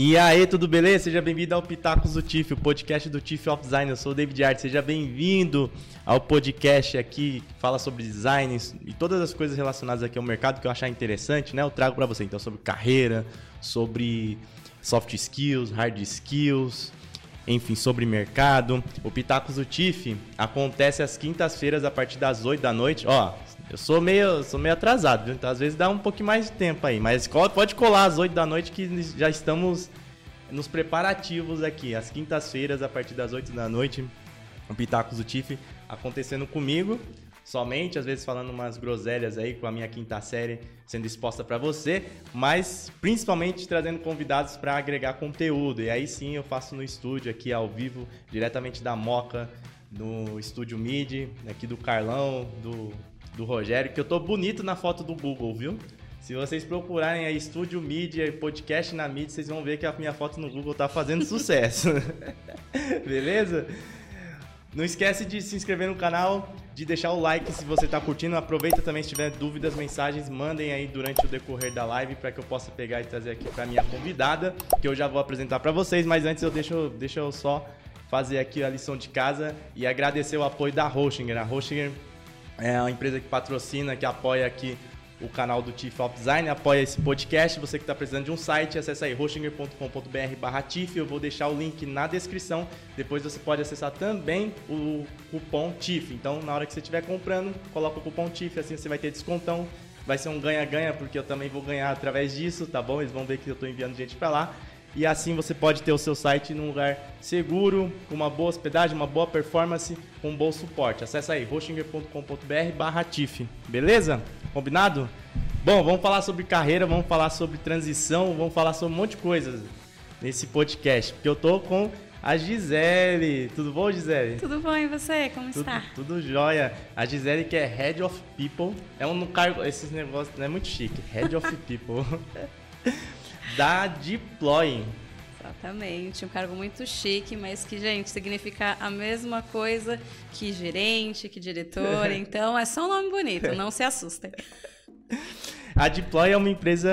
E aí, tudo beleza? Seja bem-vindo ao Pitacos do TIF, o podcast do TIF of Design. Eu sou o David Art. Seja bem-vindo ao podcast aqui que fala sobre design e todas as coisas relacionadas aqui ao mercado que eu achar interessante, né? Eu trago para você. Então, sobre carreira, sobre soft skills, hard skills, enfim, sobre mercado. O Pitacos do TIF acontece às quintas-feiras a partir das 8 da noite. Ó, eu sou meio, sou meio atrasado, viu? Então às vezes dá um pouquinho mais de tempo aí. Mas pode colar às 8 da noite que já estamos nos preparativos aqui. Às quintas-feiras, a partir das 8 da noite, o Pitacos do Tiff acontecendo comigo. Somente, às vezes falando umas groselhas aí com a minha quinta série sendo exposta para você, mas principalmente trazendo convidados para agregar conteúdo. E aí sim eu faço no estúdio aqui ao vivo, diretamente da Moca, no estúdio MIDI, aqui do Carlão, do do Rogério, que eu tô bonito na foto do Google, viu? Se vocês procurarem aí Estúdio Mídia Podcast na mídia, vocês vão ver que a minha foto no Google tá fazendo sucesso. Beleza? Não esquece de se inscrever no canal, de deixar o like se você tá curtindo. Aproveita também se tiver dúvidas, mensagens, mandem aí durante o decorrer da live para que eu possa pegar e trazer aqui para minha convidada, que eu já vou apresentar para vocês, mas antes eu deixo, deixo eu só fazer aqui a lição de casa e agradecer o apoio da Hostinger. A Hostinger é uma empresa que patrocina, que apoia aqui o canal do Tiff of Design, apoia esse podcast. Você que está precisando de um site, acessa aí hostinger.com.br barra Eu vou deixar o link na descrição. Depois você pode acessar também o cupom TIF. Então, na hora que você estiver comprando, coloca o cupom TIF, assim você vai ter descontão. Vai ser um ganha-ganha, porque eu também vou ganhar através disso, tá bom? Eles vão ver que eu estou enviando gente para lá e assim você pode ter o seu site num lugar seguro, com uma boa hospedagem, uma boa performance, com um bom suporte. Acesse aí hostinger.com.br barra TIF, beleza? Combinado? Bom, vamos falar sobre carreira, vamos falar sobre transição, vamos falar sobre um monte de coisas nesse podcast, porque eu tô com a Gisele. Tudo bom, Gisele? Tudo bom, e você? Como tudo, está? Tudo jóia. A Gisele que é Head of People, é um cargo, esses negócios, não é muito chique, Head of People. da Deploy. Exatamente, um cargo muito chique, mas que, gente, significa a mesma coisa que gerente, que diretor, então é só um nome bonito, não se assustem. A Deploy é uma empresa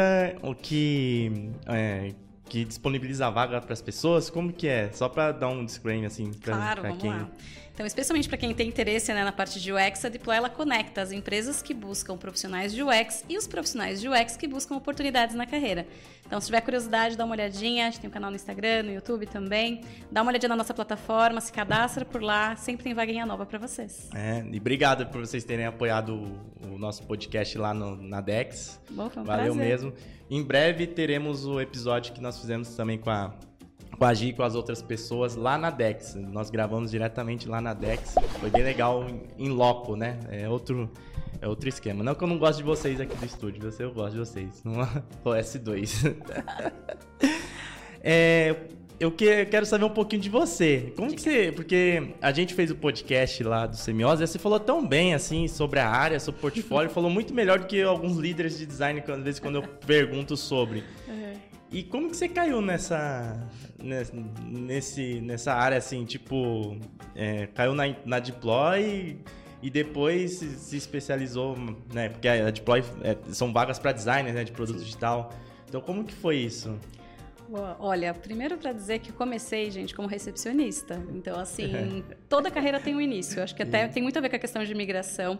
que, é, que disponibiliza vaga para as pessoas. Como que é? Só para dar um disclaimer assim para claro, quem lá. Então, especialmente para quem tem interesse né, na parte de UX, a Deploy ela conecta as empresas que buscam profissionais de UX e os profissionais de UX que buscam oportunidades na carreira. Então, se tiver curiosidade, dá uma olhadinha. A gente tem um canal no Instagram, no YouTube também. Dá uma olhadinha na nossa plataforma, se cadastra por lá. Sempre tem vaguinha nova para vocês. É, e obrigado por vocês terem apoiado o, o nosso podcast lá no, na Dex. Bom, foi um Valeu prazer. mesmo. Em breve teremos o episódio que nós fizemos também com a com a Gi com as outras pessoas lá na Dex. Nós gravamos diretamente lá na Dex. Foi bem legal em loco, né? É outro, é outro esquema. Não que eu não gosto de vocês aqui do estúdio, eu gosto de vocês. O S2. é, eu que, quero saber um pouquinho de você. Como que você. Porque a gente fez o podcast lá do Semiose e você falou tão bem assim sobre a área, sobre o portfólio, falou muito melhor do que alguns líderes de design, às vezes, quando eu pergunto sobre. Uhum. E como que você caiu nessa, nesse, nessa área, assim, tipo, é, caiu na, na Deploy e depois se, se especializou, né? Porque a Deploy é, são vagas para designer, né, de produto Sim. digital. Então, como que foi isso? Olha, primeiro para dizer que comecei, gente, como recepcionista. Então, assim, toda carreira tem um início. Eu acho que até tem muito a ver com a questão de imigração.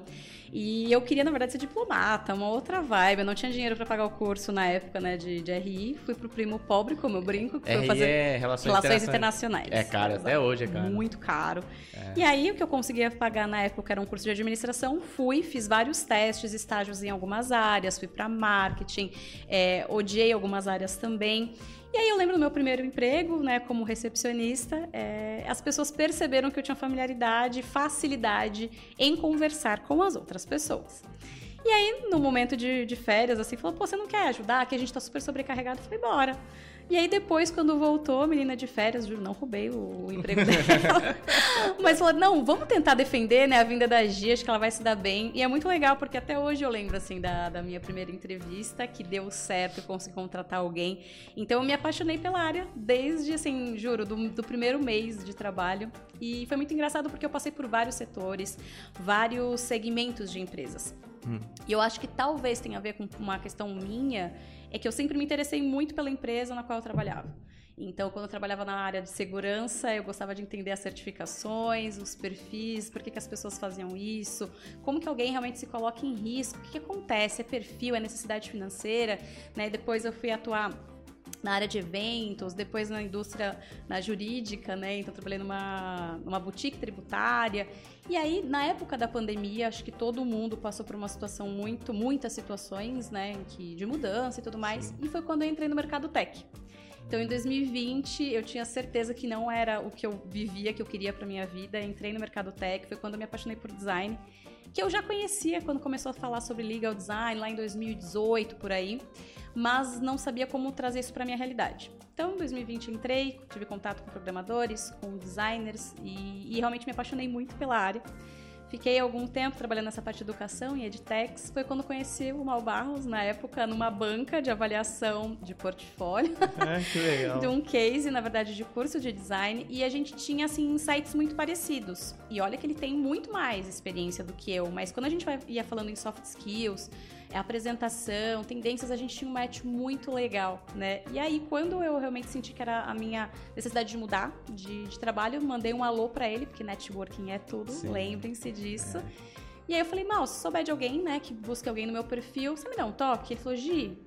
E eu queria, na verdade, ser diplomata, uma outra vibe. Eu não tinha dinheiro para pagar o curso na época, né, de, de RI. Fui pro primo pobre, como eu brinco, que RI foi fazer é relações, relações internacionais. É caro, até hoje é caro. Muito caro. É. E aí, o que eu conseguia pagar na época era um curso de administração. Fui, fiz vários testes, estágios em algumas áreas. Fui para marketing, é, odiei algumas áreas também. E aí eu lembro do meu primeiro emprego, né, como recepcionista, é, as pessoas perceberam que eu tinha familiaridade, facilidade em conversar com as outras pessoas. E aí, no momento de, de férias, assim, falou, pô, você não quer ajudar? Que a gente tá super sobrecarregado. Eu falei, bora. E aí depois, quando voltou, a menina de férias, juro, não roubei o, o emprego dela. Mas falou, não, vamos tentar defender né, a vinda da Gia, acho que ela vai se dar bem. E é muito legal, porque até hoje eu lembro, assim, da, da minha primeira entrevista, que deu certo, eu consegui contratar alguém. Então eu me apaixonei pela área desde, assim, juro, do, do primeiro mês de trabalho. E foi muito engraçado porque eu passei por vários setores, vários segmentos de empresas. Hum. E eu acho que talvez tenha a ver com uma questão minha é que eu sempre me interessei muito pela empresa na qual eu trabalhava. Então, quando eu trabalhava na área de segurança, eu gostava de entender as certificações, os perfis, por que, que as pessoas faziam isso, como que alguém realmente se coloca em risco, o que, que acontece, é perfil, é necessidade financeira, né? Depois eu fui atuar na área de eventos, depois na indústria, na jurídica, né? Então trabalhei numa, numa boutique tributária. E aí, na época da pandemia, acho que todo mundo passou por uma situação muito, muitas situações, né? Que, de mudança e tudo mais. Sim. E foi quando eu entrei no mercado tech. Então, em 2020, eu tinha certeza que não era o que eu vivia, que eu queria para minha vida. Entrei no mercado tech, foi quando eu me apaixonei por design, que eu já conhecia quando começou a falar sobre legal design, lá em 2018, por aí mas não sabia como trazer isso para minha realidade. Então, em 2020 entrei, tive contato com programadores, com designers e, e realmente me apaixonei muito pela área. Fiquei algum tempo trabalhando nessa parte de educação e edtechs. Foi quando conheci o Mal Barros, na época, numa banca de avaliação de portfólio. É, que legal. de um case, na verdade, de curso de design. E a gente tinha, assim, insights muito parecidos. E olha que ele tem muito mais experiência do que eu. Mas quando a gente ia falando em soft skills, apresentação, tendências, a gente tinha um match muito legal, né? E aí, quando eu realmente senti que era a minha necessidade de mudar de, de trabalho, mandei um alô para ele, porque networking é tudo, lembrem-se disso. É. E aí eu falei, mal, se souber de alguém, né, que busque alguém no meu perfil, você me dá um toque? Ele falou, Gi,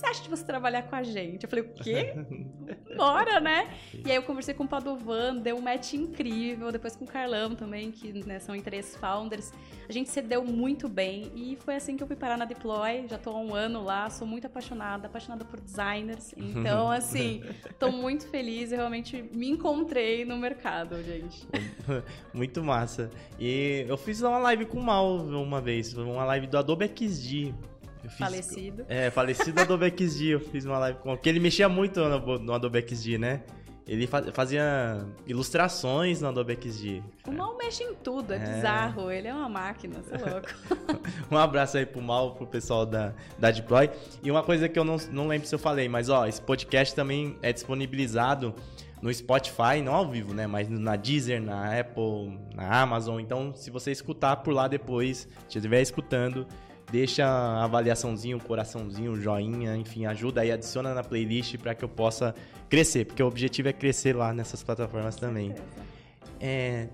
você acha de você trabalhar com a gente? Eu falei, o quê? Bora, né? E aí eu conversei com o Padovan, deu um match incrível, depois com o Carlão também, que né, são três founders. A gente cedeu muito bem e foi assim que eu fui parar na Deploy, já tô há um ano lá, sou muito apaixonada, apaixonada por designers. Então, assim, tô muito feliz e realmente me encontrei no mercado, gente. muito massa. E eu fiz uma live com o Mal uma vez, uma live do Adobe XD. Fiz, falecido. É, falecido Adobe XD. Eu fiz uma live com. Porque ele mexia muito no, no Adobe XD, né? Ele fazia ilustrações no Adobe XD. O Mal mexe em tudo, é, é. bizarro. Ele é uma máquina, você é louco. um abraço aí pro Mal, pro pessoal da, da Deploy. E uma coisa que eu não, não lembro se eu falei, mas ó, esse podcast também é disponibilizado no Spotify, não ao vivo, né? Mas na Deezer, na Apple, na Amazon. Então, se você escutar por lá depois, se estiver escutando, deixa a avaliaçãozinho, um coraçãozinho, um joinha, enfim, ajuda aí, adiciona na playlist para que eu possa crescer, porque o objetivo é crescer lá nessas plataformas também. É,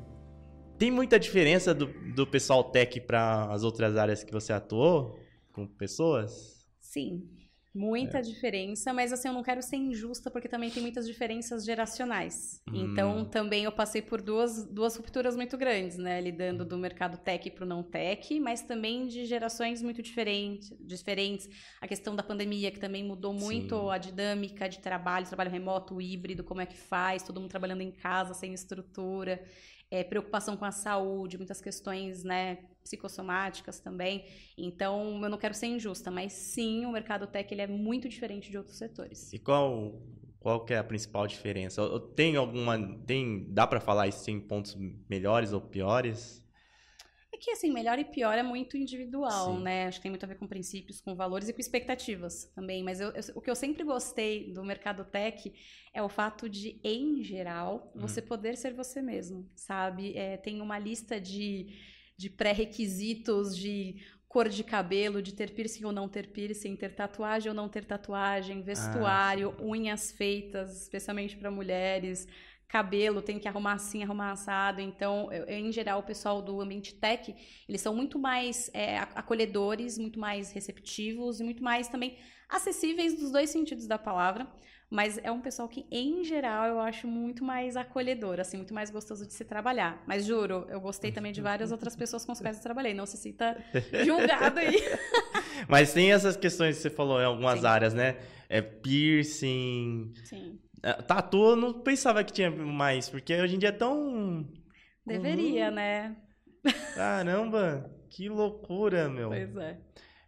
tem muita diferença do, do pessoal tech para as outras áreas que você atuou com pessoas? Sim. Muita é. diferença, mas assim, eu não quero ser injusta porque também tem muitas diferenças geracionais. Hum. Então, também eu passei por duas, duas rupturas muito grandes, né? Lidando do mercado tech para o não tech, mas também de gerações muito diferentes, diferentes. A questão da pandemia, que também mudou muito Sim. a dinâmica de trabalho, trabalho remoto, híbrido, como é que faz, todo mundo trabalhando em casa, sem estrutura é, preocupação com a saúde, muitas questões né, psicossomáticas também. Então, eu não quero ser injusta, mas sim, o mercado tech ele é muito diferente de outros setores. E qual, qual que é a principal diferença? Tem alguma. Tem, dá para falar se tem pontos melhores ou piores? É que, assim, melhor e pior é muito individual, Sim. né? Acho que tem muito a ver com princípios, com valores e com expectativas também. Mas eu, eu, o que eu sempre gostei do mercado tech é o fato de, em geral, hum. você poder ser você mesmo, sabe? É, tem uma lista de, de pré-requisitos de cor de cabelo, de ter piercing ou não ter piercing, ter tatuagem ou não ter tatuagem, vestuário, ah, unhas feitas, especialmente para mulheres, cabelo, tem que arrumar assim, arrumar assado. Então, eu, em geral, o pessoal do ambiente tech, eles são muito mais é, acolhedores, muito mais receptivos e muito mais também acessíveis dos dois sentidos da palavra. Mas é um pessoal que, em geral, eu acho muito mais acolhedor, assim, muito mais gostoso de se trabalhar. Mas juro, eu gostei também de várias outras pessoas com as quais eu trabalhei. Não se sinta julgado aí. Mas tem essas questões que você falou em algumas Sim. áreas, né? É piercing. Sim é, tatu eu não pensava que tinha mais, porque hoje em dia é tão. Deveria, né? Caramba, que loucura, meu. Pois é.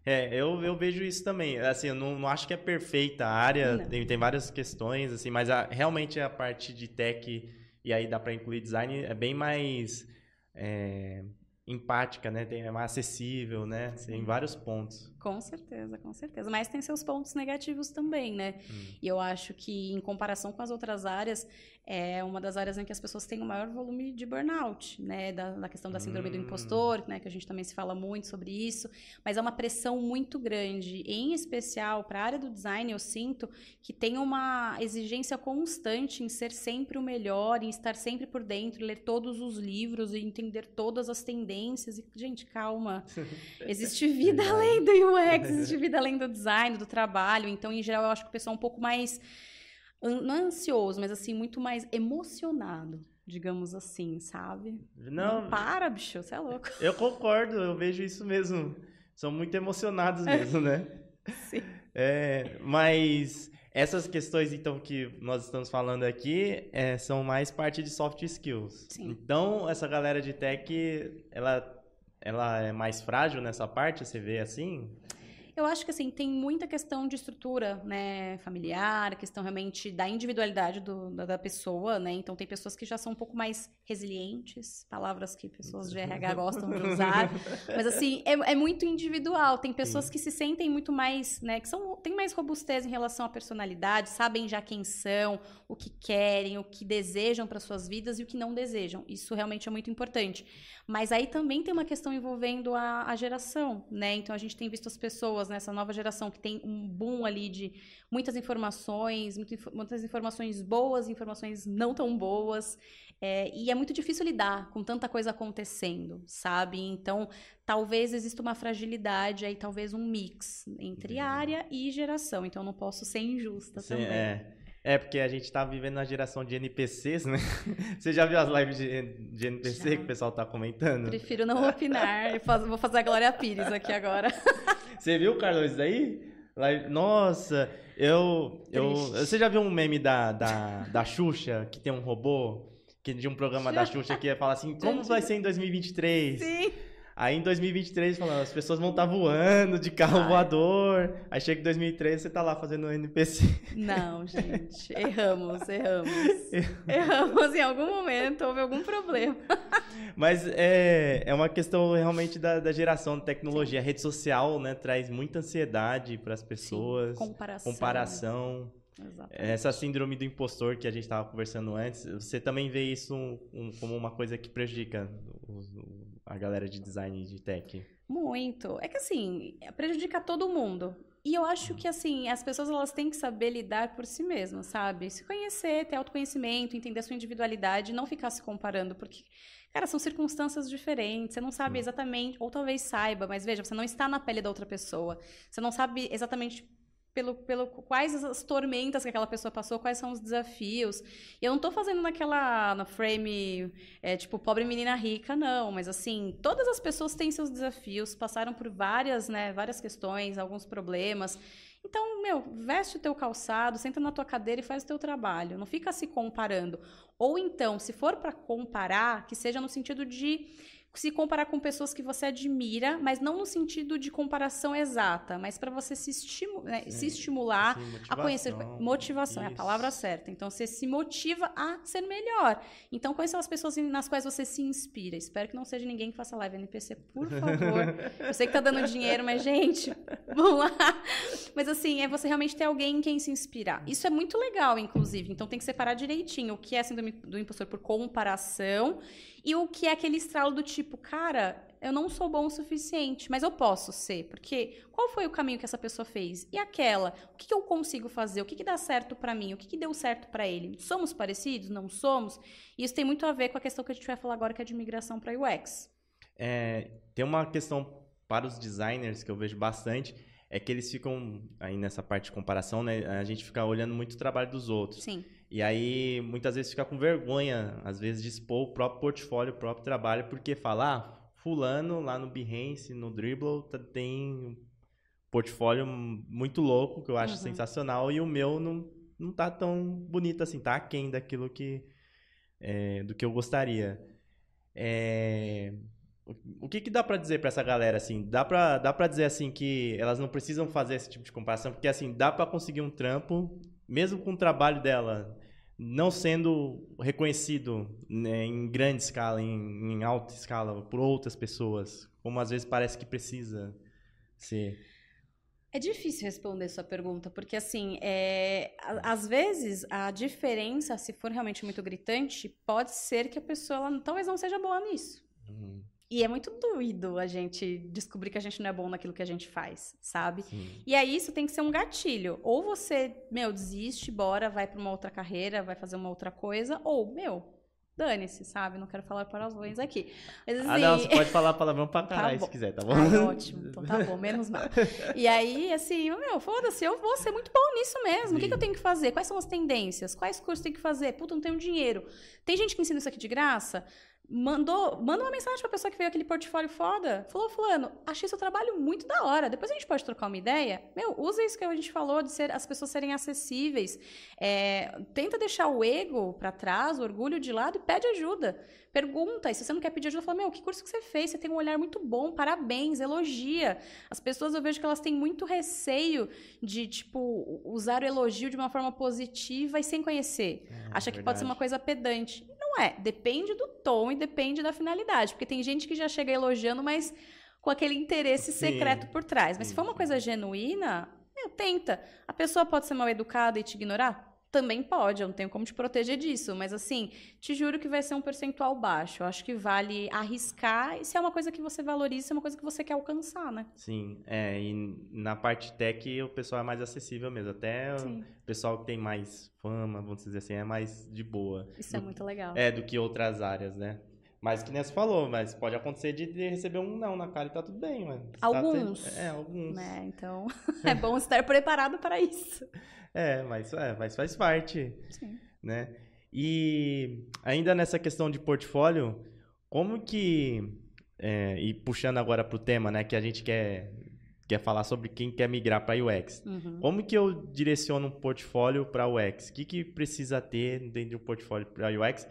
É, eu, eu vejo isso também. Assim, eu não, não acho que é perfeita a área, tem, tem várias questões, assim, mas a, realmente a parte de tech, e aí dá para incluir design, é bem mais é, empática, né? Tem, é mais acessível, né? Tem vários pontos. Com certeza, com certeza. Mas tem seus pontos negativos também, né? Hum. E eu acho que, em comparação com as outras áreas, é uma das áreas em que as pessoas têm o maior volume de burnout, né? Da, da questão da síndrome hum. do impostor, né? Que a gente também se fala muito sobre isso. Mas é uma pressão muito grande. Em especial, para a área do design, eu sinto que tem uma exigência constante em ser sempre o melhor, em estar sempre por dentro, ler todos os livros e entender todas as tendências. E, gente, calma. Existe vida além do UX, existe vida além do design, do trabalho. Então, em geral, eu acho que o pessoal é um pouco mais. Não é ansioso, mas assim, muito mais emocionado digamos assim, sabe? Não, não, para, bicho, você é louco. Eu concordo, eu vejo isso mesmo. São muito emocionados mesmo, né? Sim. É, mas essas questões, então, que nós estamos falando aqui, é, são mais parte de soft skills. Sim. Então, essa galera de tech, ela ela é mais frágil nessa parte, você vê assim? Eu acho que assim, tem muita questão de estrutura, né, familiar, questão realmente da individualidade do, da, da, pessoa, né? Então tem pessoas que já são um pouco mais resilientes, palavras que pessoas de RH gostam de usar. Mas assim, é, é muito individual. Tem pessoas Sim. que se sentem muito mais, né, que são, tem mais robustez em relação à personalidade, sabem já quem são, o que querem, o que desejam para suas vidas e o que não desejam. Isso realmente é muito importante. Mas aí também tem uma questão envolvendo a, a geração, né? Então a gente tem visto as pessoas nessa nova geração que tem um boom ali de muitas informações, muitas informações boas, informações não tão boas. É, e é muito difícil lidar com tanta coisa acontecendo, sabe? Então, talvez exista uma fragilidade aí, talvez um mix entre área e geração. Então, eu não posso ser injusta Sim, também. É. É, porque a gente tá vivendo na geração de NPCs, né? Você já viu as lives de, de NPC já. que o pessoal tá comentando? Prefiro não opinar. vou fazer a Glória Pires aqui agora. Você viu, Carlos, isso daí? Nossa, eu, eu. Você já viu um meme da, da, da Xuxa, que tem um robô? Que de um programa da Xuxa que fala assim: como vai ser em 2023? Sim. Aí em 2023, falando, as pessoas vão estar tá voando de carro Ai. voador. Aí chega em 2013, você tá lá fazendo NPC. Não, gente. Erramos, erramos. erramos em algum momento, houve algum problema. Mas é, é uma questão realmente da, da geração de tecnologia. A rede social né, traz muita ansiedade para as pessoas. Sim. Comparação. Comparação. Exatamente. Essa síndrome do impostor que a gente estava conversando antes, você também vê isso um, um, como uma coisa que prejudica a galera de design de tech? Muito. É que assim, prejudica todo mundo. E eu acho que assim, as pessoas elas têm que saber lidar por si mesmas, sabe? Se conhecer, ter autoconhecimento, entender a sua individualidade, não ficar se comparando, porque cara, são circunstâncias diferentes, você não sabe exatamente, ou talvez saiba, mas veja, você não está na pele da outra pessoa. Você não sabe exatamente pelo, pelo quais as tormentas que aquela pessoa passou, quais são os desafios. E eu não estou fazendo naquela no frame é, tipo pobre menina rica, não, mas assim, todas as pessoas têm seus desafios, passaram por várias, né, várias questões, alguns problemas. Então, meu, veste o teu calçado, senta na tua cadeira e faz o teu trabalho. Não fica se comparando. Ou então, se for para comparar, que seja no sentido de se comparar com pessoas que você admira, mas não no sentido de comparação exata, mas para você se, estimu né, se estimular Sim, a conhecer. Motivação Isso. é a palavra certa. Então você se motiva a ser melhor. Então, quais são as pessoas nas quais você se inspira? Espero que não seja ninguém que faça live NPC, por favor. Eu sei que tá dando dinheiro, mas, gente, vamos lá. Mas assim, é você realmente ter alguém em quem se inspirar. Isso é muito legal, inclusive. Então tem que separar direitinho o que é síndrome do impostor por comparação e o que é aquele estralo do tipo, cara, eu não sou bom o suficiente, mas eu posso ser. Porque qual foi o caminho que essa pessoa fez? E aquela? O que, que eu consigo fazer? O que, que dá certo para mim? O que, que deu certo para ele? Somos parecidos? Não somos? E isso tem muito a ver com a questão que a gente vai falar agora, que é de migração para UX. É, tem uma questão para os designers que eu vejo bastante, é que eles ficam, aí nessa parte de comparação, né? A gente fica olhando muito o trabalho dos outros. Sim. E aí, muitas vezes fica com vergonha, às vezes, de expor o próprio portfólio, o próprio trabalho, porque falar, ah, fulano lá no Behance, no Dribble, tá, tem um portfólio muito louco, que eu acho uhum. sensacional, e o meu não, não tá tão bonito assim, tá aquém daquilo que... É, do que eu gostaria. É... O que, que dá para dizer para essa galera assim? Dá para dá para dizer assim que elas não precisam fazer esse tipo de comparação, porque assim, dá para conseguir um trampo mesmo com o trabalho dela não sendo reconhecido né, em grande escala, em, em, alta escala por outras pessoas, como às vezes parece que precisa ser. É difícil responder sua pergunta, porque assim, é, às vezes a diferença, se for realmente muito gritante, pode ser que a pessoa ela, talvez não seja boa nisso. Uhum. E é muito doido a gente descobrir que a gente não é bom naquilo que a gente faz, sabe? Sim. E aí isso tem que ser um gatilho. Ou você, meu, desiste, bora, vai para uma outra carreira, vai fazer uma outra coisa, ou, meu, dane-se, sabe? Não quero falar palavrões aqui. Mas, assim... Ah, não, você pode falar palavrão pra tá caralho tá se quiser, tá bom? Ai, ótimo. Então tá bom, menos mal. E aí, assim, meu, foda-se, eu vou ser muito bom nisso mesmo. O que, que, eu tenho que fazer? Quais são as tendências? Quais cursos tem que fazer? Puta, não tenho dinheiro. Tem gente que ensina isso aqui de graça? Mandou, manda uma mensagem pra pessoa que veio aquele portfólio foda. Falou, fulano, achei seu trabalho muito da hora. Depois a gente pode trocar uma ideia. Meu, usa isso que a gente falou de ser as pessoas serem acessíveis. É, tenta deixar o ego para trás, o orgulho de lado e pede ajuda. Pergunta, e se você não quer pedir ajuda, fala, meu, que curso que você fez? Você tem um olhar muito bom, parabéns, elogia. As pessoas, eu vejo que elas têm muito receio de, tipo, usar o elogio de uma forma positiva e sem conhecer. É, Acha que verdade. pode ser uma coisa pedante é. Depende do tom e depende da finalidade. Porque tem gente que já chega elogiando, mas com aquele interesse sim, secreto por trás. Mas sim, se for uma coisa genuína, meu, tenta. A pessoa pode ser mal educada e te ignorar? Também pode, eu não tenho como te proteger disso, mas assim, te juro que vai ser um percentual baixo. Eu acho que vale arriscar e se é uma coisa que você valoriza, se é uma coisa que você quer alcançar, né? Sim, é, e na parte tech o pessoal é mais acessível mesmo. Até Sim. o pessoal que tem mais fama, vamos dizer assim, é mais de boa. Isso do, é muito legal. É, do que outras áreas, né? Mas que nem você falou, mas pode acontecer de receber um não na cara e tá tudo bem, mano. Tá alguns. Tá É, alguns. É, então é bom estar preparado para isso. É, mas, é, mas faz parte. Sim. Né? E ainda nessa questão de portfólio, como que. É, e puxando agora para o tema, né, que a gente quer, quer falar sobre quem quer migrar para UX. Uhum. Como que eu direciono um portfólio para UX? O que, que precisa ter dentro de um portfólio para UX?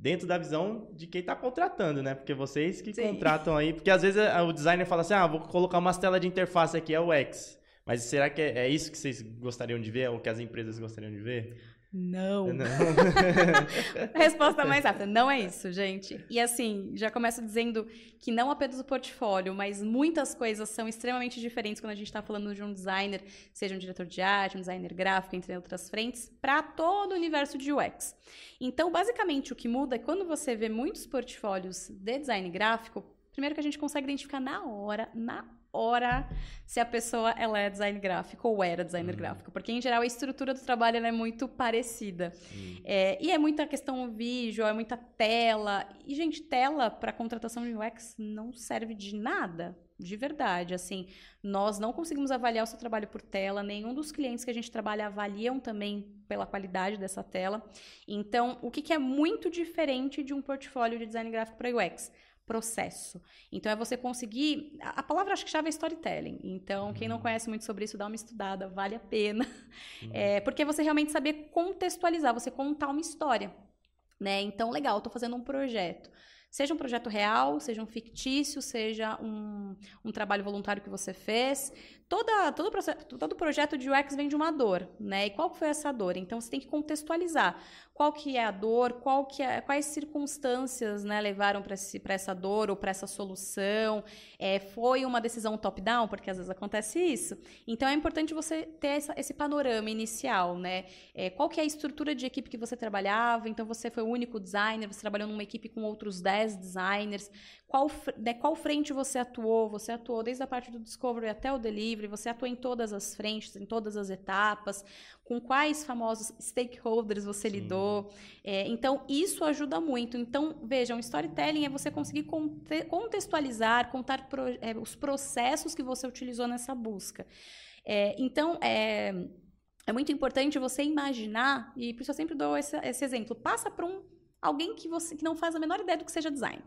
Dentro da visão de quem está contratando, né? Porque vocês que Sim. contratam aí. Porque às vezes o designer fala assim: ah, vou colocar umas telas de interface aqui, é UX. Mas será que é, é isso que vocês gostariam de ver, ou que as empresas gostariam de ver? Não. não. Resposta mais rápida. Não é isso, gente. E assim, já começo dizendo que não apenas o portfólio, mas muitas coisas são extremamente diferentes quando a gente está falando de um designer, seja um diretor de arte, um designer gráfico, entre outras frentes, para todo o universo de UX. Então, basicamente, o que muda é quando você vê muitos portfólios de design gráfico, primeiro que a gente consegue identificar na hora, na hora se a pessoa ela é design gráfico ou era designer uhum. gráfico, porque em geral a estrutura do trabalho é muito parecida. É, e é muita questão visual, é muita tela. E, gente, tela para contratação de UX não serve de nada, de verdade. Assim, nós não conseguimos avaliar o seu trabalho por tela, nenhum dos clientes que a gente trabalha avaliam também pela qualidade dessa tela. Então, o que, que é muito diferente de um portfólio de design gráfico para UX? Processo. Então é você conseguir. A palavra acho que chave é storytelling. Então, uhum. quem não uhum. conhece muito sobre isso, dá uma estudada, vale a pena. Uhum. É, porque você realmente saber contextualizar, você contar uma história. Né? Então, legal, estou fazendo um projeto. Seja um projeto real, seja um fictício, seja um, um trabalho voluntário que você fez. Toda, todo, processo, todo projeto de UX vem de uma dor, né? E qual foi essa dor? Então, você tem que contextualizar qual que é a dor, qual que é, quais circunstâncias né, levaram para essa dor ou para essa solução. É, foi uma decisão top-down, porque às vezes acontece isso. Então é importante você ter essa, esse panorama inicial, né? É, qual que é a estrutura de equipe que você trabalhava? Então você foi o único designer, você trabalhou numa equipe com outros 10 designers. Qual, né, qual frente você atuou? Você atuou desde a parte do discovery até o delivery, você atuou em todas as frentes, em todas as etapas com quais famosos stakeholders você Sim. lidou. É, então, isso ajuda muito. Então, vejam, storytelling é você conseguir contextualizar, contar pro, é, os processos que você utilizou nessa busca. É, então, é, é muito importante você imaginar, e por isso eu sempre dou esse, esse exemplo, passa para um, alguém que, você, que não faz a menor ideia do que seja design.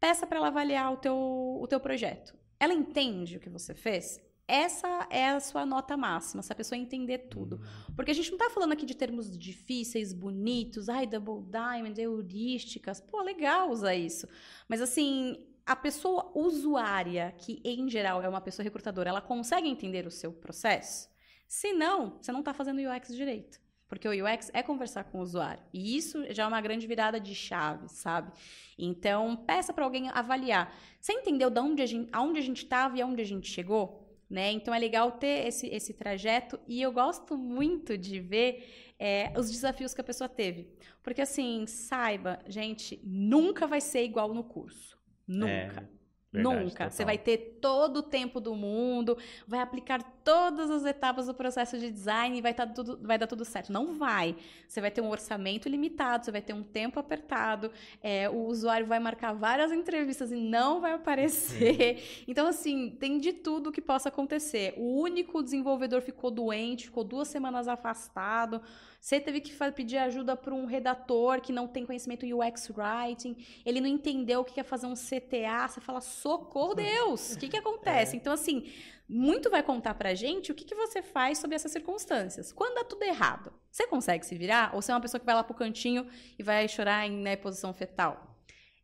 Peça para ela avaliar o teu, o teu projeto. Ela entende o que você fez? essa é a sua nota máxima, se a pessoa entender tudo. Uhum. Porque a gente não está falando aqui de termos difíceis, bonitos, ai, double diamond, heurísticas. Pô, legal usar isso. Mas assim, a pessoa usuária, que em geral é uma pessoa recrutadora, ela consegue entender o seu processo? Se não, você não está fazendo o UX direito. Porque o UX é conversar com o usuário. E isso já é uma grande virada de chave, sabe? Então, peça para alguém avaliar. Você entendeu de onde a gente, aonde a gente estava e aonde a gente chegou? Né? Então é legal ter esse, esse trajeto e eu gosto muito de ver é, os desafios que a pessoa teve. Porque assim, saiba, gente, nunca vai ser igual no curso. Nunca. É. Verdade, Nunca. Total. Você vai ter todo o tempo do mundo, vai aplicar todas as etapas do processo de design e vai, tá tudo, vai dar tudo certo. Não vai. Você vai ter um orçamento limitado, você vai ter um tempo apertado, é, o usuário vai marcar várias entrevistas e não vai aparecer. Sim. Então, assim, tem de tudo que possa acontecer. O único desenvolvedor ficou doente, ficou duas semanas afastado. Você teve que pedir ajuda para um redator que não tem conhecimento UX Writing, ele não entendeu o que é fazer um CTA, você fala, socorro Deus, o que, que acontece? É. Então, assim, muito vai contar pra gente o que, que você faz sobre essas circunstâncias. Quando dá tudo errado, você consegue se virar? Ou você é uma pessoa que vai lá pro cantinho e vai chorar em né, posição fetal?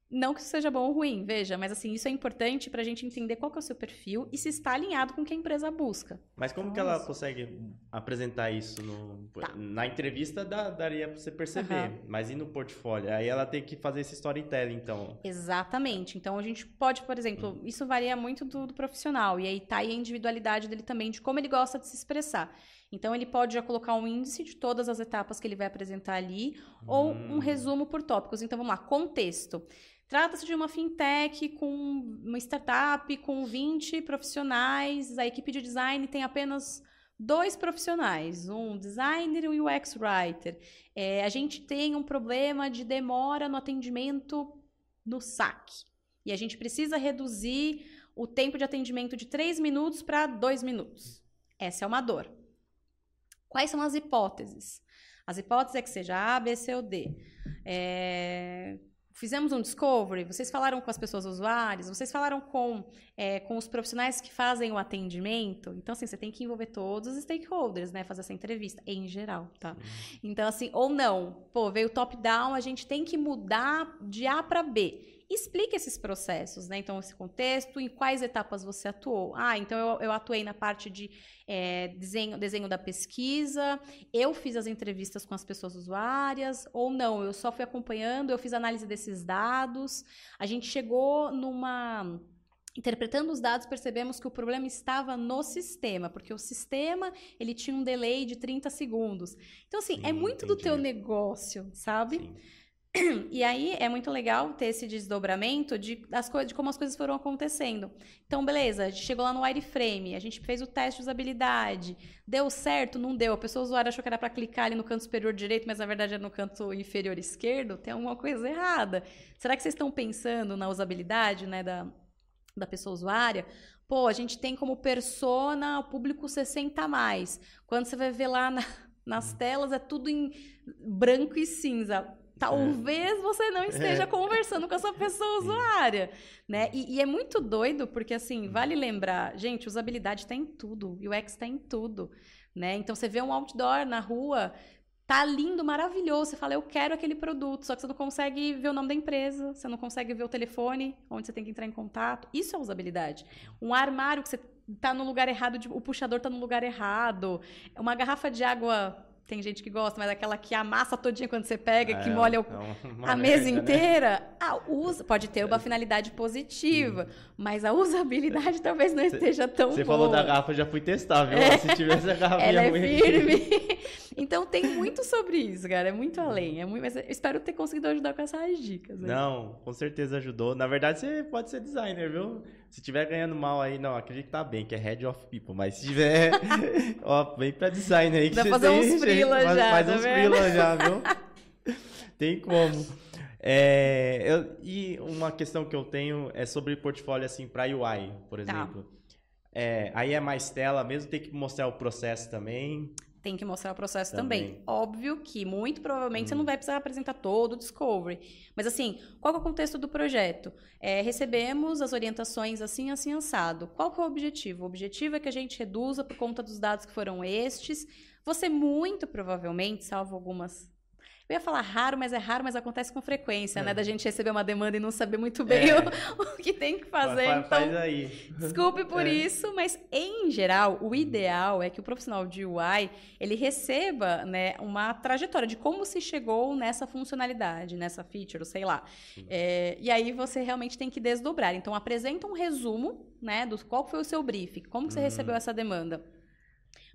Não que isso seja bom ou ruim, veja, mas assim, isso é importante para a gente entender qual que é o seu perfil e se está alinhado com o que a empresa busca. Mas como que ela consegue apresentar isso? No... Tá. Na entrevista dá, daria para você perceber, uhum. mas e no portfólio? Aí ela tem que fazer esse storytelling, então. Exatamente. Então a gente pode, por exemplo, hum. isso varia muito do, do profissional, e aí tá aí a individualidade dele também, de como ele gosta de se expressar. Então ele pode já colocar um índice de todas as etapas que ele vai apresentar ali, hum. ou um hum. resumo por tópicos. Então vamos lá, contexto. Trata-se de uma fintech com uma startup com 20 profissionais. A equipe de design tem apenas dois profissionais, um designer e um UX writer. É, a gente tem um problema de demora no atendimento no saque. E a gente precisa reduzir o tempo de atendimento de 3 minutos para 2 minutos. Essa é uma dor. Quais são as hipóteses? As hipóteses é que seja A, B, C ou D. É, fizemos um discovery, vocês falaram com as pessoas usuárias, vocês falaram com, é, com os profissionais que fazem o atendimento. Então, assim, você tem que envolver todos os stakeholders, né? Fazer essa entrevista, em geral, tá? Então, assim, ou não, pô, veio top-down, a gente tem que mudar de A para B explique esses processos, né? Então, esse contexto, em quais etapas você atuou. Ah, então eu, eu atuei na parte de é, desenho, desenho da pesquisa, eu fiz as entrevistas com as pessoas usuárias, ou não, eu só fui acompanhando, eu fiz análise desses dados. A gente chegou numa. Interpretando os dados, percebemos que o problema estava no sistema, porque o sistema ele tinha um delay de 30 segundos. Então, assim, é Sim, é muito entendi. do teu negócio, sabe? Sim. E aí é muito legal ter esse desdobramento de, das de como as coisas foram acontecendo. Então, beleza, a gente chegou lá no wireframe, a gente fez o teste de usabilidade. Deu certo? Não deu. A pessoa usuária achou que era para clicar ali no canto superior direito, mas na verdade era no canto inferior esquerdo. Tem alguma coisa errada. Será que vocês estão pensando na usabilidade né, da, da pessoa usuária? Pô, a gente tem como persona o público 60 mais. Quando você vai ver lá na, nas telas, é tudo em branco e cinza talvez você não esteja é. conversando com essa pessoa usuária, né? E, e, é muito doido porque assim vale lembrar, gente, usabilidade está em tudo, UX está em tudo, né? Então você vê um outdoor na rua, tá lindo, maravilhoso, você fala eu quero aquele produto, só que você não consegue ver o nome da empresa, você não consegue ver o telefone onde você tem que entrar em contato. Isso é usabilidade. Um armário que você tá no lugar errado, o puxador tá no lugar errado, uma garrafa de água tem gente que gosta, mas aquela que amassa todinha quando você pega, é, que molha o, é a mesa né? inteira, né? ah, usa, pode ter uma finalidade positiva, mas a usabilidade talvez não esteja tão você boa. Você falou da garrafa, já fui testar, viu? É. Se tivesse a garrafa Ela é firme. então tem muito sobre isso, cara, é muito além. É muito, mas espero ter conseguido ajudar com essas dicas. Né? Não, com certeza ajudou. Na verdade, você pode ser designer, viu? Se tiver ganhando mal aí, não, acredito que tá bem, que é head of people, mas se tiver, ó, vem pra design aí que Dá você fazer tem, uns frila já, faz tá uns frila já, viu? tem como. É, eu, e uma questão que eu tenho é sobre portfólio assim para UI, por tá. exemplo. Tá. É, aí é mais tela, mesmo tem que mostrar o processo também tem que mostrar o processo também. também. Óbvio que, muito provavelmente, hum. você não vai precisar apresentar todo o discovery. Mas, assim, qual é o contexto do projeto? É, recebemos as orientações assim, assim, assado. Qual é o objetivo? O objetivo é que a gente reduza por conta dos dados que foram estes. Você, muito provavelmente, salvo algumas Eu ia falar raro, mas é raro, mas acontece com frequência, é. né? Da gente receber uma demanda e não saber muito bem é. o, o, que tem que fazer. Faz, então, faz aí. Desculpe por é. isso, mas em geral, o ideal é que o profissional de UI ele receba né, uma trajetória de como se chegou nessa funcionalidade, nessa feature, sei lá. É, e aí você realmente tem que desdobrar. Então, apresenta um resumo né, do qual foi o seu briefing, como que você hum. recebeu essa demanda.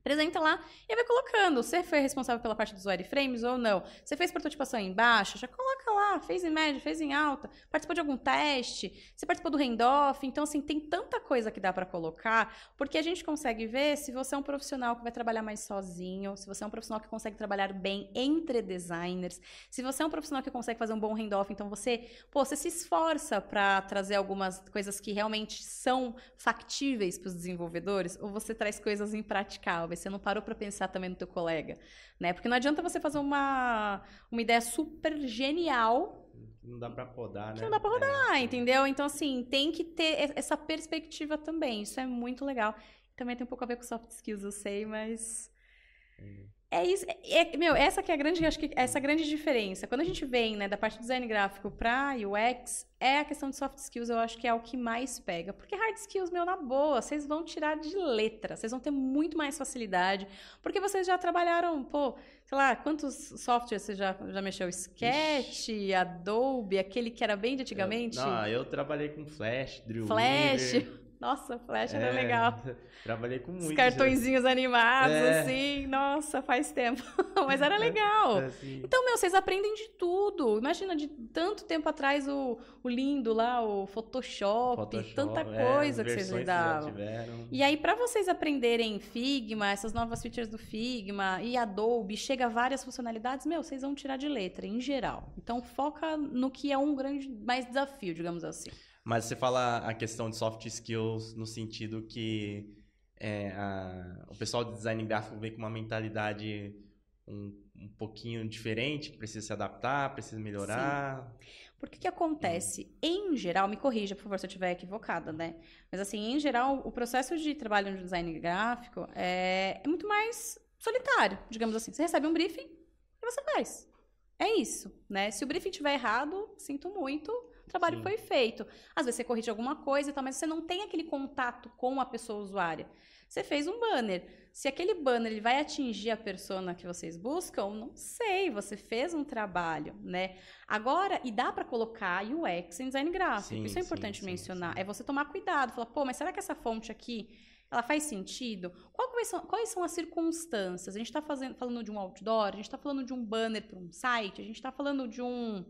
Apresenta lá e vai colocando. Você foi responsável pela parte dos wireframes ou não? Você fez prototipação em baixa? Já coloca lá. Fez em média, fez em alta. Participou de algum teste? Você participou do handoff? Então, assim, tem tanta coisa que dá para colocar, porque a gente consegue ver se você é um profissional que vai trabalhar mais sozinho, se você é um profissional que consegue trabalhar bem entre designers, se você é um profissional que consegue fazer um bom handoff, então você, pô, você se esforça para trazer algumas coisas que realmente são factíveis para os desenvolvedores, ou você traz coisas impraticáveis você não parou para pensar também no teu colega, né? Porque não adianta você fazer uma, uma ideia super genial não dá para rodar, né? Não dá para rodar, é. entendeu? Então, assim, tem que ter essa perspectiva também. Isso é muito legal. Também tem um pouco a ver com soft skills, eu sei, mas. É. É isso, é, é, meu, essa que é a grande, acho que essa grande diferença. Quando a gente vem, né, da parte do design gráfico para UX, é a questão de soft skills, eu acho que é o que mais pega. Porque hard skills, meu, na boa, vocês vão tirar de letra, vocês vão ter muito mais facilidade, porque vocês já trabalharam, pô, sei lá, quantos softwares você já, já mexeu? Sketch, Ixi. Adobe, aquele que era bem de antigamente? Eu, não, eu trabalhei com Flash, Dreamweaver. Flash. Nossa, Flash era é, legal. Trabalhei com muitos. Os cartõezinhos animados, é. assim. Nossa, faz tempo. Mas era legal. É, então, meu, vocês aprendem de tudo. Imagina, de tanto tempo atrás, o, o lindo lá, o Photoshop, Photoshop tanta é, coisa que vocês lidavam. E aí, para vocês aprenderem Figma, essas novas features do Figma e Adobe, chega várias funcionalidades, meu, vocês vão tirar de letra, em geral. Então, foca no que é um grande mais desafio, digamos assim. Mas você fala a questão de soft skills no sentido que é, a, o pessoal de design gráfico vem com uma mentalidade um, um pouquinho diferente, que precisa se adaptar, precisa melhorar. Sim. Porque que acontece? Em geral, me corrija, por favor, se eu estiver equivocada, né? Mas assim, em geral, o processo de trabalho no design gráfico é, é muito mais solitário, digamos assim. Você recebe um briefing e você faz. É isso, né? Se o briefing estiver errado, sinto muito, trabalho Sim. foi feito. Às vezes você corrige alguma coisa e tal, mas você não tem aquele contato com a pessoa usuária. Você fez um banner. Se aquele banner ele vai atingir a persona que vocês buscam, não sei, você fez um trabalho, né? Agora, e dá para colocar UX em design gráfico. Sim, Isso é importante sim, mencionar. É você tomar cuidado, falar, pô, mas será que essa fonte aqui ela faz sentido? Quais são, quais são as circunstâncias? A gente está falando de um outdoor, a gente está falando de um banner para um site, a gente está falando de um,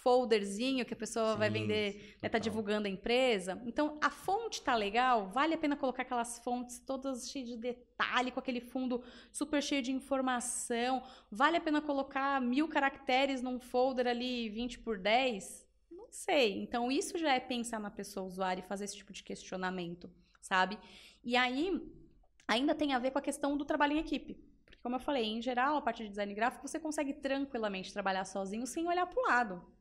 folderzinho que a pessoa Sim, vai vender, né, tá divulgando a empresa. Então, a fonte tá legal, vale a pena colocar aquelas fontes todas cheias de detalhe, com aquele fundo super cheio de informação. Vale a pena colocar mil caracteres num folder ali 20 por 10? Não sei. Então, isso já é pensar na pessoa usuária e fazer esse tipo de questionamento, sabe? E aí, ainda tem a ver com a questão do trabalho em equipe. Porque, como eu falei, em geral, a parte de design gráfico, você consegue tranquilamente trabalhar sozinho sem olhar para o lado.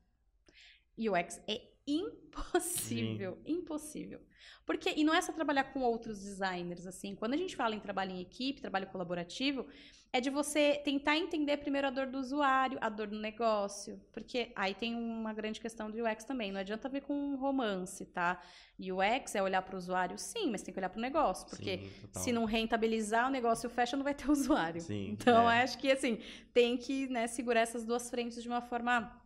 UX é impossível, Sim. impossível. Porque e não é só trabalhar com outros designers assim. Quando a gente fala em trabalho em equipe, trabalho colaborativo, é de você tentar entender primeiro a dor do usuário, a dor do negócio, porque aí tem uma grande questão do UX também. Não adianta ver com romance, tá? UX é olhar para o usuário, sim, mas tem que olhar para o negócio, porque sim, se não rentabilizar o negócio fecha, não vai ter usuário. Sim, então é. acho que assim tem que né, segurar essas duas frentes de uma forma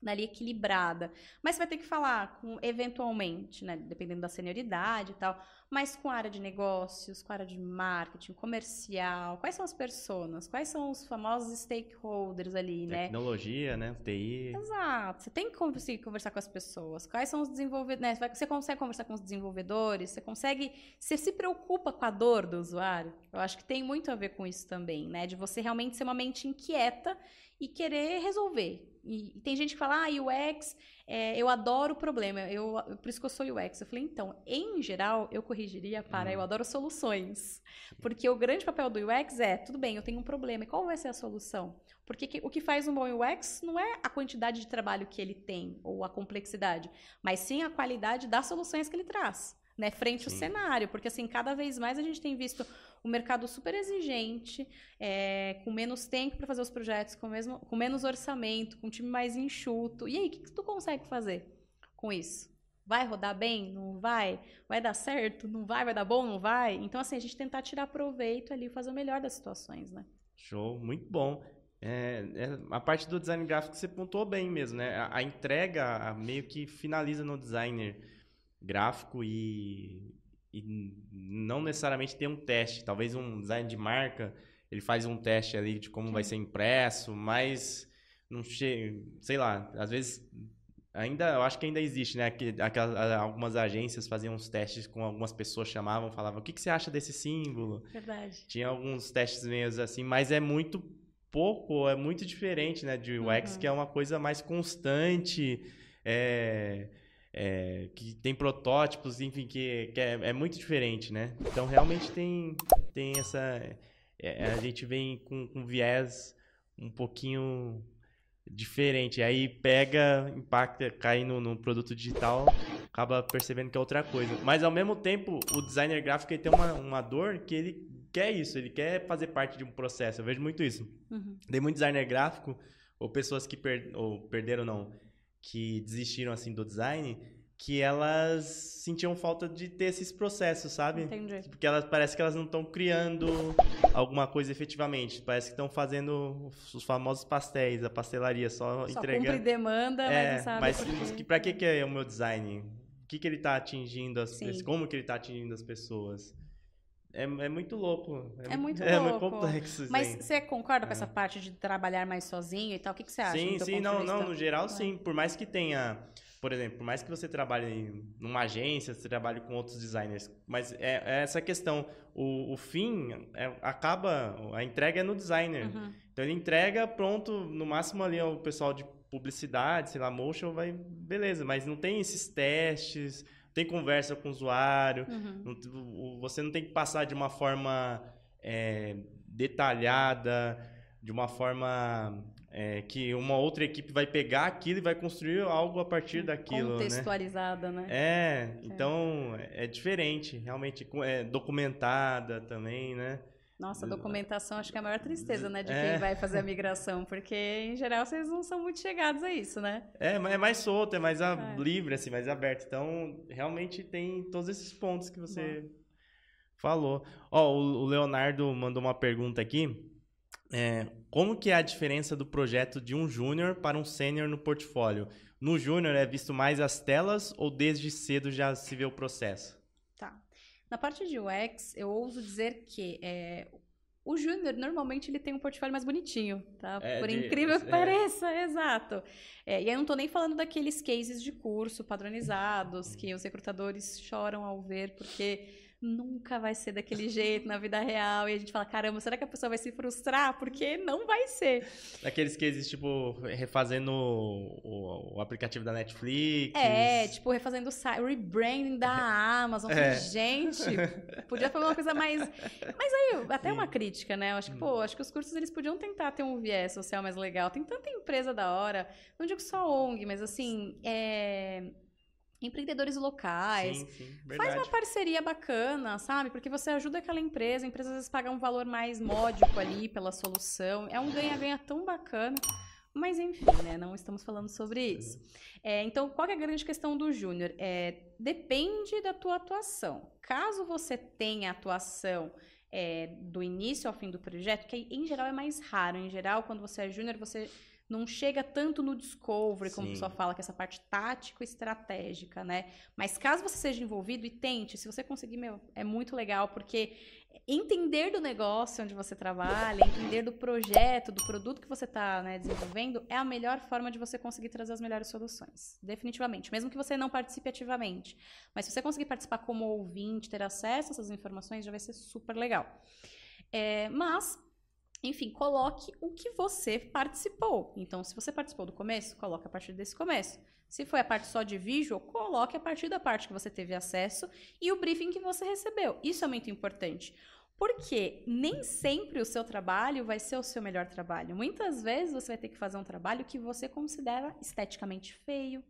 dali equilibrada. Mas você vai ter que falar com, eventualmente, né, dependendo da senioridade e tal, mas com a área de negócios, com a área de marketing, comercial, quais são as pessoas, quais são os famosos stakeholders ali, né? Tecnologia, né, TI. Exato. Você tem que conseguir conversar com as pessoas. Quais são os desenvolvedores, né? Você consegue conversar com os desenvolvedores, você consegue, você se preocupa com a dor do usuário. Eu acho que tem muito a ver com isso também, né, de você realmente ser uma mente inquieta e querer resolver. E, e tem gente que fala, ah, UX, é, eu adoro o problema, eu, por isso que eu sou UX. Eu falei, então, em geral, eu corrigiria para hum. eu adoro soluções. Porque o grande papel do UX é, tudo bem, eu tenho um problema, e qual vai ser a solução? Porque que, o que faz um bom UX não é a quantidade de trabalho que ele tem, ou a complexidade, mas sim a qualidade das soluções que ele traz né, frente Sim. ao cenário, porque assim, cada vez mais a gente tem visto um mercado super exigente, é, com menos tempo para fazer os projetos, com, mesmo, com menos orçamento, com um time mais enxuto. E aí, o que, que tu consegue fazer com isso? Vai rodar bem? Não vai? Vai dar certo? Não vai? Vai dar bom? Não vai? Então, assim, a gente tentar tirar proveito ali, fazer o melhor das situações, né? Show, muito bom. É, é, a parte do design gráfico você pontuou bem mesmo, né? A, a entrega meio que finaliza no designer gráfico e, e não necessariamente tem um teste. Talvez um design de marca, ele faz um teste ali de como Sim. vai ser impresso, mas não chega, sei lá, às vezes ainda, eu acho que ainda existe, né? Que, aquelas, algumas agências faziam uns testes com algumas pessoas, chamavam, falavam, o que, que você acha desse símbolo? Verdade. Tinha alguns testes meio assim, mas é muito pouco, é muito diferente, né, de UX, uhum. que é uma coisa mais constante, é, é, que tem protótipos, enfim, que, que é, é, muito diferente, né? Então, realmente tem, tem essa... É, a gente vem com, com viés um pouquinho diferente. Aí pega, impacta, cai no, no, produto digital, acaba percebendo que é outra coisa. Mas ao mesmo tempo, o designer gráfico ele tem uma, uma dor que ele quer isso, ele quer fazer parte de um processo. Eu vejo muito isso. Uhum. Tem muito designer gráfico, ou pessoas que per, ou perderam, não, que desistiram assim do design, que elas sentiam falta de ter esses processos, sabe? Entendi. Porque elas parece que elas não estão criando alguma coisa efetivamente. Parece que estão fazendo os famosos pastéis, a pastelaria, só, só entregando. cumpre demanda, é, mas sabe mas porque... para que, que é o meu design? O que, que ele está atingindo as pessoas? Como que ele está atingindo as pessoas? É, é muito louco. É, é muito é louco. É complexo. Mas sim. você concorda com essa é. parte de trabalhar mais sozinho e tal? O que, que você acha? Sim, sim, não, não, no geral sim. Por mais que tenha, por exemplo, por mais que você trabalhe numa agência, você trabalhe com outros designers, mas é, é essa questão, o, o fim é, acaba, a entrega é no designer. Uhum. Então ele entrega, pronto, no máximo ali o pessoal de publicidade, sei lá, motion vai, beleza, mas não tem esses testes tem conversa com o usuário, uhum. não, você não tem que passar de uma forma é, detalhada, de uma forma é, que uma outra equipe vai pegar aquilo e vai construir algo a partir daquilo. Né? Contextualizada, né? né? É, então é, é diferente, realmente é documentada também, né? Nossa, a documentação acho que é a maior tristeza, né, de é. quem vai fazer a migração, porque em geral vocês não são muito chegados a isso, né? É, é mais solto, é mais é. livre, assim, mais aberto. Então, realmente tem todos esses pontos que você Bom. falou. Ó, o Leonardo mandou uma pergunta aqui. É, como que é a diferença do projeto de um júnior para um sênior no portfólio? No júnior é visto mais as telas ou desde cedo já se vê o processo? Na parte de UX, eu ouso dizer que é, o júnior, normalmente, ele tem um portfólio mais bonitinho, tá? É, Por de, incrível que é. pareça, exato. É, e aí eu não estou nem falando daqueles cases de curso padronizados que os recrutadores choram ao ver, porque nunca vai ser daquele jeito na vida real. E a gente fala, caramba, será que a pessoa vai se frustrar? Porque não vai ser. Daqueles cases, tipo, refazendo o, o aplicativo da Netflix. É, tipo, refazendo o rebranding da Amazon. É. Gente, podia fazer uma coisa mais... Mas aí, até Sim. uma crítica, né? Eu acho que, hum. pô, acho que os cursos, eles podiam tentar ter um viés social mais legal. Tem tanta empresa da hora, não digo só ONG, mas assim, é empreendedores locais. Sim, sim, Faz uma parceria bacana, sabe? Porque você ajuda aquela empresa, a empresa às vezes paga um valor mais módico ali pela solução. É um ganha-ganha tão bacana. Mas enfim, né? Não estamos falando sobre isso. É, então, qual é a grande questão do júnior? É, depende da tua atuação. Caso você tenha atuação é, do início ao fim do projeto, que em geral é mais raro. Em geral, quando você é júnior, você não chega tanto no discovery, como Sim. o pessoal fala, que é essa parte tática estratégica, né? Mas caso você seja envolvido e tente, se você conseguir, meu, é muito legal, porque entender do negócio onde você trabalha, entender do projeto, do produto que você está né, desenvolvendo, é a melhor forma de você conseguir trazer as melhores soluções. Definitivamente. Mesmo que você não participe ativamente. Mas se você conseguir participar como ouvinte, ter acesso a essas informações, já vai ser super legal. É, mas enfim, coloque o que você participou. Então, se você participou do começo, coloque a partir desse começo. Se foi a parte só de visual, coloque a partir da parte que você teve acesso e o briefing que você recebeu. Isso é muito importante. Porque nem sempre o seu trabalho vai ser o seu melhor trabalho. Muitas vezes você vai ter que fazer um trabalho que você considera esteticamente feio,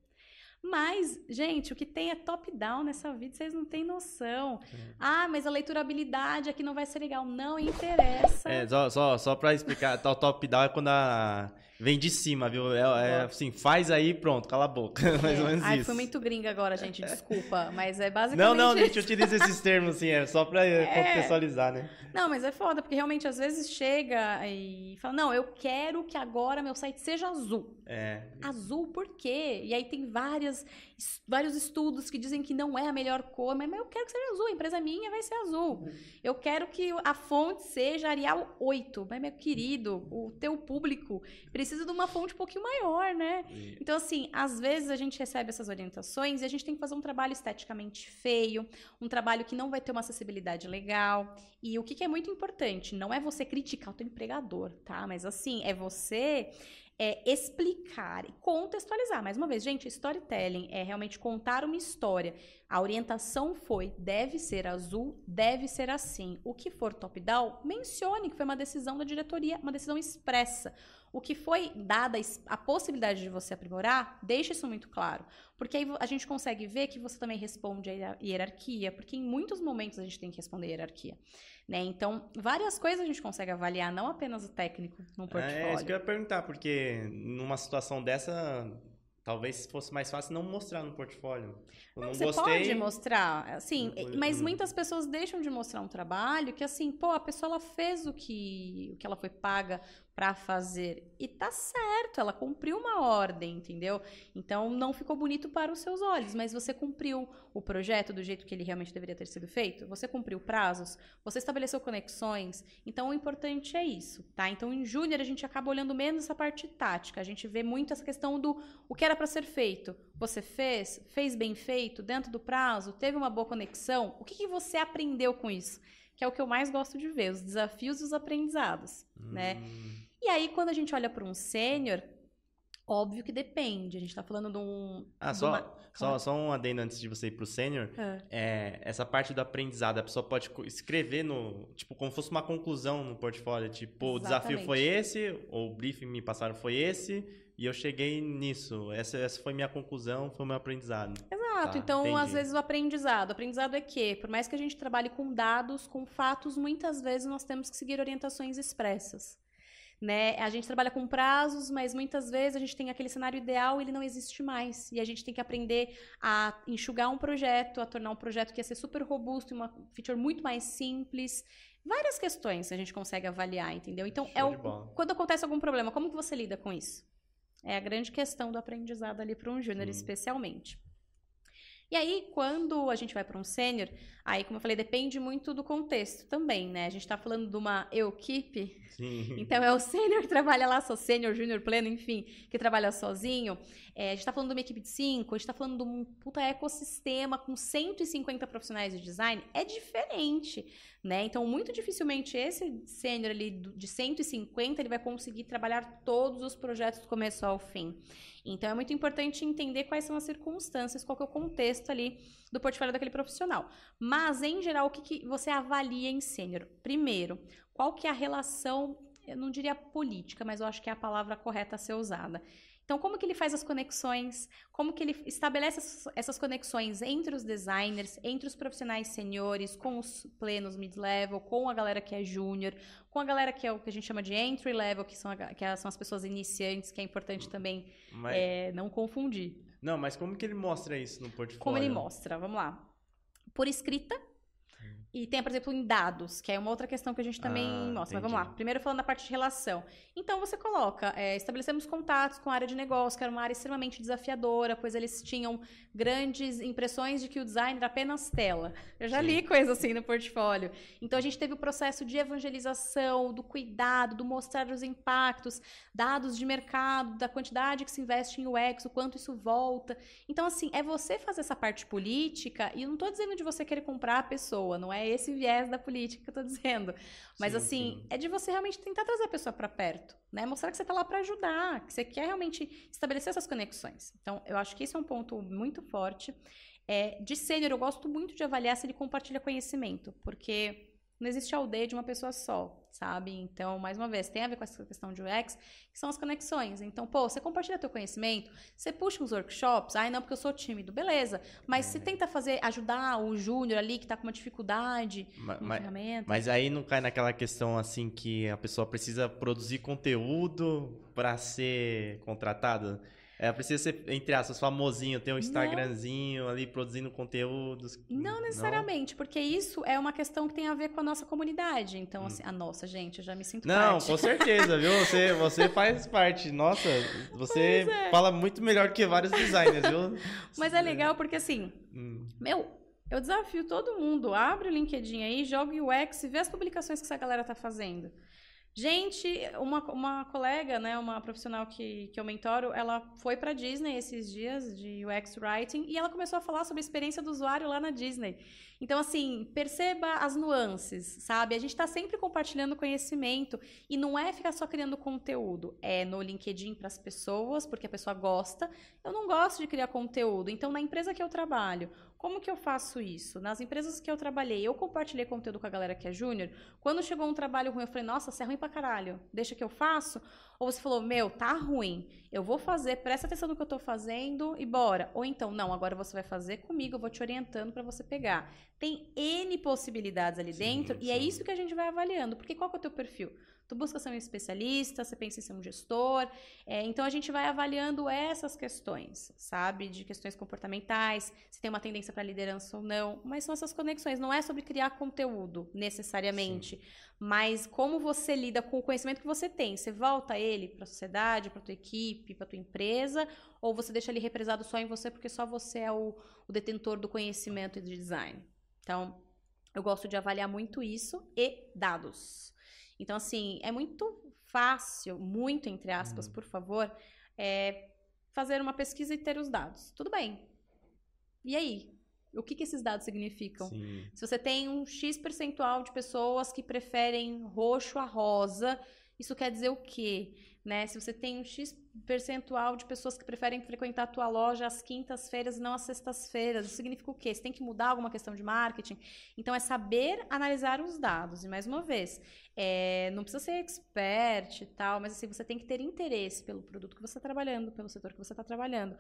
Mas, gente, o que tem é top-down nessa vida, vocês não têm noção. É. Ah, mas a leiturabilidade aqui não vai ser legal. Não interessa. É, só, só, só pra explicar, top-down é quando a Vem de cima, viu? É, é, assim, faz aí pronto, cala a boca. Mais ou menos Ai, isso. fui muito gringa agora, gente, desculpa. Mas é basicamente. Não, não, a gente utiliza esses termos, assim, é só pra é... contextualizar, né? Não, mas é foda, porque realmente às vezes chega e fala: não, eu quero que agora meu site seja azul. É. Azul por quê? E aí tem várias, vários estudos que dizem que não é a melhor cor, mas, mas eu quero que seja azul, a empresa minha vai ser azul. Uhum. Eu quero que a fonte seja Arial 8. Mas, meu querido, o teu público precisa precisa de uma fonte um pouquinho maior, né? E... Então, assim, às vezes a gente recebe essas orientações e a gente tem que fazer um trabalho esteticamente feio, um trabalho que não vai ter uma acessibilidade legal. E o que, que é muito importante, não é você criticar o teu empregador, tá? Mas assim, é você é explicar e contextualizar. Mais uma vez, gente, storytelling é realmente contar uma história. A orientação foi: deve ser azul, deve ser assim. O que for top-down, mencione que foi uma decisão da diretoria, uma decisão expressa. O que foi dada a possibilidade de você aprimorar, deixa isso muito claro. Porque aí a gente consegue ver que você também responde a hierarquia, porque em muitos momentos a gente tem que responder a hierarquia. Né? Então, várias coisas a gente consegue avaliar, não apenas o técnico no portfólio. É, é isso que eu ia perguntar, porque numa situação dessa, Talvez fosse mais fácil não mostrar no portfólio. Eu não, não você gostei... pode mostrar, assim, mas muitas pessoas deixam de mostrar um trabalho que, assim, pô, a pessoa ela fez o que, o que ela foi paga para fazer. E tá certo, ela cumpriu uma ordem, entendeu? Então não ficou bonito para os seus olhos, mas você cumpriu o projeto do jeito que ele realmente deveria ter sido feito, você cumpriu prazos, você estabeleceu conexões. Então o importante é isso, tá? Então em júnior a gente acaba olhando menos essa parte tática, a gente vê muito essa questão do o que era para ser feito. Você fez, fez bem feito, dentro do prazo, teve uma boa conexão. O que, que você aprendeu com isso? Que é o que eu mais gosto de ver, os desafios e os aprendizados, né? hum. né? E aí, quando a gente olha para um sênior, óbvio que depende. A gente está falando de um. Ah, de só, uma... só, só um adendo antes de você ir para o sênior. É. é. essa parte do aprendizado, a pessoa pode escrever no. Tipo, como fosse uma conclusão no portfólio. Tipo, Exatamente. o desafio foi esse, ou o briefing me passaram foi esse, e eu cheguei nisso. Essa, essa foi minha conclusão, foi meu aprendizado. Exato. Tá, então, entendi. às vezes, o aprendizado. O aprendizado é que, por mais que a gente trabalhe com dados, com fatos, muitas vezes nós temos que seguir orientações expressas. Né? A gente trabalha com prazos, mas muitas vezes a gente tem aquele cenário ideal e ele não existe mais. E a gente tem que aprender a enxugar um projeto, a tornar um projeto que ia ser super robusto, uma feature muito mais simples. Várias questões a gente consegue avaliar, entendeu? Então, é o, quando acontece algum problema, como que você lida com isso? É a grande questão do aprendizado ali para um júnior, especialmente. E aí, quando a gente vai para um sênior, aí, como eu falei, depende muito do contexto também, né? A gente está falando de uma equipe, então é o sênior que trabalha lá, só sênior, júnior, pleno, enfim, que trabalha sozinho. É, a gente está falando de uma equipe de cinco, a gente está falando de um puta ecossistema com 150 profissionais de design, é diferente, né? Então, muito dificilmente esse sênior ali de 150, ele vai conseguir trabalhar todos os projetos do começo ao fim. Então, é muito importante entender quais são as circunstâncias, qual é o contexto ali do portfólio daquele profissional. Mas, em geral, o que, que você avalia em sênior? Primeiro, qual que é a relação, eu não diria política, mas eu acho que é a palavra correta a ser usada. Então, como que ele faz as conexões? Como que ele estabelece essas conexões entre os designers, entre os profissionais seniores, com os plenos mid-level, com a galera que é júnior, com a galera que é o que a gente chama de entry level, que são, a, que são as pessoas iniciantes, que é importante também mas... é, não confundir. Não, mas como que ele mostra isso no portfólio? Como ele mostra? Vamos lá. Por escrita, e tem, por exemplo, em dados, que é uma outra questão que a gente também ah, mostra. Entendi. Mas vamos lá. Primeiro falando da parte de relação. Então você coloca, é, estabelecemos contatos com a área de negócio, que era uma área extremamente desafiadora, pois eles tinham grandes impressões de que o design era apenas tela. Eu já Sim. li coisas assim no portfólio. Então a gente teve o processo de evangelização, do cuidado, do mostrar os impactos, dados de mercado, da quantidade que se investe em UX, o quanto isso volta. Então, assim, é você fazer essa parte política, e eu não estou dizendo de você querer comprar a pessoa, não é esse viés da política que eu tô dizendo. Mas sim, assim, sim. é de você realmente tentar trazer a pessoa para perto, né? Mostrar que você tá lá para ajudar, que você quer realmente estabelecer essas conexões. Então, eu acho que esse é um ponto muito forte. É, de sênior, eu gosto muito de avaliar se ele compartilha conhecimento, porque não existe aldeia de uma pessoa só, sabe? Então, mais uma vez, tem a ver com essa questão de UX, que são as conexões. Então, pô, você compartilha teu conhecimento, você puxa uns workshops, ai, não, porque eu sou tímido, beleza. Mas é. você tenta fazer, ajudar o júnior ali que tá com uma dificuldade mas, ferramenta. Mas aí não cai naquela questão assim que a pessoa precisa produzir conteúdo para ser contratada? É, precisa ser, entre aspas, famosinho, ter um Instagramzinho não. ali produzindo conteúdos. Não necessariamente, não? porque isso é uma questão que tem a ver com a nossa comunidade. Então, hum. assim, a nossa, gente, eu já me sinto Não, parte. com certeza, viu? Você, você faz parte. Nossa, você é. fala muito melhor que vários designers, viu? Mas é legal porque, assim, hum. meu, eu desafio todo mundo, abre o LinkedIn aí, joga o UX e vê as publicações que essa galera tá fazendo. Gente, uma, uma colega, né, uma profissional que, que eu mentoro, ela foi para Disney esses dias de UX Writing e ela começou a falar sobre a experiência do usuário lá na Disney. Então, assim, perceba as nuances, sabe? A gente está sempre compartilhando conhecimento e não é ficar só criando conteúdo. É no LinkedIn para as pessoas, porque a pessoa gosta. Eu não gosto de criar conteúdo. Então, na empresa que eu trabalho, como que eu faço isso? Nas empresas que eu trabalhei, eu compartilhei conteúdo com a galera que é júnior. Quando chegou um trabalho ruim, eu falei, nossa, você é ruim pra caralho. Deixa que eu faço. Ou você falou, meu, tá ruim, eu vou fazer, presta atenção no que eu tô fazendo e bora. Ou então, não, agora você vai fazer comigo, eu vou te orientando para você pegar. Tem N possibilidades ali sim, dentro sim. e é isso que a gente vai avaliando. Porque qual que é o teu perfil? Tu busca ser um especialista, você pensa em ser um gestor. É, então a gente vai avaliando essas questões, sabe? De questões comportamentais, se tem uma tendência para liderança ou não. Mas são essas conexões. Não é sobre criar conteúdo necessariamente, Sim. mas como você lida com o conhecimento que você tem. Você volta ele para a sociedade, para tua equipe, para tua empresa, ou você deixa ele represado só em você porque só você é o, o detentor do conhecimento e do design. Então, eu gosto de avaliar muito isso e dados. Então, assim, é muito fácil, muito entre aspas, uhum. por favor, é fazer uma pesquisa e ter os dados. Tudo bem. E aí? O que, que esses dados significam? Sim. Se você tem um X percentual de pessoas que preferem roxo a rosa, isso quer dizer o quê? Né? Se você tem um X percentual de pessoas que preferem frequentar a tua loja às quintas-feiras e não às sextas-feiras, isso significa o quê? Você tem que mudar alguma questão de marketing? Então, é saber analisar os dados. E, mais uma vez, é, não precisa ser expert e tal, mas assim, você tem que ter interesse pelo produto que você está trabalhando, pelo setor que você está trabalhando.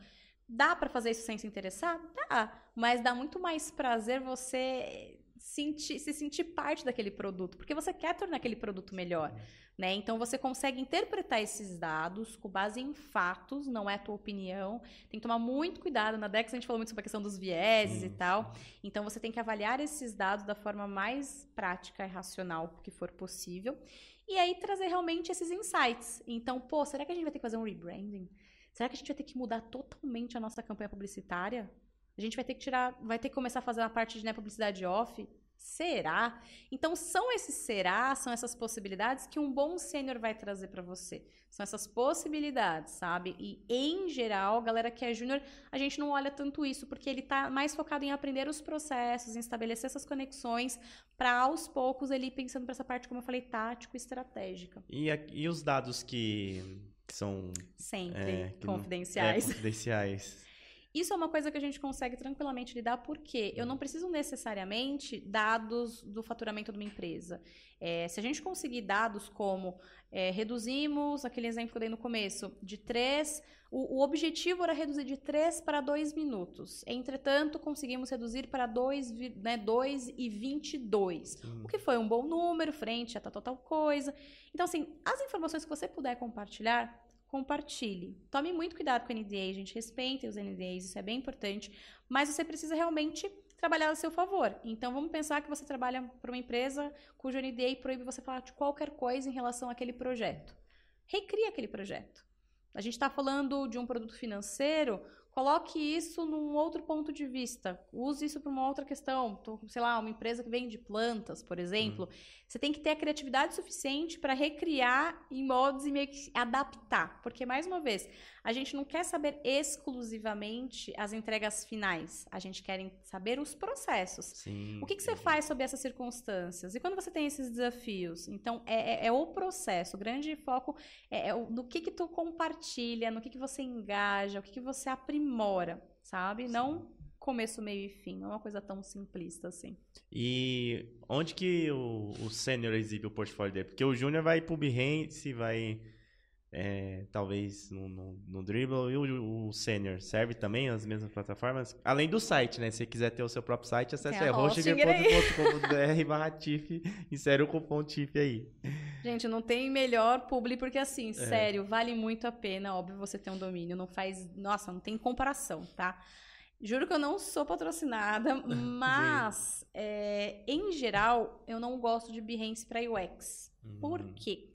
Dá para fazer isso sem se interessar? Dá, mas dá muito mais prazer você sentir, se sentir parte daquele produto, porque você quer tornar aquele produto melhor. Né? Então você consegue interpretar esses dados com base em fatos, não é tua opinião. Tem que tomar muito cuidado. Na Dex a gente falou muito sobre a questão dos vieses e tal. Então você tem que avaliar esses dados da forma mais prática e racional que for possível. E aí trazer realmente esses insights. Então, pô, será que a gente vai ter que fazer um rebranding? Será que a gente vai ter que mudar totalmente a nossa campanha publicitária? A gente vai ter que tirar, vai ter que começar a fazer a parte de né, publicidade off? Será? Então são esses será, são essas possibilidades que um bom sênior vai trazer para você. São essas possibilidades, sabe? E em geral, galera que é júnior, a gente não olha tanto isso porque ele tá mais focado em aprender os processos, em estabelecer essas conexões para aos poucos ele ir pensando para essa parte, como eu falei, tático e estratégica. E, e os dados que, que são sempre é, que confidenciais. Não, é, confidenciais. Isso é uma coisa que a gente consegue tranquilamente lidar, porque eu não preciso necessariamente dados do faturamento de uma empresa. É, se a gente conseguir dados como é, reduzimos, aquele exemplo que eu dei no começo, de 3, o, o, objetivo era reduzir de 3 para 2 minutos. Entretanto, conseguimos reduzir para 2, né, 2 e 22, uhum. o que foi um bom número frente a tal, tal, tal coisa. Então, assim, as informações que você puder compartilhar, compartilhe. Tome muito cuidado com o NDA, gente. Respeite os NDAs, isso é bem importante. Mas você precisa realmente trabalhar a seu favor. Então, vamos pensar que você trabalha para uma empresa cujo NDA proíbe você falar de qualquer coisa em relação àquele projeto. Recria aquele projeto. A gente está falando de um produto financeiro, Coloque isso num outro ponto de vista. Use isso para uma outra questão. Tô, sei lá, uma empresa que vende plantas, por exemplo. Uhum. Você tem que ter a criatividade suficiente para recriar em modos e meio que adaptar. Porque, mais uma vez, a gente não quer saber exclusivamente as entregas finais. A gente quer saber os processos. Sim, o que, que você faz sobre essas circunstâncias? E quando você tem esses desafios? Então, é, é, é o processo. O grande foco é, é no que, que tu compartilha, no que, que você engaja, o que, que você aprimora, sabe? Sim. Não começo, meio e fim. Não é uma coisa tão simplista assim. E onde que o, o sênior exibe o portfólio dele? Porque o júnior vai pro Behance, vai é, talvez no, no, no Dribble e o, o Senior serve também as mesmas plataformas? Além do site, né? Se você quiser ter o seu próprio site, acesse é hostinger.com.br barra TIF, insere o cupom TIF aí. Gente, não tem melhor publi, porque assim, é. sério, vale muito a pena, óbvio, você ter um domínio, não faz, nossa, não tem comparação, tá? Juro que eu não sou patrocinada, mas é, em geral eu não gosto de Behance para UX. Hum. Por quê?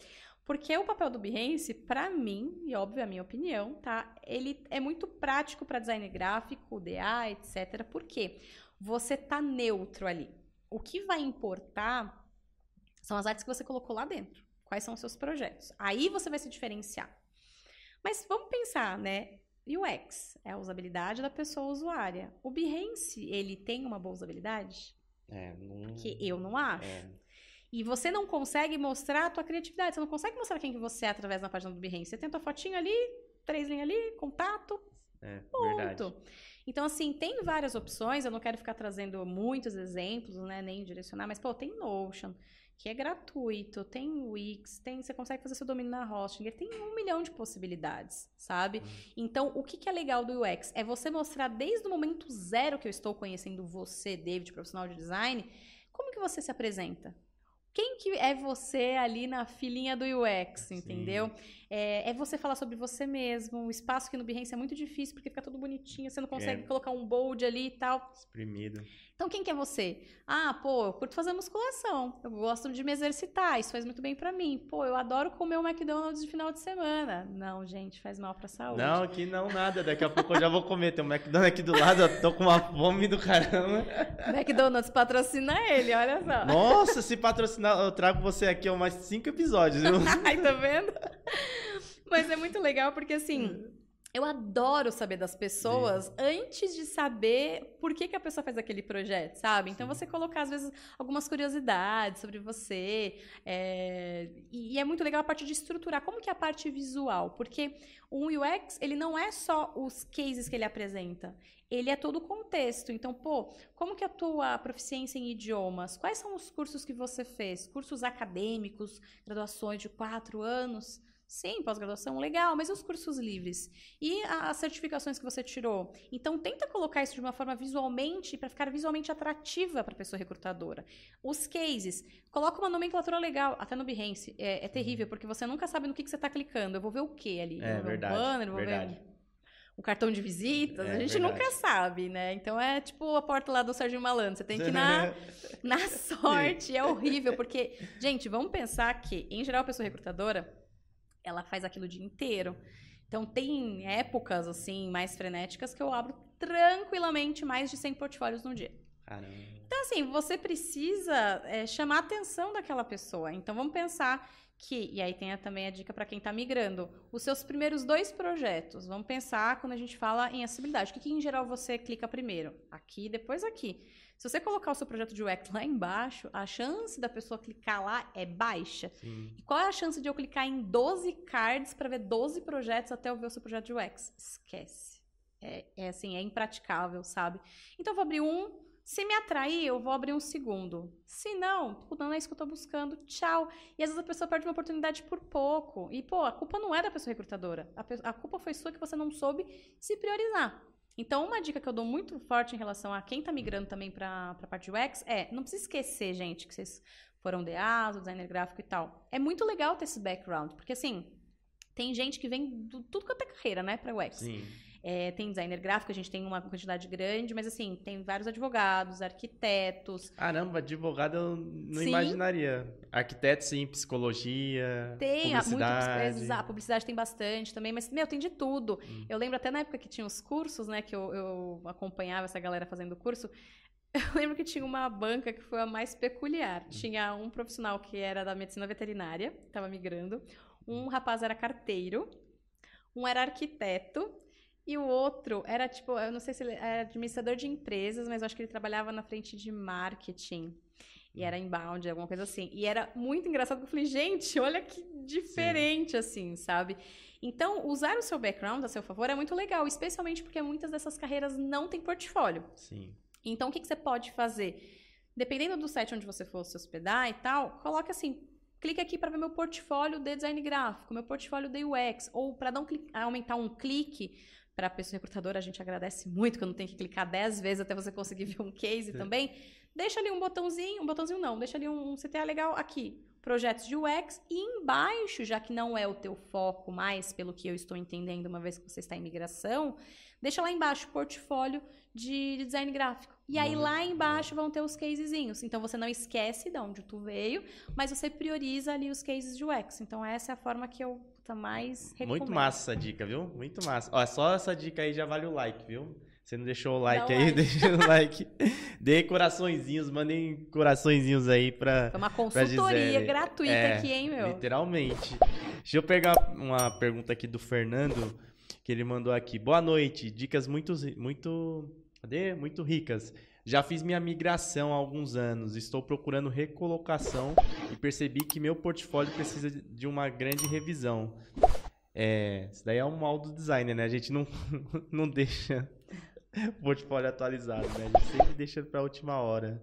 Porque o papel do Behance, para mim, e óbvio a minha opinião, tá? Ele é muito prático para design gráfico, DA, etc. Por quê? Você tá neutro ali. O que vai importar são as artes que você colocou lá dentro. Quais são os seus projetos? Aí você vai se diferenciar. Mas vamos pensar, né? UX é a usabilidade da pessoa usuária. O Behance, ele tem uma boa usabilidade? É, não... Que eu não acho. É. E você não consegue mostrar a tua criatividade. Você não consegue mostrar quem que você é através da página do Behance. Você tem a tua fotinho ali, três linhas ali, contato. É, ponto. Verdade. Então, assim, tem várias opções. Eu não quero ficar trazendo muitos exemplos, né? Nem direcionar, mas, pô, tem Notion, que é gratuito, tem Wix, tem, você consegue fazer seu domínio na Hostinger, tem um milhão de possibilidades, sabe? Hum. Então, o que, que é legal do UX? É você mostrar desde o momento zero que eu estou conhecendo você, David, profissional de design, como que você se apresenta? quem que é você ali na filinha do UX, entendeu? É, é, você falar sobre você mesmo. O espaço aqui no Behance é muito difícil porque fica tudo bonitinho, você não consegue é. colocar um bold ali e tal. Exprimido. Então, quem que é você? Ah, pô, eu curto fazer musculação. Eu gosto de me exercitar, isso faz muito bem para mim. Pô, eu adoro comer o McDonald's de final de semana. Não, gente, faz mal pra saúde. Não, aqui não nada. Daqui a pouco eu já vou comer. Tem um McDonald's aqui do lado, eu tô com uma fome do caramba. McDonald's patrocina ele, olha só. Nossa, se patrocinar, eu trago você aqui a mais cinco episódios, viu? Ai, tá vendo? Mas é muito legal porque assim. Eu adoro saber das pessoas Sim. antes de saber por que, que a pessoa faz aquele projeto, sabe? Então, Sim. você colocar, às vezes, algumas curiosidades sobre você. É... E, é muito legal a parte de estruturar. Como que é a parte visual? Porque o UX, ele não é só os cases que ele apresenta. Ele é todo o contexto. Então, pô, como que a tua proficiência em idiomas? Quais são os cursos que você fez? Cursos acadêmicos, graduações de quatro anos? Sim, pós-graduação, legal, mas e os cursos livres? E as certificações que você tirou? Então, tenta colocar isso de uma forma visualmente, para ficar visualmente atrativa para a pessoa recrutadora. Os cases, coloca uma nomenclatura legal, até no Behance. É, é terrível, porque você nunca sabe no que, que você está clicando. Eu vou ver o que ali? É, vou ver verdade, um banner, vou verdade. ver um, um cartão de visitas. É, a gente verdade. nunca sabe, né? Então, é tipo a porta lá do Sérgio Malandro. Você tem que ir na, na sorte. É horrível, porque, gente, vamos pensar que, em geral, a pessoa recrutadora ela faz aquilo o dia inteiro. Então, tem épocas, assim, mais frenéticas que eu abro tranquilamente mais de 100 portfólios no dia. Caramba. Então, assim, você precisa é, chamar a atenção daquela pessoa. Então, vamos pensar que, e aí tem também a dica para quem está migrando, os seus primeiros dois projetos. Vamos pensar quando a gente fala em acessibilidade. O que, que em geral você clica primeiro? Aqui, depois aqui. Se você colocar o seu projeto de UX lá embaixo, a chance da pessoa clicar lá é baixa. Sim. E qual é a chance de eu clicar em 12 cards para ver 12 projetos até eu ver o seu projeto de UX? Esquece. É, é assim, é impraticável, sabe? Então eu vou abrir um, se me atrair, eu vou abrir um segundo. Se não, não é isso que eu tô buscando. Tchau. E às vezes a pessoa perde uma oportunidade por pouco. E, pô, a culpa não é da pessoa recrutadora. A, a culpa foi sua que você não soube se priorizar. Então, uma dica que eu dou muito forte em relação a quem está migrando também para a parte UX é, não precisa esquecer, gente, que vocês foram DAs, designer gráfico e tal. É muito legal ter esse background, porque assim, tem gente que vem do tudo quanto é carreira, né, para UX. Sim. É, tem designer gráfico, a gente tem uma quantidade grande, mas assim, tem vários advogados, arquitetos. Caramba, advogado eu não sim. imaginaria. Arquiteto, sim, psicologia, tem, publicidade. Muito, a publicidade tem bastante também, mas, meu, tem de tudo. Hum. Eu lembro até na época que tinha os cursos, né, que eu, eu acompanhava essa galera fazendo curso, eu lembro que tinha uma banca que foi a mais peculiar. Hum. Tinha um profissional que era da medicina veterinária, estava migrando. Um rapaz era carteiro. Um era arquiteto. E o outro era tipo, eu não sei se ele era administrador de empresas, mas eu acho que ele trabalhava na frente de marketing. E era inbound, alguma coisa assim. E era muito engraçado, porque eu falei, gente, olha que diferente, Sim. assim, sabe? Então, usar o seu background a seu favor é muito legal, especialmente porque muitas dessas carreiras não têm portfólio. Sim. Então, o que, que você pode fazer? Dependendo do site onde você for se hospedar e tal, coloca assim, clique aqui para ver meu portfólio de design gráfico, meu portfólio de UX, ou para dar um aumentar um clique para a pessoa recrutadora, a gente agradece muito que eu não tenho que clicar 10 vezes até você conseguir ver um case Sim. também. Deixa ali um botãozinho, um botãozinho não, deixa ali um CTA legal aqui, projetos de UX e embaixo, já que não é o teu foco mais, pelo que eu estou entendendo, uma vez que você está em migração, deixa lá embaixo portfólio de design gráfico. E aí lá embaixo vão ter os casezinhos. Então você não esquece de onde tu veio, mas você prioriza ali os cases de UX. Então essa é a forma que eu tá mais recomendo. Muito massa essa dica, viu? Muito massa. Ó, só essa dica aí já vale o like, viu? Você não deixou o like Dá aí, like. deixa o like. Dê coraçõezinhos, mandem coraçõezinhos aí pra. É uma consultoria gratuita é, aqui, hein, meu? Literalmente. Deixa eu pegar uma pergunta aqui do Fernando, que ele mandou aqui. Boa noite. Dicas muito. muito Cadê? Muito ricas. Já fiz minha migração há alguns anos, estou procurando recolocação e percebi que meu portfólio precisa de uma grande revisão. É, isso daí é um mal do designer, né? A gente não, não deixa o portfólio atualizado, né? A gente sempre deixa para a última hora.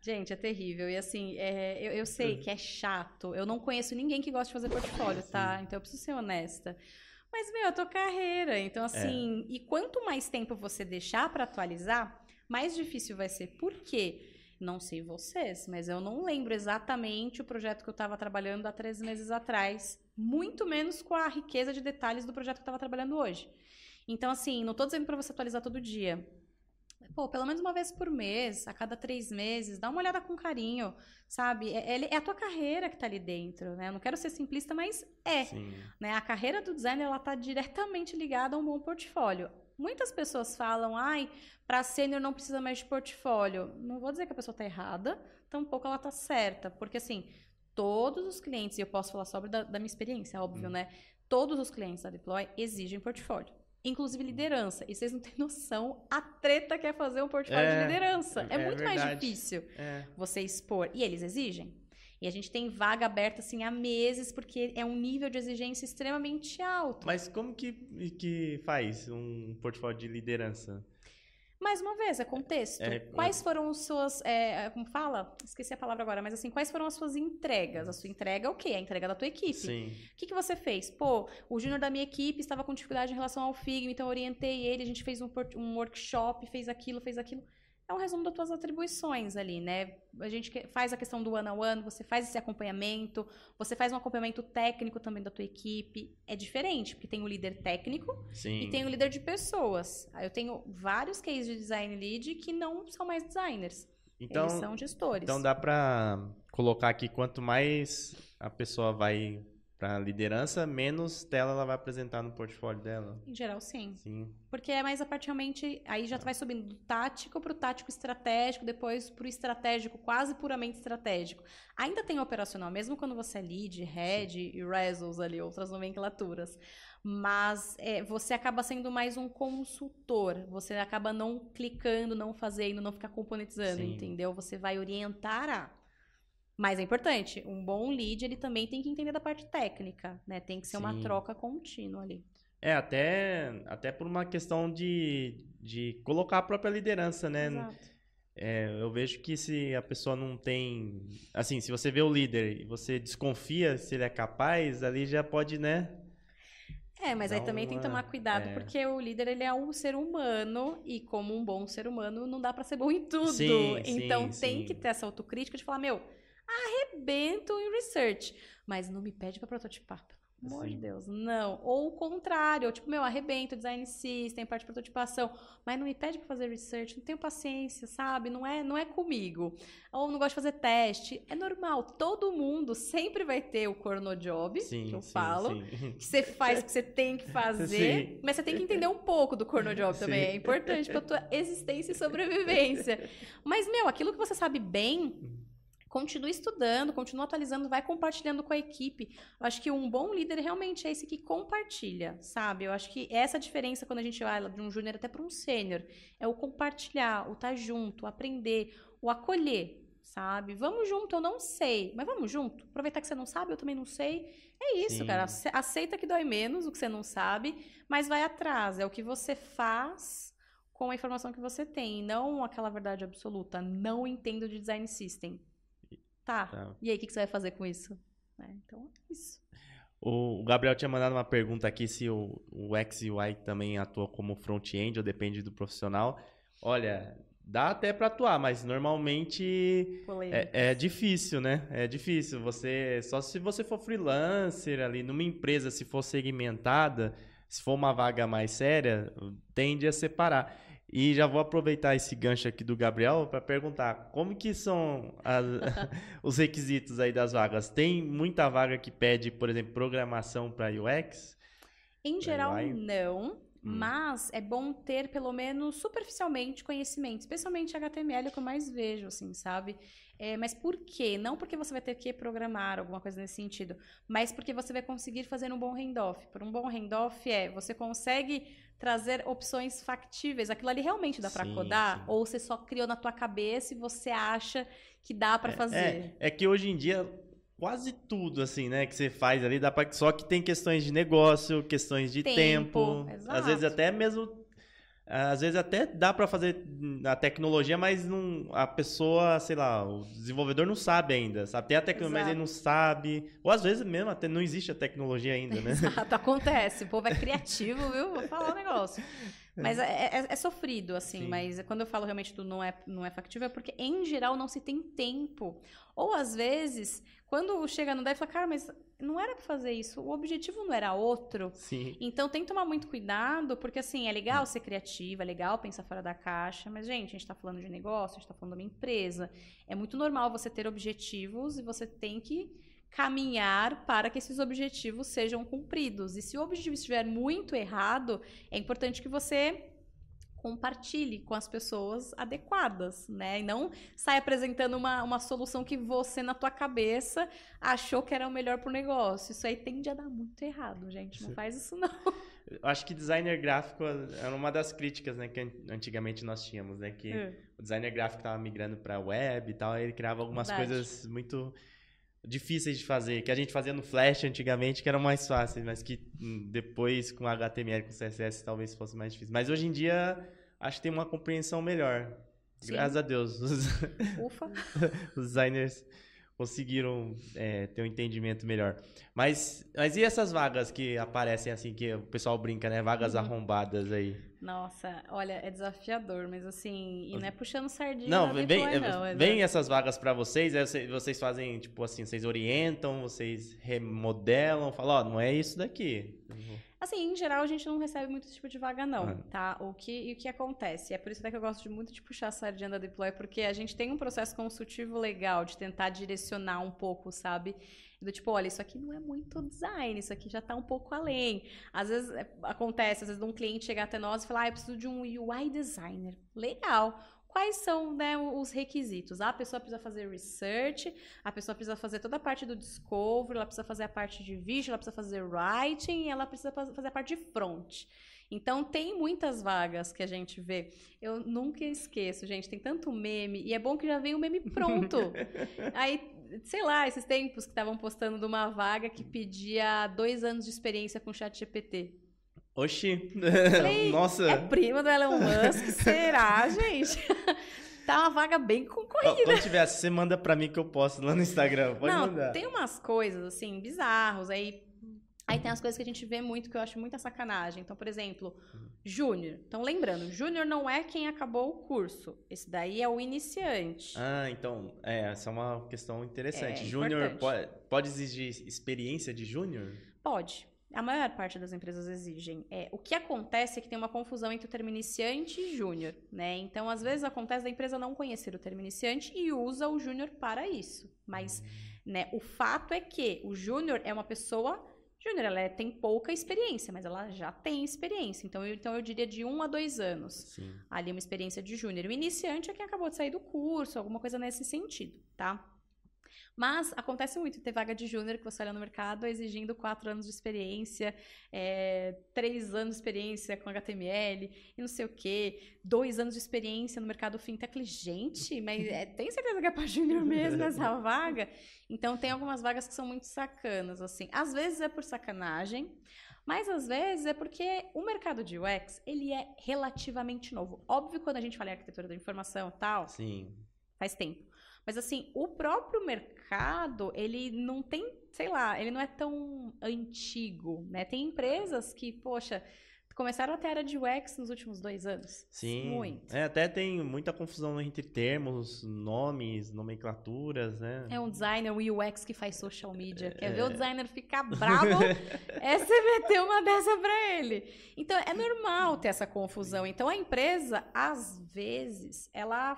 Gente, é terrível. E assim, é, eu, eu, sei que é chato. Eu não conheço ninguém que gosta de fazer portfólio, tá? Então eu preciso ser honesta. Mas, meu, é a tua carreira. Então, assim, é. e quanto mais tempo você deixar para atualizar, mais difícil vai ser. Por quê? Não sei vocês, mas eu não lembro exatamente o projeto que eu estava trabalhando há três meses atrás. Muito menos com a riqueza de detalhes do projeto que eu estava trabalhando hoje. Então, assim, não estou dizendo para você atualizar todo dia. Pô, pelo menos uma vez por mês, a cada três meses, dá uma olhada com carinho, sabe? É, é, é a tua carreira que está ali dentro, né? Eu não quero ser simplista, mas é. Sim. Né? A carreira do designer, ela está diretamente ligada a um bom portfólio. Muitas pessoas falam, ai, para sênior não precisa mais de portfólio. Não vou dizer que a pessoa está errada, tampouco ela está certa. Porque, assim, todos os clientes, e eu posso falar sobre da, da minha experiência, óbvio, hum. né? Todos os clientes da Deploy exigem portfólio inclusive liderança. E vocês não têm noção a treta que é fazer um portfólio é, de liderança. É, é muito verdade. mais difícil é. você expor. E eles exigem. E a gente tem vaga aberta assim há meses, porque é um nível de exigência extremamente alto. Mas como que, que faz um portfólio de liderança? Mais uma vez, é contexto. É, quais foram as suas. É, como fala? Esqueci a palavra agora, mas assim, quais foram as suas entregas? A sua entrega é o quê? A entrega da tua equipe. Sim. O que, que você fez? Pô, o júnior da minha equipe estava com dificuldade em relação ao Figma, então orientei ele, a gente fez um, um workshop, fez aquilo, fez aquilo é um resumo das tuas atribuições ali, né? A gente faz a questão do one on one, você faz esse acompanhamento, você faz um acompanhamento técnico também da tua equipe. É diferente, porque tem o líder técnico Sim. e tem o líder de pessoas. Eu tenho vários cases de design lead que não são mais designers. Então, Eles são gestores. Então dá para colocar aqui quanto mais a pessoa vai para liderança, menos tela ela vai apresentar no portfólio dela? Em geral, sim. Sim. Porque é mais a parte realmente. Aí já ah. vai subindo do tático para o tático estratégico, depois para o estratégico, quase puramente estratégico. Ainda tem operacional, mesmo quando você é lead, head sim. e results ali, outras nomenclaturas. Mas é, você acaba sendo mais um consultor. Você acaba não clicando, não fazendo, não ficar componentizando, sim. entendeu? Você vai orientar a. Mas é importante, um bom lead, ele também tem que entender da parte técnica, né? Tem que ser Sim. uma troca contínua ali. É, até, até por uma questão de, de colocar a própria liderança, né? Exato. É, eu vejo que se a pessoa não tem. Assim, se você vê o líder e você desconfia se ele é capaz, ali já pode, né? É, mas aí também uma... tem que tomar cuidado, é. porque o líder ele é um ser humano e como um bom ser humano não dá para ser bom em tudo. Sim, então sim, tem sim. que ter essa autocrítica de falar, meu, arrebento em research, mas não me pede para prototipar, pelo amor de Deus, não. Ou o contrário, tipo, meu, arrebento, design system, parte de prototipação, mas não me pede para fazer research, não tenho paciência, sabe? Não é, não é comigo. Ou não gosto de fazer teste. É normal, todo mundo sempre vai ter o corno job, sim, que eu sim, falo, sim. que você faz o que você tem que fazer, mas você tem que entender um pouco do corno job também, é importante para tua existência e sobrevivência. Mas meu, aquilo que você sabe bem, continue estudando, continue atualizando, vai compartilhando com a equipe. Eu acho que um bom líder realmente é esse que compartilha, sabe? Eu acho que essa diferença quando a gente vai de um júnior até para um sênior é o compartilhar, o estar tá junto, o aprender, o acolher. sabe? Vamos junto, eu não sei, mas vamos junto. Aproveitar que você não sabe, eu também não sei. É isso, Sim. cara. Ace- Aceita que dói menos o que você não sabe, mas vai atrás. É o que você faz com a informação que você tem, não aquela verdade absoluta. Não entendo de design system. Tá. Tá. E aí, o que que você vai fazer com isso? É, então, é isso. O Gabriel tinha mandado uma pergunta aqui se o, o X e o Y também atua como front-end ou depende do profissional. Olha, dá até para atuar, mas normalmente é, é difícil, né? É difícil. Você só se você for freelancer ali numa empresa, se for segmentada, se for uma vaga mais séria, tende a separar. E já vou aproveitar esse gancho aqui do Gabriel para perguntar como que são as- os requisitos aí das vagas. Tem muita vaga que pede, por exemplo, programação para UX? Em geral, vai- não. Hum. Mas é bom ter, pelo menos superficialmente, conhecimento. Especialmente HTML, é que eu mais vejo, assim, sabe? É, mas por quê? Não porque você vai ter que programar alguma coisa nesse sentido, mas porque você vai conseguir fazer um bom handoff. Por um bom handoff é, você consegue trazer opções factíveis. Aquilo ali realmente dá pra Sim, codar? sim. Ou você só criou na tua cabeça e você acha que dá pra fazer? É, é que hoje em dia quase tudo assim, né, que você faz ali dá para só que tem questões de negócio, questões de Tempo, tempo, às vezes até mesmo às vezes até dá para fazer a tecnologia, mas não a pessoa, sei lá, o desenvolvedor não sabe ainda, sabe? Tem a tecnologia, mas ele não sabe, ou às vezes mesmo até não existe a tecnologia ainda, né? Exato, acontece. O povo é criativo, viu? Vou falar um negócio. Mas é, é- é sofrido, assim. Sim. Mas quando eu falo realmente do não é, não é factível, é porque, em geral, não se tem tempo. Ou, às vezes, quando chega no dev, fala, cara, mas não era pra fazer isso. O objetivo não era outro. Sim. Então tem que tomar muito cuidado, porque assim, é legal ser criativa, é legal pensar fora da caixa, mas, gente, a gente tá falando de negócio, a gente tá falando de uma empresa. É muito normal você ter objetivos e você tem que caminhar para que esses objetivos sejam cumpridos. E se o objetivo estiver muito errado, é importante que você compartilhe com as pessoas adequadas, né? E não saia apresentando uma, uma solução que você, na tua cabeça, achou que era o melhor pro negócio. Isso aí tende a dar muito errado, gente. Não Sim. faz isso, não. Eu acho que designer gráfico era uma das críticas, né, que an- antigamente nós tínhamos, né, que É. o designer gráfico estava migrando para web e tal, ele criava algumas Verdade. coisas muito difíceis de fazer, que a gente fazia no Flash antigamente, que eram mais fáceis, mas que hum, depois com HTML, com CSS, talvez fosse mais difícil. Mas hoje em dia, acho que tem uma compreensão melhor. Sim. Graças a Deus, os, Ufa. os designers conseguiram é, ter um entendimento melhor. Mas, mas e essas vagas que aparecem assim, que o pessoal brinca, né? Vagas Uhum. arrombadas aí. Nossa, olha, é desafiador, mas assim, e não é puxando sardinha Não, vem, é, não. é vem essas vagas pra vocês, aí vocês, fazem, tipo assim, vocês orientam, vocês remodelam, falam, ó, não é isso daqui. Assim, em geral, a gente não recebe muito esse tipo de vaga, não, Ah. tá? O que, e o que acontece? É por isso até que eu gosto de muito de puxar a sardinha da Deploy, porque a gente tem um processo consultivo legal de tentar direcionar um pouco, sabe? Do tipo, olha, isso aqui não é muito design, isso aqui já tá um pouco além. Às vezes é, acontece, às vezes um cliente chegar até nós e falar, ah, eu preciso de um UI designer. Legal. Quais são né, os requisitos? Ah, a pessoa precisa fazer research, a pessoa precisa fazer toda a parte do discovery, ela precisa fazer a parte de vídeo, ela precisa fazer writing, ela precisa faz- fazer a parte de front. Então, tem muitas vagas que a gente vê. Eu nunca esqueço, gente, tem tanto meme, e é bom que já vem o meme pronto. Aí, sei lá, esses tempos que estavam postando de uma vaga que pedia dois anos de experiência com chat GPT. Oxi, Falei, nossa. É prima do Elon Musk, será, gente? tá uma vaga bem concorrida. Quando tiver, você manda pra mim que eu posto lá no Instagram, pode Não, mandar. tem umas coisas, assim, bizarros. Aí, aí tem as coisas que a gente vê muito que eu acho muita sacanagem. Então, por exemplo, júnior. Então, lembrando, júnior não é quem acabou o curso. Esse daí é o iniciante. Ah, então, é, essa é uma questão interessante. É, júnior, pode, pode exigir experiência de júnior? Pode. A maior parte das empresas exigem. É, o que acontece é que tem uma confusão entre o termo iniciante e júnior, né? Então, às vezes acontece da empresa não conhecer o termo iniciante e usa o júnior para isso. Mas, né, o fato é que o júnior é uma pessoa júnior, ela é- tem pouca experiência, mas ela já tem experiência. Então, eu, então eu diria de um a dois anos. Sim. Ali uma experiência de júnior. O iniciante é quem acabou de sair do curso, alguma coisa nesse sentido, tá? Mas acontece muito ter vaga de júnior que você olha no mercado exigindo quatro anos de experiência, é, três anos de experiência com HTML e não sei o quê, dois anos de experiência no mercado fintech. Gente, mas é, tem certeza que é para júnior mesmo essa vaga? Então tem algumas vagas que são muito sacanas, assim. Às vezes é por sacanagem, mas às vezes é porque o mercado de UX, ele é relativamente novo. Óbvio, quando a gente fala em arquitetura da informação e tal, Sim. faz tempo. Mas assim, o próprio mercado, ele não tem, sei lá, ele não é tão antigo, né? Tem empresas que, poxa, começaram a ter área de UX nos últimos dois anos. Sim. Muito. É, até tem muita confusão entre termos, nomes, nomenclaturas, né? É um designer, um UX que faz social media. Quer ver o designer ficar bravo? é você meter uma dessa pra ele. Então, é normal ter essa confusão. Então, a empresa, às vezes, ela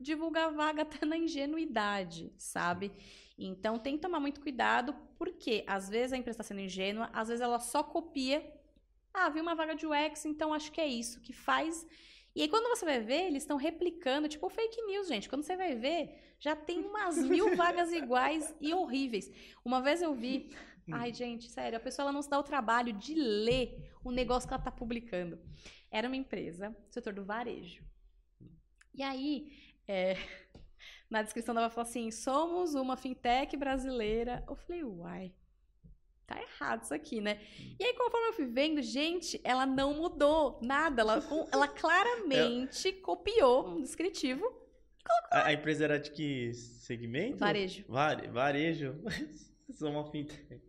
divulga a vaga até na ingenuidade, sabe? Então, tem que tomar muito cuidado, porque às vezes a empresa está sendo ingênua, às vezes ela só copia. Ah, vi uma vaga de UX, então acho que é isso que faz. E aí, quando você vai ver, eles estão replicando, tipo fake news, gente. Quando você vai ver, já tem umas mil vagas iguais e horríveis. Uma vez eu vi. Ai, gente, sério, a pessoa ela não se dá o trabalho de ler o negócio que ela está publicando. Era uma empresa, setor do varejo. E aí, é, na descrição dela falou assim: somos uma fintech brasileira. Eu falei, uai, tá errado isso aqui, né? E aí, conforme eu fui vendo, gente, ela não mudou nada. Ela, ela claramente copiou um descritivo. A, a, empresa era de que segmento? Varejo. Vare, varejo. Sou uma fintech.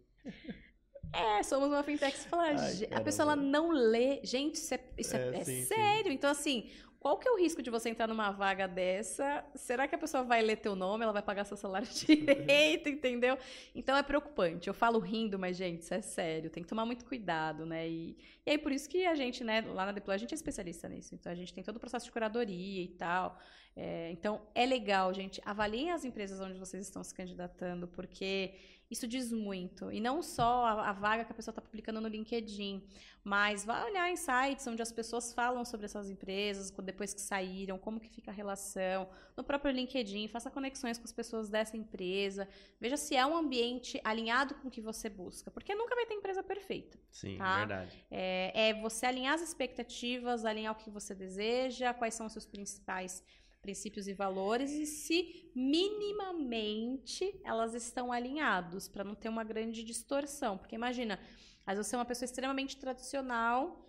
É, somos uma fintech. Você fala, Ai, a pessoa ela não lê. Gente, isso é, isso é, é, é sim, sério. Sim. Então, assim, qual que é o risco de você entrar numa vaga dessa? Será que a pessoa vai ler teu nome, ela vai pagar seu salário direito, entendeu? Então é preocupante. Eu falo rindo, mas, gente, isso é sério. Tem que tomar muito cuidado, né? E, e aí, por isso que a gente, né, lá na Deploy, a gente é especialista nisso. Então, a gente tem todo o processo de curadoria e tal. É, então, é legal, gente. Avaliem as empresas onde vocês estão se candidatando, porque isso diz muito. E não só a, a vaga que a pessoa está publicando no LinkedIn, mas vá olhar em sites onde as pessoas falam sobre essas empresas, depois que saíram, como que fica a relação. No próprio LinkedIn, faça conexões com as pessoas dessa empresa. Veja se é um ambiente alinhado com o que você busca. Porque nunca vai ter empresa perfeita. Sim, tá? verdade. É, é você alinhar as expectativas, alinhar o que você deseja, quais são os seus principais princípios e valores e se minimamente elas estão alinhados para não ter uma grande distorção. Porque imagina, às vezes você é uma pessoa extremamente tradicional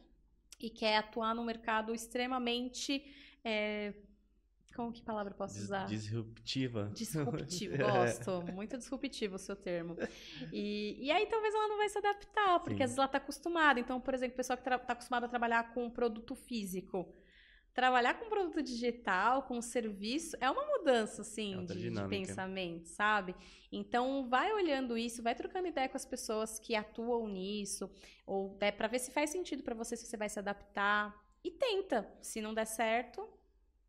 e quer atuar num mercado extremamente é, como que palavra posso usar? Disruptiva. Disruptivo, gosto. Muito disruptivo o seu termo. E, e aí talvez ela não vai se adaptar, porque Sim. às vezes ela está acostumada. Então, por exemplo, pessoa que está acostumada a trabalhar com um produto físico trabalhar com produto digital, com serviço, é uma mudança, assim, é de, de, pensamento, sabe? Então, vai olhando isso, vai trocando ideia com as pessoas que atuam nisso, ou é para ver se faz sentido para você, se você vai se adaptar. E tenta. Se não der certo,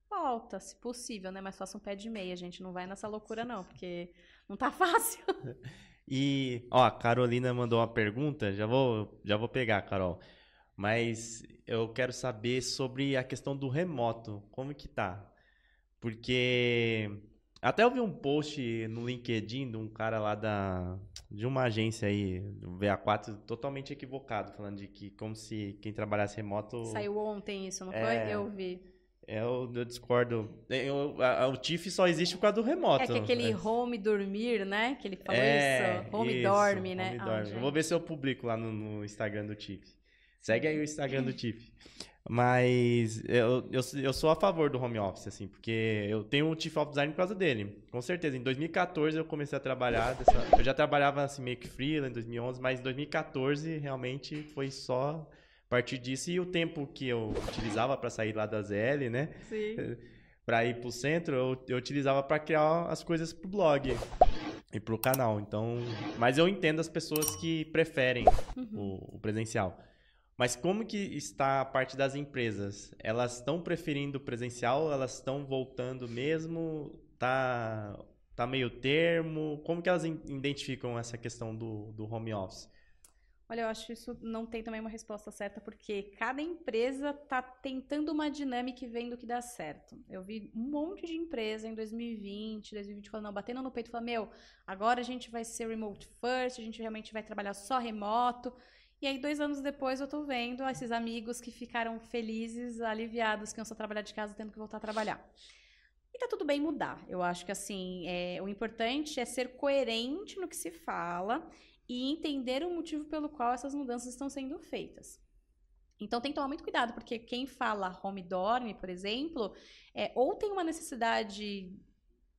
volta, se possível, né? Mas faça um pé de meia, gente. Não vai nessa loucura, não, porque não tá fácil. E, ó, a Carolina mandou uma pergunta, já vou, já vou pegar, Carol. Mas eu quero saber sobre a questão do remoto. Como que tá? Porque até eu vi um post no LinkedIn de um cara lá da de uma agência aí, do VA4, totalmente equivocado, falando de que como se quem trabalhasse remoto Saiu ontem isso, não é, foi? Eu vi. Eu, eu discordo. Eu, a, o TIFF só existe por causa do remoto. É que aquele é. home dormir, né? Que ele falou é, isso. Home isso, dorme, né? Home dorme. eu vou ver se eu publico lá no, no Instagram do TIFF. Segue aí o Instagram do Tiff. Mas eu, eu, eu sou a favor do home office, assim, porque eu tenho o Chief of Design por causa dele. Com certeza. Em 2014 eu comecei a trabalhar. Dessa, eu já trabalhava assim meio que freela em 2011, mas em 2014 realmente foi só a partir disso. E o tempo que eu utilizava para sair lá da ZL, né? Sim. Para ir pro centro, eu, eu utilizava para criar as coisas pro blog e pro canal. Então, mas eu entendo as pessoas que preferem uhum. o, o presencial. Mas como que está a parte das empresas? Elas estão preferindo presencial? Elas estão voltando mesmo? Tá, tá meio termo? Como que elas identificam essa questão do, do home office? Olha, eu acho isso não tem também uma resposta certa, porque cada empresa está tentando uma dinâmica e vendo que dá certo. Eu vi um monte de empresa em 2020, 2020 falando, não, batendo no peito, falando, meu, agora a gente vai ser remote first, a gente realmente vai trabalhar só remoto. E aí, dois anos depois, eu tô vendo esses amigos que ficaram felizes, aliviados, que iam só trabalhar de casa, tendo que voltar a trabalhar. E tá tudo bem mudar. Eu acho que, assim, é, o importante é ser coerente no que se fala e entender o motivo pelo qual essas mudanças estão sendo feitas. Então tem que tomar muito cuidado, porque quem fala home dorme, por exemplo, é, ou tem uma necessidade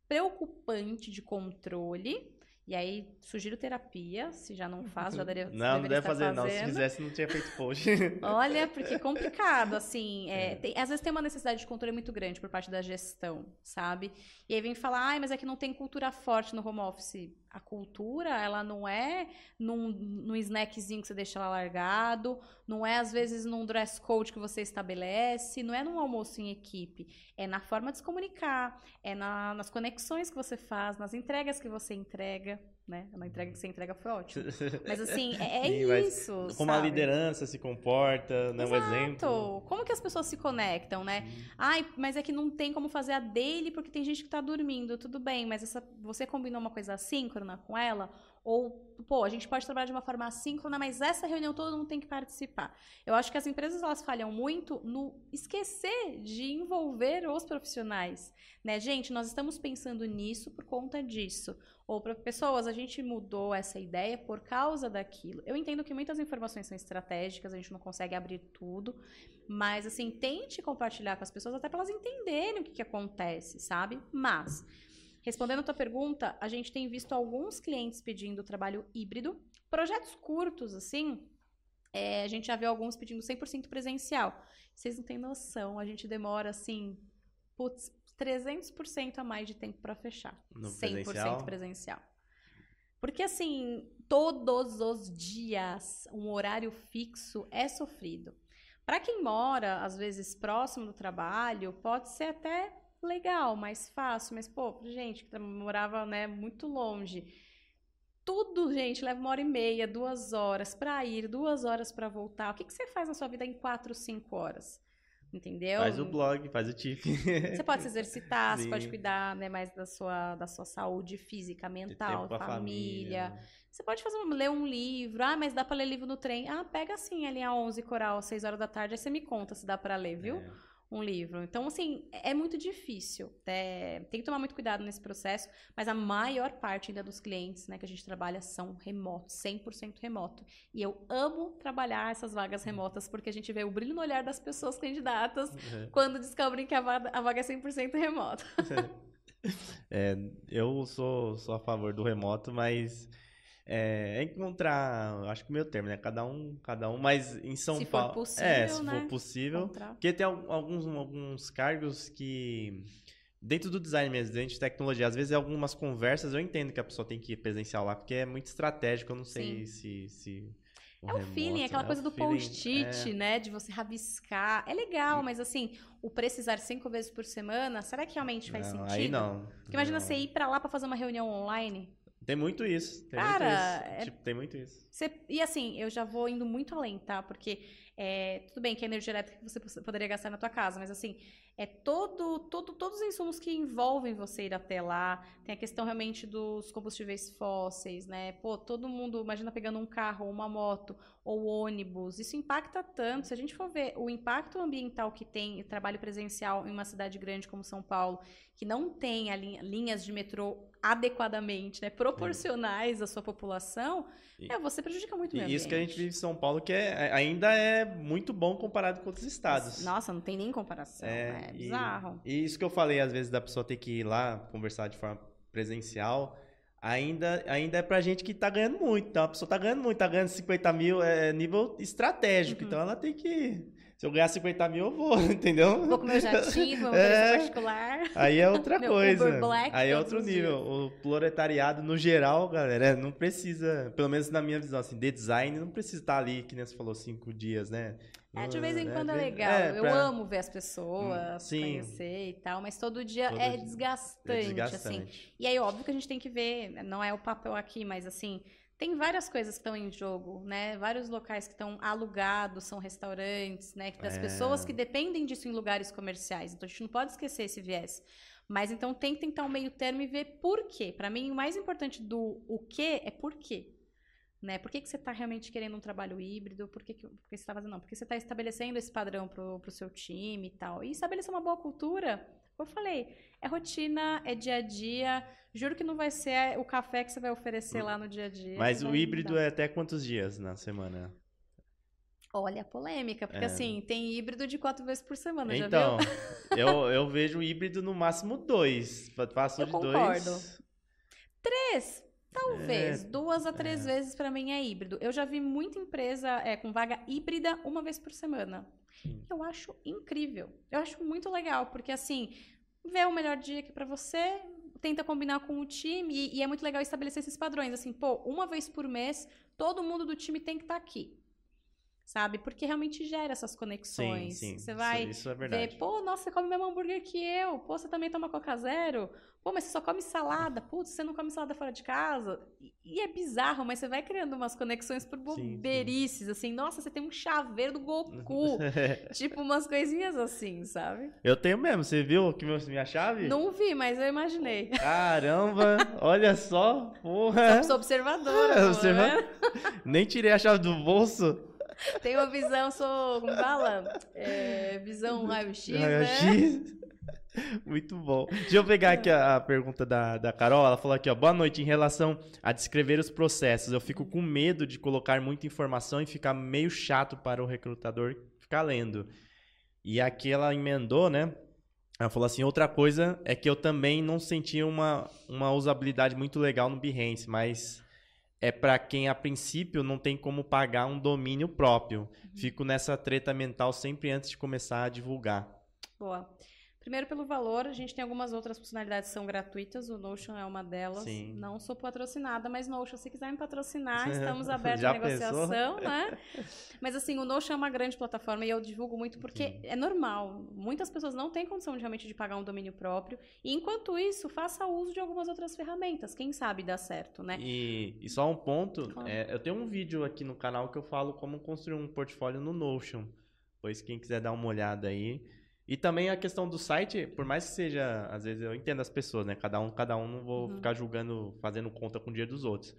preocupante de controle, e aí, sugiro terapia, se já não faz, já daria Não, não deve fazer, fazendo. não. Se fizesse, não tinha feito post. Olha, porque é complicado, assim. É, é. Tem, às vezes tem uma necessidade de controle muito grande por parte da gestão, sabe? E aí vem falar, ai, mas é que não tem cultura forte no home office a cultura, ela não é num, num snackzinho que você deixa lá largado, não é às vezes num dress code que você estabelece, não é num almoço em equipe, é na forma de se comunicar, é na, nas conexões que você faz, nas entregas que você entrega, né? Na entrega que você entrega foi ótimo. Mas assim, é, é Sim, isso. Como sabe? a liderança se comporta, né? Um exemplo. Como que as pessoas se conectam, né? Hum. Ai, mas é que não tem como fazer a dele porque tem gente que tá dormindo. Tudo bem, mas essa, você combinou uma coisa assíncrona com ela? Ou, pô, a gente pode trabalhar de uma forma assíncrona, mas essa reunião todo mundo tem que participar. Eu acho que as empresas elas falham muito no esquecer de envolver os profissionais, né? Gente, nós estamos pensando nisso por conta disso. Ou para pessoas, a gente mudou essa ideia por causa daquilo. Eu entendo que muitas informações são estratégicas, a gente não consegue abrir tudo, mas assim, tente compartilhar com as pessoas até para elas entenderem o que, que acontece, sabe? Mas Respondendo a tua pergunta, a gente tem visto alguns clientes pedindo trabalho híbrido, projetos curtos, assim. É, a gente já viu alguns pedindo 100% presencial. Vocês não têm noção, a gente demora assim, putz, 300% a mais de tempo para fechar. No 100% presencial? presencial. Porque assim, todos os dias um horário fixo é sofrido. Para quem mora, às vezes, próximo do trabalho, pode ser até legal, mais fácil, mas, pô, gente que morava, né, muito longe. Tudo, gente, leva uma hora e meia, duas horas para ir, duas horas para voltar. O que, que você faz na sua vida em quatro, cinco horas? Entendeu? Faz o blog, faz o TIF. Você pode se exercitar, Sim. você pode cuidar né, mais da sua, da sua saúde física, mental, família. família. Você pode fazer ler um livro. Ah, mas dá para ler livro no trem. Ah, pega assim a linha 11 coral, 6 horas da tarde, aí você me conta se dá para ler, viu? É um livro. Então, assim, é muito difícil. É, tem que tomar muito cuidado nesse processo, mas a maior parte ainda dos clientes né, que a gente trabalha são remotos, 100% remoto. E eu amo trabalhar essas vagas remotas, porque a gente vê o brilho no olhar das pessoas candidatas uhum. quando descobrem que a vaga, a vaga é 100% remota. é, eu sou, sou a favor do remoto, mas é, é, encontrar, acho que o meu termo, né? Cada um, cada um, mas em São se Paulo. For possível, é, se né? for possível. Encontrar. Porque tem alguns, alguns cargos que. Dentro do design mesmo, dentro de tecnologia, às vezes é algumas conversas, eu entendo que a pessoa tem que ir presencial lá, porque é muito estratégico, eu não sei se, se é o feeling, aquela né? coisa do post-it, é... né? De você rabiscar. É legal, mas assim, o precisar cinco vezes por semana, será que realmente faz não, sentido? Aí não. Porque imagina não. você ir para lá para fazer uma reunião online. Tem muito isso. Tem Cara, muito isso. É... Tipo, tem muito isso. Você... E assim, eu já vou indo muito além, tá? Porque é... tudo bem que a energia elétrica você poderia gastar na tua casa, mas assim, é todo, todo, todos os insumos que envolvem você ir até lá. Tem a questão realmente dos combustíveis fósseis, né? Pô, todo mundo, imagina pegando um carro, ou uma moto, ou ônibus. Isso impacta tanto. Se a gente for ver o impacto ambiental que tem o trabalho presencial em uma cidade grande como São Paulo, que não tem linha, linhas de metrô adequadamente, né, proporcionais à sua população, e, é, você prejudica muito o meio E isso que a gente vive em São Paulo, que é, ainda é muito bom comparado com outros estados. Nossa, não tem nem comparação, é, é bizarro. E, e isso que eu falei, às vezes, da pessoa ter que ir lá conversar de forma presencial, ainda, ainda é pra gente que tá ganhando muito. Então, a pessoa tá ganhando muito, tá ganhando 50 mil, é nível estratégico. Uhum. Então, ela tem que se eu ganhar 50 mil, eu vou, entendeu? Vou com meu jatinho, meu é, particular. Aí é outra coisa. Black, aí é outro nível. O proletariado, no geral, galera, não precisa, pelo menos na minha visão, assim, de design, não precisa estar ali, que nem você falou, cinco dias, né? É, de vez em é, quando é, é legal. É, eu pra... amo ver as pessoas, Sim. conhecer e tal, mas todo dia todo é, desgastante, é desgastante, assim. E aí, óbvio que a gente tem que ver, não é o papel aqui, mas assim, tem várias coisas que estão em jogo, né? Vários locais que estão alugados, são restaurantes, né? Das É. pessoas que dependem disso em lugares comerciais. Então a gente não pode esquecer esse viés. Mas então tem que tentar um meio termo e ver por quê. Para mim, o mais importante do o quê é por quê. Né? Por que, que você está realmente querendo um trabalho híbrido? Por que, que por que você está fazendo? Não, porque você está estabelecendo esse padrão para o seu time e tal. E estabelecer uma boa cultura, como eu falei, é rotina, é dia a dia. Juro que não vai ser o café que você vai oferecer lá no dia a dia. Mas o híbrido mudar. é até quantos dias na semana? Olha a polêmica, porque É. assim, tem híbrido de quatro vezes por semana, já Então, viu? eu, eu vejo híbrido no máximo dois. Passou Eu de concordo. dois. Três, talvez. É, Duas a três vezes para mim é híbrido. Eu já vi muita empresa é, com vaga híbrida uma vez por semana. Hum. Eu acho incrível. Eu acho muito legal, porque assim, vê o melhor dia aqui para você, tenta combinar com o time e, e é muito legal estabelecer esses padrões. Assim, pô, uma vez por mês, todo mundo do time tem que estar aqui. Sabe? Porque realmente gera essas Sim, conexões. sim. Você isso- vai Isso, é ver, pô, nossa, você come o mesmo hambúrguer que eu. Pô, você também toma Coca Zero. Pô, mas você só come salada. Putz, você não come salada fora de casa. E, e é bizarro, mas você vai criando umas conexões por sim. boberices, assim. Nossa, você tem um chaveiro do Goku. tipo, umas coisinhas assim, sabe? eu tenho mesmo. Você viu que minha chave? Não vi, mas eu imaginei. Caramba, olha só. Porra. Sou observadora. É, pô, observa- né? Nem tirei a chave do bolso. Tenho uma visão, sou, como fala? É, visão raio-x, né? Muito bom. Deixa eu pegar aqui a, a pergunta da, da Carol. Ela falou aqui, ó. Boa noite. Em relação a descrever os processos, eu fico com medo de colocar muita informação e ficar meio chato para o recrutador ficar lendo. E aqui ela emendou, né? Ela falou assim: outra coisa é que eu também não senti uma, uma usabilidade muito legal no Behance, mas é para quem a princípio não tem como pagar um domínio próprio. Fico nessa treta mental sempre antes de começar a divulgar. Boa. Primeiro pelo valor, a gente tem algumas outras funcionalidades que são gratuitas, o Notion é uma delas. Sim. Não sou patrocinada, mas Notion, se quiser me patrocinar, estamos abertos à negociação, né? Mas assim, o Notion é uma grande plataforma e eu divulgo muito porque Sim. é normal. Muitas pessoas não têm condição de, realmente de pagar um domínio próprio. E enquanto isso, faça uso de algumas outras ferramentas. Quem sabe dá certo, né? E, e só um ponto, Claro. é, eu tenho um vídeo aqui no canal que eu falo como construir um portfólio no Notion. Pois quem quiser dar uma olhada aí. E também a questão do site, por mais que seja, às vezes eu entendo as pessoas, né? Cada um, cada um, não vou Uhum. ficar julgando, fazendo conta com o dinheiro dos outros.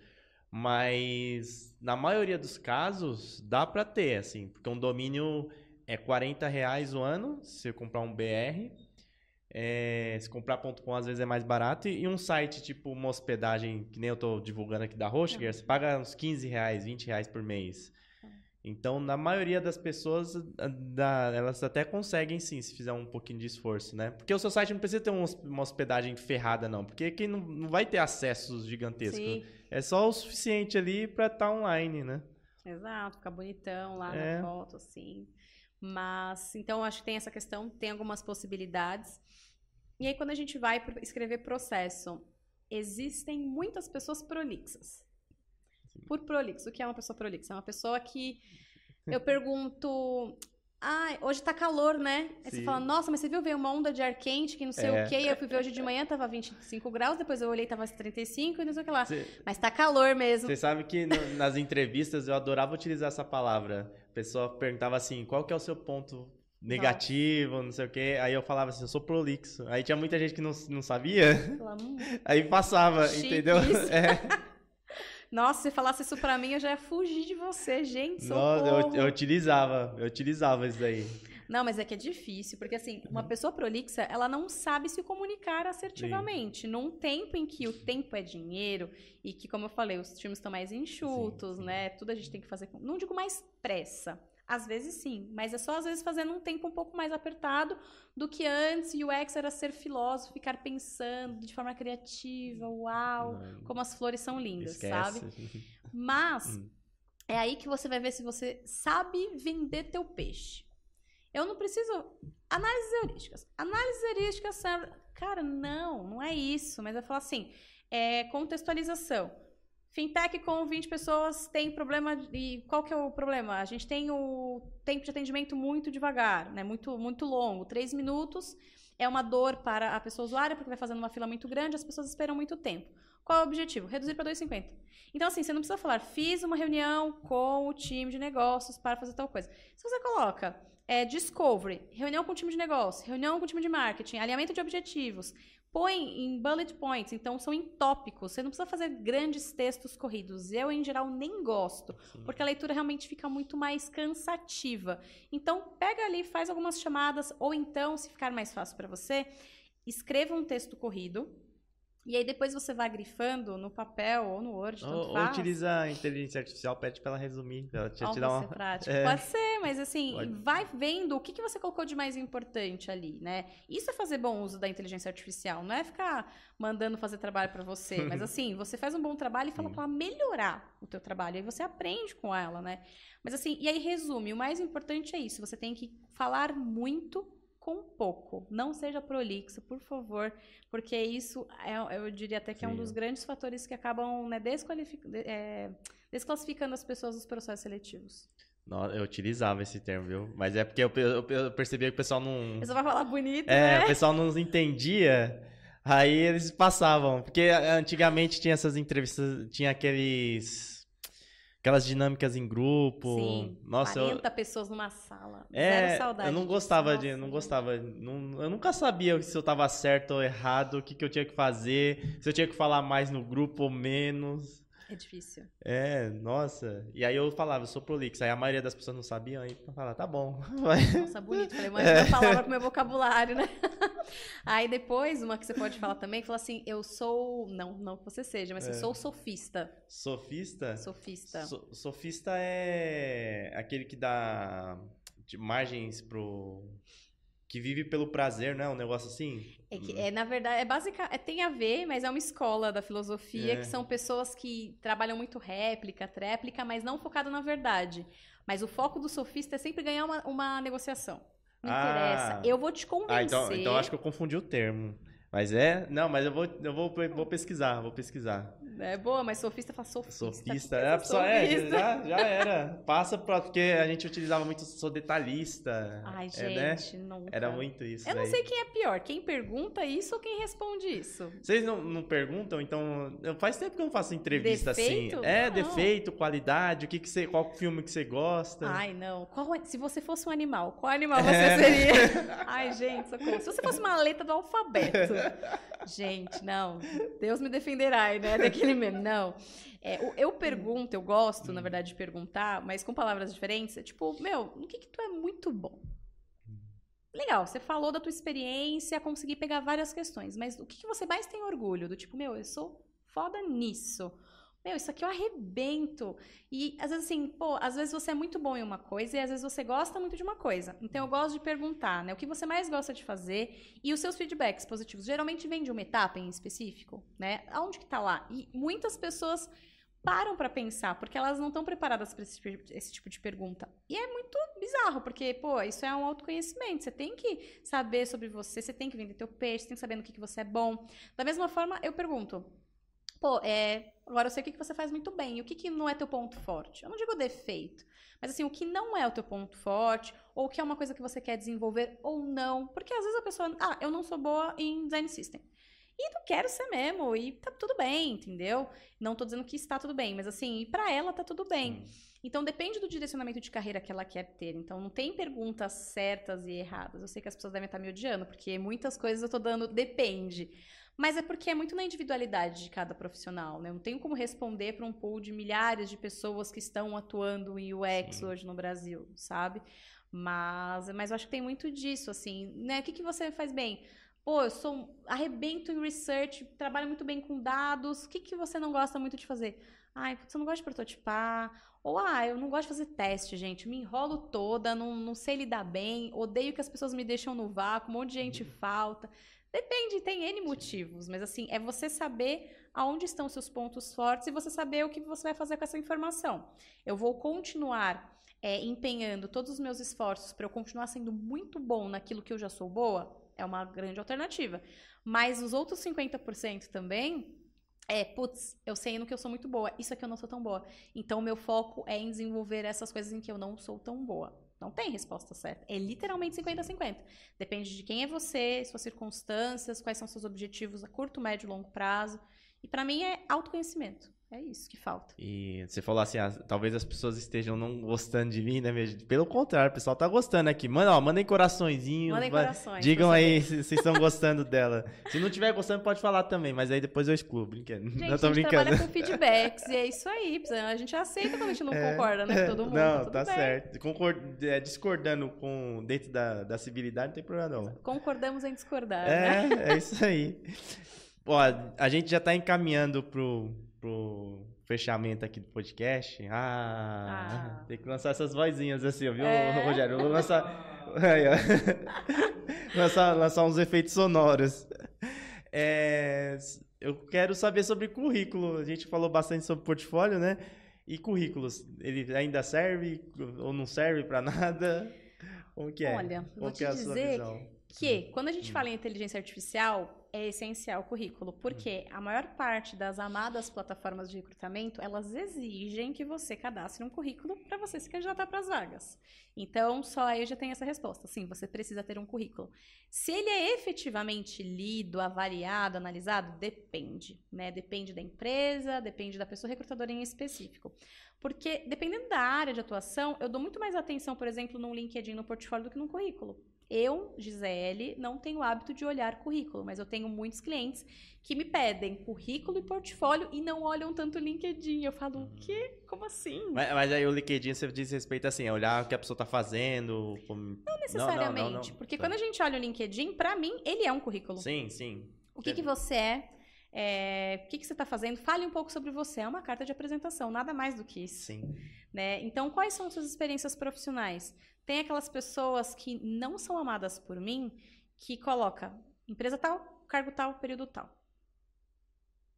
Mas na maioria dos casos dá pra ter, assim, porque um domínio é 40 reais o ano, se você comprar um BR. É, se comprar ponto .com às vezes é mais barato e, e um site tipo uma hospedagem que nem eu tô divulgando aqui da Hostgator, você paga uns 15 reais, 20 reais por mês. Então, na maioria das pessoas, da- elas até conseguem sim, se fizer um pouquinho de esforço, né? Porque o seu site não precisa ter um uma hospedagem ferrada, não. Porque quem não, não vai ter acessos gigantescos. Sim, É só o suficiente ali pra estar online, né? exato, ficar bonitão lá É. na foto, assim. Mas, então, acho que tem essa questão, tem algumas possibilidades. E aí, quando a gente vai escrever processo, existem muitas pessoas prolixas. Por prolixo, o que é uma pessoa prolixa? É uma pessoa que eu pergunto. Ah, hoje tá calor, né? Aí você Sim. fala, nossa, mas você viu, veio uma onda de ar quente que não sei É. o quê. Eu fui ver hoje de manhã, tava 25 graus, depois eu olhei, tava 35 e não sei o que lá. Você Mas tá calor mesmo. você sabe que no- nas entrevistas eu adorava utilizar essa palavra. A pessoa perguntava assim, qual que é o seu ponto negativo, não sei o quê. Aí eu falava assim, eu sou prolixo. Aí tinha muita gente que não, não sabia, Fala, "Hum, aí passava, Chique entendeu? É. Nossa, se falasse isso pra mim, eu já ia fugir de você, gente. Nossa, eu, eu utilizava, eu utilizava isso daí. Não, mas é que é difícil, porque assim, uma pessoa prolixa, ela não sabe se comunicar assertivamente. Num tempo em que o tempo é dinheiro e que, como eu falei, os times estão mais enxutos, sim. né? Tudo a gente tem que fazer com. Não digo mais pressa. Às vezes sim, mas é só às vezes fazendo um tempo um pouco mais apertado do que antes. E o ex era ser filósofo, ficar pensando de forma criativa, uau, Não, como as flores são lindas, esquece. sabe? Mas Hum. é aí que você vai ver se você sabe vender teu peixe. Eu não preciso. Análises heurísticas. Análises heurísticas. Cara, não, não é isso. Mas é falar assim: é contextualização. Fintech com 20 pessoas tem problema. E qual que é o problema? A gente tem o tempo de atendimento muito devagar, né? Muito, muito longo. Três minutos é uma dor para a pessoa usuária, porque vai fazendo uma fila muito grande, as pessoas esperam muito tempo. Qual é o objetivo? Reduzir para 2,50. Então, assim, você não precisa falar, fiz uma reunião com o time de negócios para fazer tal coisa. Se você coloca é, discovery, reunião com o time de negócio, reunião com o time de marketing, alinhamento de objetivos, põe em bullet points, então são em tópicos. Você não precisa fazer grandes textos corridos. Eu, em geral, nem gosto, Sim. porque a leitura realmente fica muito mais cansativa. Então, pega ali, faz algumas chamadas, ou então, se ficar mais fácil para você, escreva um texto corrido e aí depois você vai grifando no papel ou no Word, ou. Ou utiliza a inteligência artificial, pede para ela resumir, ela te, te dar uma... É... Pode ser, mas assim, Pode. vai vendo o que, que você colocou de mais importante ali, né? Isso é fazer bom uso da inteligência artificial, não é ficar mandando fazer trabalho para você, mas assim, você faz um bom trabalho e fala para ela melhorar o teu trabalho, aí você aprende com ela, né? Mas assim, e aí resume, o mais importante é isso, você tem que falar muito com pouco. Não seja prolixo, por favor, porque isso é, eu diria até que Sim. é um dos grandes fatores que acabam né, é, desclassificando as pessoas dos processos seletivos. Eu utilizava esse termo, viu? Mas é porque eu, eu, eu percebia que o pessoal não. Você vai falar bonito, é, né? o pessoal não entendia. Aí eles passavam. Porque antigamente tinha essas entrevistas, tinha aqueles Aquelas dinâmicas em grupo. Sim. Nossa, 40 eu... pessoas numa sala. É, Zero saudade. Eu não gostava disso. de. Não gostava. Não, eu nunca sabia se eu tava certo ou errado, o que, que eu tinha que fazer, se eu tinha que falar mais no grupo ou menos. É difícil. É, nossa. E aí eu falava, eu sou prolixo. Aí a maioria das pessoas não sabiam, aí eu falava, tá bom. Nossa, bonito. Falei, mais é. uma palavra pro meu vocabulário, né? Aí depois, uma que você pode falar também, fala assim, eu sou. Não, não que você seja, mas é. eu sou sofista. Sofista? Sofista. So, sofista é aquele que dá margens pro que vive pelo prazer, não é um negócio assim? É, que, é na verdade, é básica, é, tem a ver, mas é uma escola da filosofia, é. que são pessoas que trabalham muito réplica, tréplica, mas não focado na verdade. Mas o foco do sofista é sempre ganhar uma, uma negociação. Não ah. interessa. Eu vou te convencer. Ah, então, então acho que eu confundi o termo. Mas é? Não, mas eu vou, eu vou, vou pesquisar, vou pesquisar. É boa, mas sofista faz sofista. Sofista, é, a pessoa, é, já, já era. Passa pra, porque a gente utilizava muito, sou detalhista. Ai, é, gente, né? nunca. Era muito isso. Eu não sei quem é pior, quem pergunta isso ou quem responde isso. Vocês não, não perguntam, então. Faz tempo que eu não faço entrevista defeito? assim. É, não. defeito, qualidade, o que, que você. Qual filme que você gosta? Ai, não. Qual, é, se você fosse um animal, qual animal você é. seria? Ai, gente, socorro. Se você fosse uma letra do alfabeto. Gente, não. Deus me defenderá, né? Daquele meme. Não. É, eu pergunto, eu gosto, na verdade, de perguntar, mas com palavras diferentes. É tipo, meu, no que, que tu é muito bom? Legal, você falou da tua experiência, consegui pegar várias questões, mas o que, que você mais tem orgulho? Do tipo, meu, eu sou foda nisso meu, isso aqui eu arrebento. E às vezes assim, pô, às vezes você é muito bom em uma coisa e às vezes você gosta muito de uma coisa. Então eu gosto de perguntar, né? O que você mais gosta de fazer e os seus feedbacks positivos. Geralmente vem de uma etapa em específico, né? Aonde que tá lá? E muitas pessoas param para pensar, porque elas não estão preparadas para esse, esse, tipo de pergunta. E é muito bizarro, porque, pô, isso é um autoconhecimento. Você tem que saber sobre você, você tem que vender teu peixe, você tem que saber no que, que você é bom. Da mesma forma, eu pergunto, pô, é, agora eu sei o que, que você faz muito bem, o que, que não é teu ponto forte. Eu não digo defeito, mas assim, o que não é o teu ponto forte, ou o que é uma coisa que você quer desenvolver ou não. Porque às vezes a pessoa, ah, eu não sou boa em design system. E não quero ser mesmo, e tá tudo bem, entendeu? Não tô dizendo que está tudo bem, mas assim, para ela tá tudo bem. Então depende do direcionamento de carreira que ela quer ter. Então não tem perguntas certas e erradas. Eu sei que as pessoas devem estar me odiando, porque muitas coisas eu tô dando depende. Mas é porque é muito na individualidade de cada profissional, né? Eu não tenho como responder para um pool de milhares de pessoas que estão atuando em UX Sim. hoje no Brasil, sabe? Mas, mas eu acho que tem muito disso, assim, né? O que, que você faz bem? Pô, eu sou arrebento em research, trabalho muito bem com dados. O que, que você não gosta muito de fazer? Ai, você não gosta de prototipar. Ou, ah, eu não gosto de fazer teste, gente. Me enrolo toda, não, não sei lidar bem, odeio que as pessoas me deixam no vácuo, um monte de gente uhum. falta. Depende, tem N motivos, mas assim, é você saber aonde estão seus pontos fortes e você saber o que você vai fazer com essa informação. Eu vou continuar é, empenhando todos os meus esforços para eu continuar sendo muito bom naquilo que eu já sou boa, é uma grande alternativa. Mas os outros 50% também é, putz, eu sei no que eu sou muito boa, isso aqui eu não sou tão boa. Então, o meu foco é em desenvolver essas coisas em que eu não sou tão boa. Não tem resposta certa. É literalmente 50-50. Depende de quem é você, suas circunstâncias, quais são seus objetivos a curto, médio e longo prazo. E para mim é autoconhecimento. É isso que falta. E você falou assim, ah, talvez as pessoas estejam não gostando de mim, né? Pelo contrário, o pessoal tá gostando aqui. Manda, ó, mandem coraçõezinhos. Mandem corações. Digam aí se vocês estão gostando dela. Se não tiver gostando, pode falar também, mas aí depois eu excluo. Brincando. Gente, não tô a gente brincando. trabalha com feedbacks e é isso aí. A gente aceita quando a gente não É, concorda, né? Com todo mundo. Não, tá certo. Concord... é, discordando com dentro da, da civilidade, não tem problema não. Concordamos em discordar, né? É, é isso aí. Ó, a gente já tá encaminhando pro, pro fechamento aqui do podcast. Ah, Ah. tem que lançar essas vozinhas assim, viu, É. Rogério? Eu vou lançar, Aí, lançar, lançar uns efeitos sonoros. É, eu quero saber sobre currículo. A gente falou bastante sobre portfólio, né? E currículos, ele ainda serve ou não serve pra nada? Como que é? Olha, vou Qual te que é dizer que quando a gente fala em inteligência artificial, é essencial o currículo, porque a maior parte das amadas plataformas de recrutamento, elas exigem que você cadastre um currículo para você se candidatar para as vagas. Então, só aí já tem essa resposta. Sim, você precisa ter um currículo. Se ele é efetivamente lido, avaliado, analisado, depende, né? Depende da empresa, depende da pessoa recrutadora em específico. Porque dependendo da área de atuação, eu dou muito mais atenção, por exemplo, num LinkedIn, no portfólio do que num currículo. Eu, Gisele, não tenho o hábito de olhar currículo, mas eu tenho muitos clientes que me pedem currículo e portfólio e não olham tanto o LinkedIn. Eu falo, o quê? Como assim? Mas, mas aí o LinkedIn você diz respeito assim, é olhar o que a pessoa tá fazendo. Como... Não necessariamente. Porque Tá. quando a gente olha o LinkedIn, pra mim, ele é um currículo. Sim, sim. O que, que você é, é, o que, que você está fazendo? Fale um pouco sobre você. É uma carta de apresentação, nada mais do que isso. Sim. né? Então, quais são suas experiências profissionais? Tem aquelas pessoas que não são amadas por mim, que coloca empresa tal, cargo tal, período tal.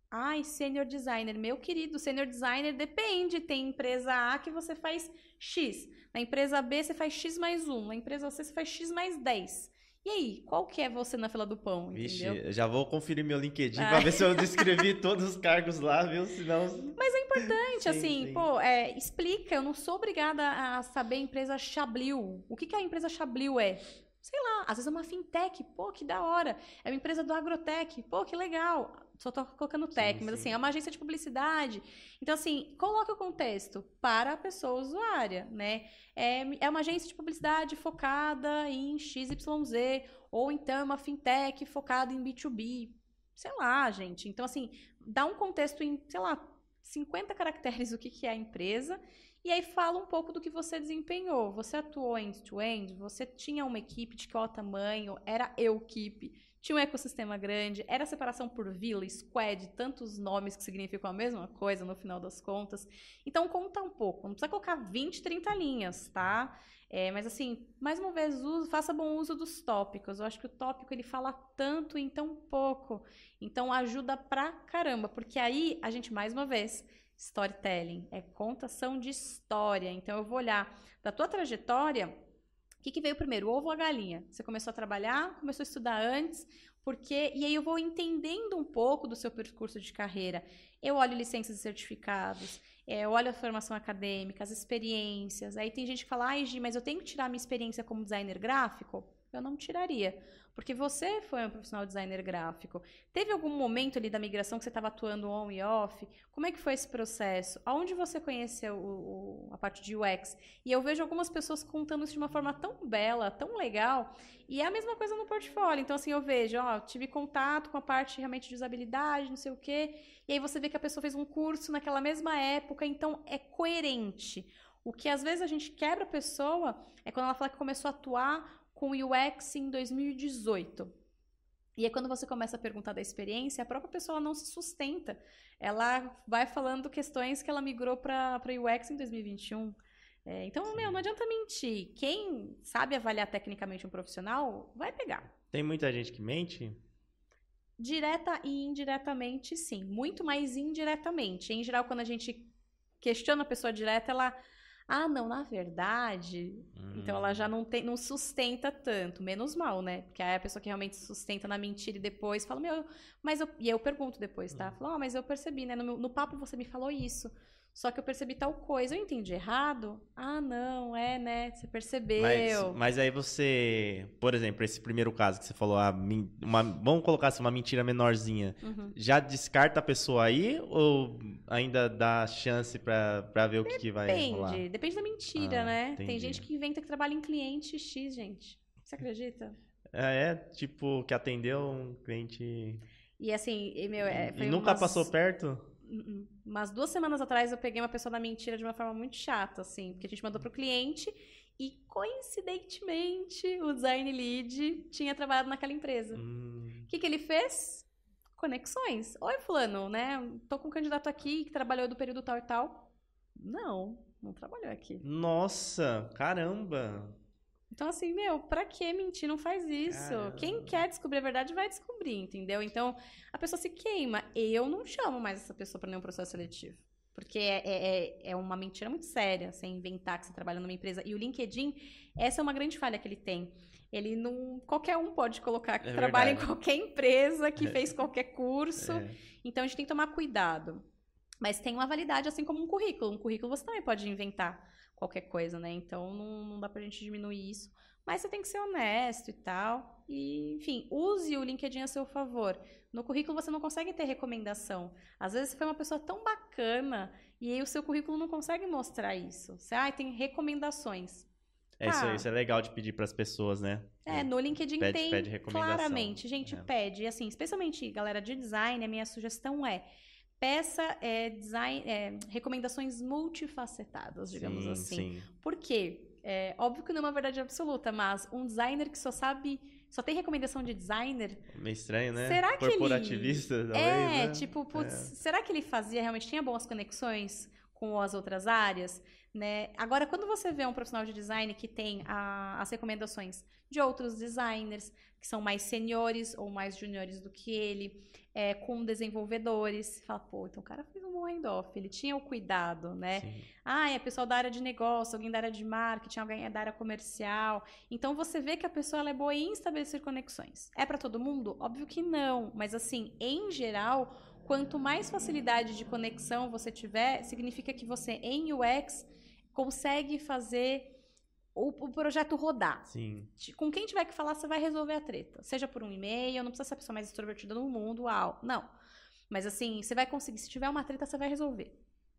Ai, senior designer. Meu querido, senior designer depende. Tem empresa A que você faz X. Na empresa B você faz X mais 1. Na empresa C você faz X mais 10. E aí, qual que é você na fila do pão, Vixe, entendeu? eu já vou conferir meu LinkedIn Ah. pra ver se eu descrevi todos os cargos lá, viu? Senão. Mas é importante, Sim, assim, sim. pô, é, explica. Eu não sou obrigada a saber a empresa Chablil. O que, que a empresa Chablil é? Sei lá, às vezes é uma fintech, pô, que da hora. É uma empresa do agrotech, pô, que legal. Só tô colocando tech, Sim, mas sim. assim, é uma agência de publicidade. Então, assim, coloca o contexto para a pessoa usuária, né? É, é uma agência de publicidade focada em XYZ, ou então é uma fintech focada em B2B. Sei lá, gente. Então, assim, dá um contexto em, sei lá, 50 caracteres o que, que é a empresa, e aí fala um pouco do que você desempenhou. Você atuou end-to-end, você tinha uma equipe de qual tamanho, era eu equipe, tinha um ecossistema grande, era separação por vila, squad, tantos nomes que significam a mesma coisa no final das contas. Então conta um pouco, não precisa colocar 20, 30 linhas, tá? É, mas assim, mais uma vez, uso- faça bom uso dos tópicos. Eu acho que o tópico ele fala tanto em tão pouco. Então ajuda pra caramba, porque aí a gente mais uma vez storytelling é contação de história. Então eu vou olhar da tua trajetória, que, que veio primeiro, o ovo ou a galinha? Você começou a trabalhar, começou a estudar antes, porque e aí eu vou entendendo um pouco do seu percurso de carreira. Eu olho licenças e certificados, é, eu olho a formação acadêmica, as experiências. Aí tem gente que fala, ai, Gi, mas eu tenho que tirar minha experiência como designer gráfico? Eu não tiraria, porque você foi um profissional designer gráfico. Teve algum momento ali da migração que você estava atuando on e off? Como é que foi esse processo? Aonde você conheceu o- o- a parte de UX? E eu vejo algumas pessoas contando isso de uma forma tão bela, tão legal, e é a mesma coisa no portfólio. Então, assim, eu vejo, ó, tive contato com a parte realmente de usabilidade, não sei o quê, e aí você vê que a pessoa fez um curso naquela mesma época, então é coerente. O que às vezes a gente quebra a pessoa é quando ela fala que começou a atuar com UX em 2018. E aí, quando você começa a perguntar da experiência, a própria pessoa não se sustenta. Ela vai falando questões que ela migrou para UX em 2021. É, então, meu, não adianta mentir. Quem sabe avaliar tecnicamente um profissional, vai pegar. Tem muita gente que mente? Direta e indiretamente, sim. Muito mais indiretamente. Em geral, quando a gente questiona a pessoa direta, ela. Ah, não, na verdade. Então ela já não, tem, não sustenta tanto. Menos mal, né? Porque aí a pessoa que realmente sustenta na mentira e depois fala, meu, mas eu. E eu pergunto depois, tá? Fala, ó, mas eu percebi, né? No, meu- no papo você me falou isso. Só que eu percebi tal coisa, eu entendi errado? Ah, não, é, né? Você percebeu. Mas, mas aí você, por exemplo, esse primeiro caso que você falou, ah, uma, vamos colocar assim, uma mentira menorzinha, uhum. já descarta a pessoa aí ou ainda dá chance pra, pra ver o que, que vai rolar? Depende, depende da mentira, ah, né? Entendi. Tem gente que inventa que trabalha em cliente X, gente. Você acredita? É, é tipo, que atendeu um cliente... E assim, meu, é, e nunca umas... passou perto? Umas duas semanas atrás eu peguei uma pessoa da mentira de uma forma muito chata, assim, porque a gente mandou pro cliente e coincidentemente o design lead tinha trabalhado naquela empresa. O hum. que, que ele fez? Conexões. Oi, fulano, né? Tô com um candidato aqui que trabalhou do período tal e tal. Não, não trabalhou aqui. Nossa, caramba! Então, assim, meu, pra que mentir? Não faz isso. Caramba. Quem quer descobrir a verdade vai descobrir, entendeu? Então, a pessoa se queima. Eu não chamo mais essa pessoa para nenhum processo seletivo. Porque é, é, é, é uma mentira muito séria você inventar que você trabalha numa empresa. E o LinkedIn, essa é uma grande falha que ele tem. Ele não. Qualquer um pode colocar que é trabalha verdade. em qualquer empresa, que é. fez qualquer curso. É. Então a gente tem que tomar cuidado. Mas tem uma validade, assim como um currículo. Um currículo você também pode inventar qualquer coisa, né? Então não, não dá pra gente diminuir isso. Mas você tem que ser honesto e tal. E, enfim, use o LinkedIn a seu favor. No currículo você não consegue ter recomendação. Às vezes você foi uma pessoa tão bacana e aí o seu currículo não consegue mostrar isso. Você ah, tem recomendações. É isso, ah, isso é legal de pedir para as pessoas, né? É, no LinkedIn pede, tem pede claramente, gente, é. pede, assim, especialmente galera de design, a minha sugestão é peça é, design, é, recomendações multifacetadas, digamos sim, assim. Sim. Por quê? É, óbvio que não é uma verdade absoluta, mas um designer que só sabe, só tem recomendação de designer. Meio estranho, né? Será que Corporativista, ele... talvez, É, né? tipo, putz, é. será que ele fazia realmente tinha boas conexões com as outras áreas? Né? Agora, quando você vê um profissional de design que tem a, as recomendações de outros designers, que são mais seniores ou mais juniores do que ele, é, com desenvolvedores. Fala, pô, então o cara fez um bom handoff, ele tinha o cuidado, né? Sim. Ah, é pessoal da área de negócio, alguém da área de marketing, alguém da área comercial. Então você vê que a pessoa é boa em estabelecer conexões. É para todo mundo? Óbvio que não, mas assim, em geral, quanto mais facilidade de conexão você tiver, significa que você em UX consegue fazer o, o, projeto rodar. Sim. Com quem tiver que falar, você vai resolver a treta. Seja por um e-mail, não precisa ser a pessoa mais extrovertida do mundo, uau. Não. Mas assim, você vai conseguir. Se tiver uma treta, você vai resolver.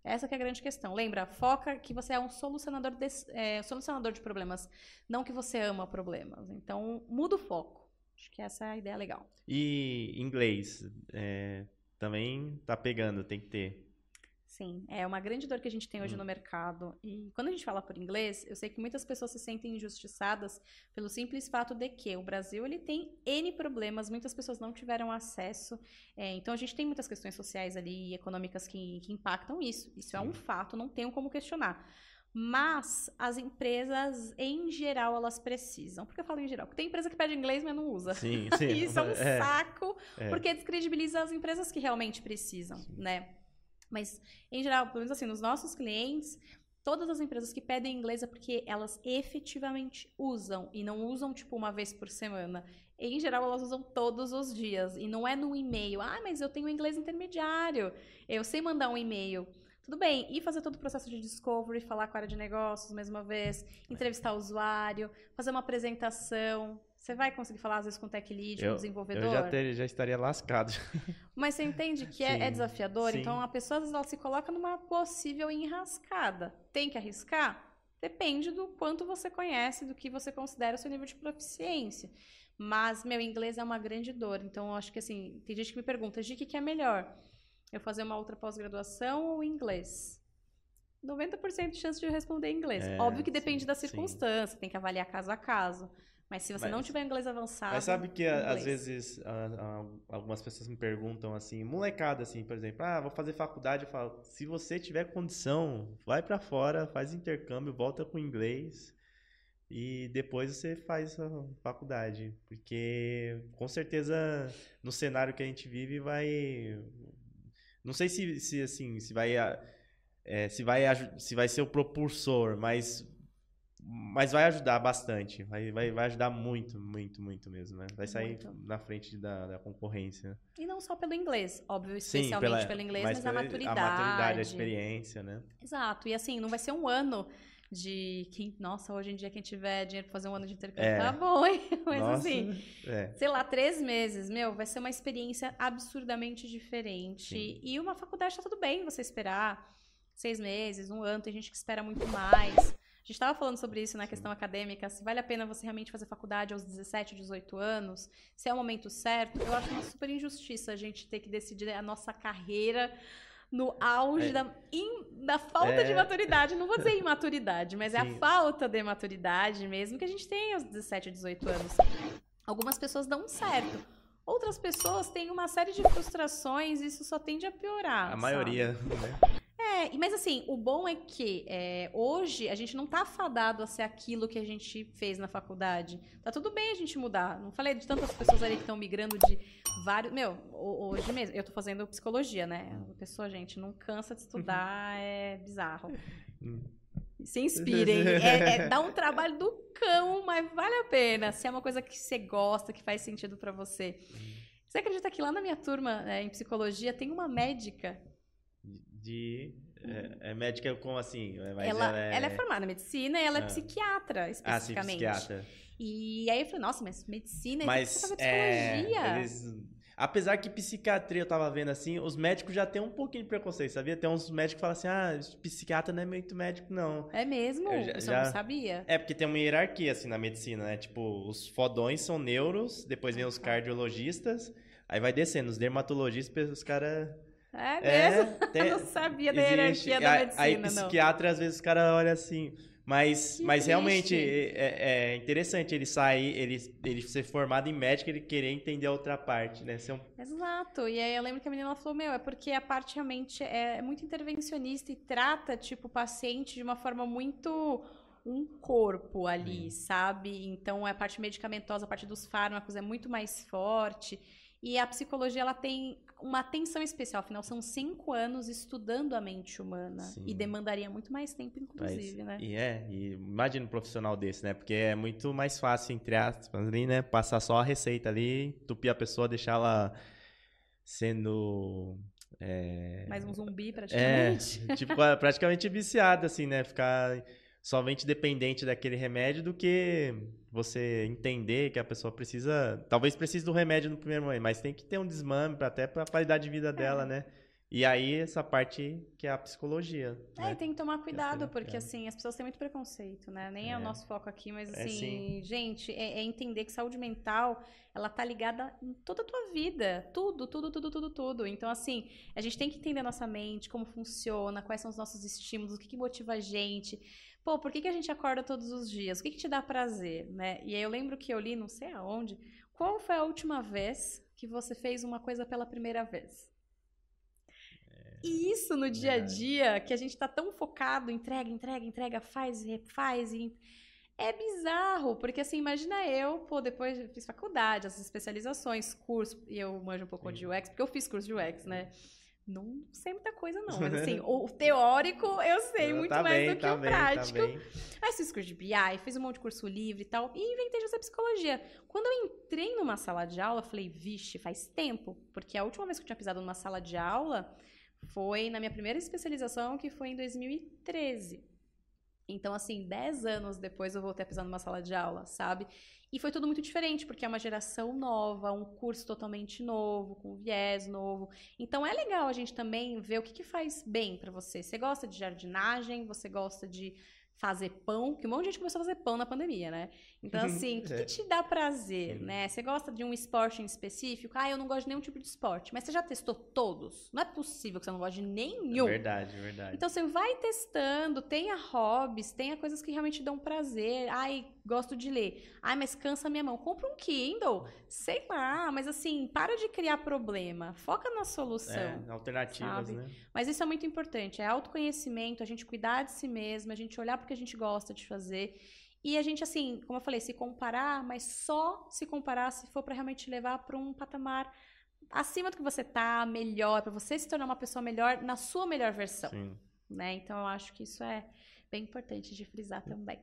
Essa é a grande questão. Lembra, foca que você é um solucionador de, é, solucionador de problemas, não que você ama problemas. Então, muda o foco. Acho que essa é a ideia legal. E inglês é, também tá pegando, tem que ter. Sim, é uma grande dor que a gente tem hoje hum. no mercado. E quando a gente fala por inglês, eu sei que muitas pessoas se sentem injustiçadas pelo simples fato de que o Brasil ele tem N problemas, muitas pessoas não tiveram acesso. É, então a gente tem muitas questões sociais ali e econômicas que, que impactam isso. Isso Sim. é um fato, não tenho como questionar. Mas as empresas, em geral, elas precisam. Por que eu falo em geral? Porque tem empresa que pede inglês, mas não usa. Sim, sim. Isso é um é, saco, é. porque descredibiliza as empresas que realmente precisam, sim. né? Mas, em geral, pelo menos assim, nos nossos clientes, todas as empresas que pedem inglês é porque elas efetivamente usam e não usam tipo uma vez por semana. Em geral, elas usam todos os dias e não é no e-mail. Ah, mas eu tenho inglês intermediário. Eu sei mandar um e-mail. Tudo bem, e fazer todo o processo de discovery, falar com a área de negócios mais uma vez, entrevistar o usuário, fazer uma apresentação, você vai conseguir falar, às vezes, com o tech lead, eu, com o desenvolvedor? Eu já, ter, já estaria lascado. Mas você entende que é, é, desafiador? Sim. Então, a pessoa, às vezes, ela se coloca numa possível enrascada. Tem que arriscar? Depende do quanto você conhece, do que você considera o seu nível de proficiência. Mas, meu, inglês é uma grande dor. Então, eu acho que, assim, tem gente que me pergunta, de que, que é melhor? Eu fazer uma outra pós-graduação ou inglês? 90% de chance de eu responder em inglês. É, Óbvio que depende sim, da circunstância, sim. tem que avaliar caso a caso. Mas se você mas, não tiver inglês avançado. Mas sabe que às vezes algumas pessoas me perguntam assim, molecada assim, por exemplo, ah, vou fazer faculdade, eu falo, se você tiver condição, vai para fora, faz intercâmbio, volta com inglês e depois você faz a faculdade, porque com certeza no cenário que a gente vive vai não sei se, se assim, se vai é, se vai se vai ser o propulsor, mas Mas vai ajudar bastante. Vai, vai, vai ajudar muito, muito, muito mesmo, né? Vai sair Muito. na frente da, da concorrência. E não só pelo inglês, óbvio, Sim, especialmente pela- pelo inglês, mas, a pela- maturidade. A maturidade, a experiência, né? Exato. E assim, não vai ser um ano de quem, nossa, hoje em dia quem tiver dinheiro pra fazer um ano de intercâmbio É. tá bom, hein? Mas Nossa, assim, é. sei lá, três meses, meu, vai ser uma experiência absurdamente diferente. Sim. E uma faculdade tá tudo bem você esperar seis meses, um ano, tem gente que espera muito mais. A gente estava falando sobre isso na questão acadêmica, se vale a pena você realmente fazer faculdade aos 17, 18 anos, se é o momento certo. Eu acho uma super injustiça a gente ter que decidir a nossa carreira no auge É. da, in- da falta É. de maturidade. Não vou dizer imaturidade, mas é a Sim. falta de maturidade mesmo que a gente tem aos 17, 18 anos. Algumas pessoas dão certo. Outras pessoas têm uma série de frustrações e isso só tende a piorar. A sabe? maioria, né? É, mas assim, o bom é que é, hoje a gente não tá fadado a ser aquilo que a gente fez na faculdade. Tá tudo bem a gente mudar. Não falei de tantas pessoas ali que estão migrando de vários. Meu, ho- hoje mesmo, eu tô fazendo psicologia, né? A pessoa, gente, não cansa de estudar, é bizarro. Hum. Se inspirem. É, é, dá um trabalho do cão, mas vale a pena. Se é uma coisa que você gosta, que faz sentido pra você. Você acredita que lá na minha turma, né, em psicologia, tem uma médica De. É, é médica como assim? Mas ela, ela é formada em medicina e ela é Ah. psiquiatra, Ah, sim, especificamente. psiquiatra. E aí eu falei, nossa, mas medicina, Mas você é, psicologia. eles- apesar que psiquiatria eu tava vendo assim, os médicos já têm um pouquinho de preconceito, sabia? Tem uns médicos que falam assim: "Ah, psiquiatra não é muito médico não". É mesmo? Eu já- Você já- não sabia? É porque tem uma hierarquia assim na medicina, né? Tipo, os fodões são neuros, depois vem os Tá. cardiologistas, aí vai descendo os dermatologistas, os caras É é, mesmo? tem- Eu não sabia da existe. hierarquia da medicina, Aí não. psiquiatra, às vezes, os caras olham assim. Mas, Que mas realmente triste. é, é interessante ele sair, ele, ele ser formado em médico, ele querer entender a outra parte, né? Ser um, Exato. E aí eu lembro que a menina falou, meu, é porque a parte realmente é muito intervencionista e trata, tipo, o paciente de uma forma muito um corpo ali, sabe? Então a parte medicamentosa, a parte dos fármacos é muito mais forte. E a psicologia, ela tem uma atenção especial. Afinal, são cinco anos estudando a mente humana. Sim. E demandaria muito mais tempo, inclusive, mas- né? E é, e imagina um profissional desse, né? Porque é muito mais fácil, entre aspas, ali, né? Passar só a receita ali, tupir a pessoa, deixar ela sendo. É, Mais um zumbi, é praticamente. tipo, praticamente viciada, assim, né? Ficar somente dependente daquele remédio do que você entender que a pessoa precisa. Talvez precise do remédio no primeiro momento, mas tem que ter um desmame pra, até para a qualidade de vida dela, né? E aí, essa parte que é a psicologia. É, né? tem que tomar cuidado, né? porque É. assim, as pessoas têm muito preconceito, né? Nem é, o É. nosso foco aqui, mas É, assim, sim. gente, é, é entender que saúde mental, ela tá ligada em toda a tua vida. Tudo, tudo, tudo, tudo, tudo. Então, assim, a gente tem que entender a nossa mente, como funciona, quais são os nossos estímulos, o que, que motiva a gente. Pô, por que, que a gente acorda todos os dias? O que, que te dá prazer, né? E aí eu lembro que eu li, não sei aonde, qual foi a última vez que você fez uma coisa pela primeira vez? E isso no dia a dia, que a gente tá tão focado, entrega, entrega, entrega, faz, refaz, e é bizarro, porque assim, imagina eu, pô, depois fiz faculdade, as especializações, curso, e eu manjo um pouco Sim. de UX, porque eu fiz curso de UX, né? Não sei muita coisa não, mas assim, o teórico eu sei muito Tá mais bem, do que tá o bem, prático. Tá. Aí fiz curso de BI, fiz um monte de curso livre e tal, e inventei de fazer psicologia. Quando eu entrei numa sala de aula, eu falei, vixe, faz tempo, porque a última vez que eu tinha pisado numa sala de aula foi na minha primeira especialização, que foi em 2013. Então, assim, 10 anos depois eu voltei a pisar numa sala de aula, sabe? E foi tudo muito diferente, porque é uma geração nova, um curso totalmente novo, com viés novo. Então é legal a gente também ver o que, que faz bem pra você. Você gosta de jardinagem, você gosta de fazer pão, que um monte de gente começou a fazer pão na pandemia, né? Então, assim, o que, que É. te dá prazer, Sim. né? Você gosta de um esporte em específico? Ah, eu não gosto de nenhum tipo de esporte. Mas você já testou todos? Não é possível que você não goste de nenhum. Verdade, verdade. Então você vai testando, tenha hobbies, tenha coisas que realmente dão prazer. Ai, gosto de ler. Ai, mas cansa a minha mão. Compra um Kindle. Sei lá, mas assim, para de criar problema. Foca na solução. É, alternativas, sabe? né? Mas isso é muito importante. É autoconhecimento, a gente cuidar de si mesmo, a gente olhar porque a gente gosta de fazer. E a gente, assim, como eu falei, se comparar, mas só se comparar se for para realmente levar para um patamar acima do que você tá, melhor, para você se tornar uma pessoa melhor na sua melhor versão Sim. né? Então eu acho que isso é bem importante de frisar também.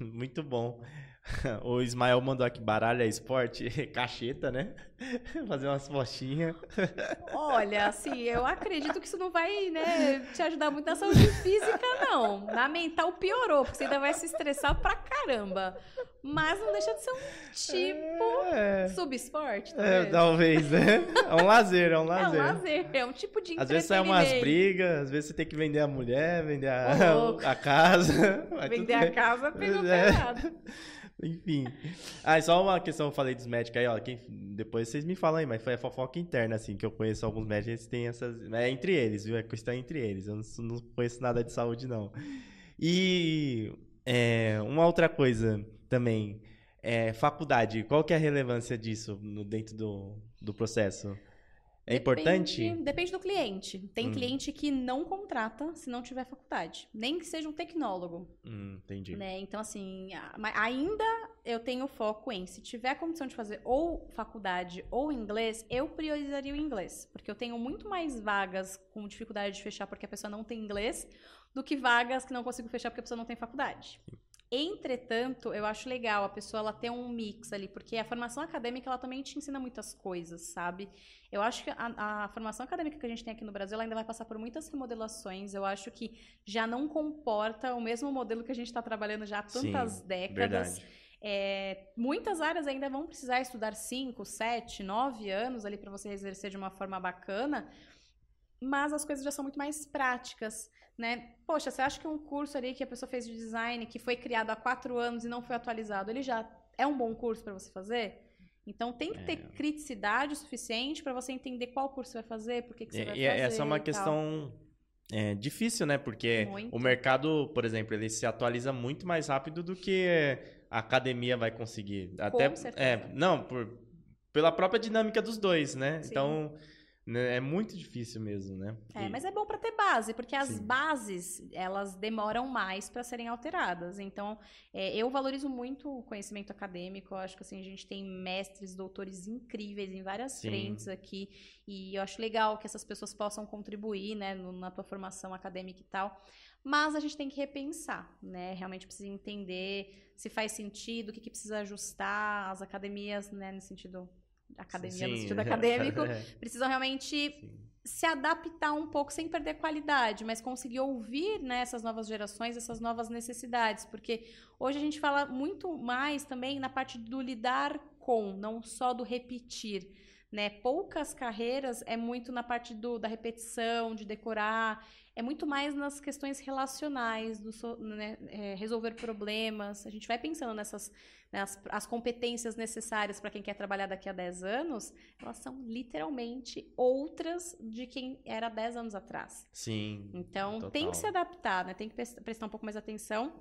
Muito bom. O Ismael mandou aqui baralho é esporte, cacheta, né? Fazer umas fochinhas. Olha, assim, eu acredito que isso não vai, né, te ajudar muito na saúde física, não. Na mental piorou, porque você ainda vai se estressar pra caramba. Mas não deixa de ser um tipo é... subesporte, talvez. É, talvez, né? É um lazer, é um lazer. É um lazer, é um tipo de Às vezes sai umas brigas, às vezes você tem que vender a mulher, vender a, a casa. Vender a casa pegou é. pesado. Enfim. Ah, só uma questão eu falei dos médicos aí, ó. Quem, depois vocês me falam aí, mas foi a fofoca interna, assim, que eu conheço alguns médicos, eles têm essas. É entre eles, viu? É questão entre eles. Eu não, não conheço nada de saúde, não. E é, uma outra coisa também. É, faculdade, qual que é a relevância disso no, dentro do, do processo? É depende, importante? Depende do cliente. Tem hum. cliente que não contrata se não tiver faculdade. Nem que seja um tecnólogo. Hum, entendi. Né? Então, assim, ainda eu tenho foco em, se tiver condição de fazer ou faculdade ou inglês, eu priorizaria o inglês. Porque eu tenho muito mais vagas com dificuldade de fechar porque a pessoa não tem inglês do que vagas que não consigo fechar porque a pessoa não tem faculdade. Entretanto, eu acho legal a pessoa ela ter um mix ali, porque a formação acadêmica ela também te ensina muitas coisas, sabe? Eu acho que a, a formação acadêmica que a gente tem aqui no Brasil ainda vai passar por muitas remodelações. Eu acho que já não comporta o mesmo modelo que a gente está trabalhando já há tantas Sim, décadas. É, muitas áreas ainda vão precisar estudar 5, 7, 9 anos ali para você exercer de uma forma bacana, mas as coisas já são muito mais práticas né? Poxa, você acha que um curso ali que a pessoa fez de design, que foi criado há quatro anos e não foi atualizado, ele já é um bom curso para você fazer? Então tem que ter é. criticidade suficiente para você entender qual curso você vai fazer, por que, que você vai fazer. Essa é uma questão é, difícil, né? Porque muito. o mercado, por exemplo, ele se atualiza muito mais rápido do que a academia vai conseguir. Até, Com certeza. É, não, por, pela própria dinâmica dos dois, né? Sim. Então é muito difícil mesmo, né? É, mas é bom para ter base, porque as Sim. bases, elas demoram mais para serem alteradas. Então, é, eu valorizo muito o conhecimento acadêmico. Eu acho que assim, a gente tem mestres, doutores incríveis em várias Sim. frentes aqui. E eu acho legal que essas pessoas possam contribuir, né, no, na tua formação acadêmica e tal. Mas a gente tem que repensar, né? Realmente precisa entender se faz sentido, o que, que precisa ajustar, as academias, né, nesse sentido academia Sim. no sentido acadêmico, é. precisam realmente Sim. se adaptar um pouco sem perder qualidade, mas conseguir ouvir né, essas novas gerações, essas novas necessidades, porque hoje a gente fala muito mais também na parte do lidar com, não só do repetir. Né? Poucas carreiras é muito na parte do, da repetição, de decorar é muito mais nas questões relacionais, do, né, é, resolver problemas. A gente vai pensando nessas né, as, as competências necessárias para quem quer trabalhar daqui a 10 anos, elas são literalmente outras de quem era 10 anos atrás. Sim. Então total. tem que se adaptar, né? Tem que prestar um pouco mais atenção.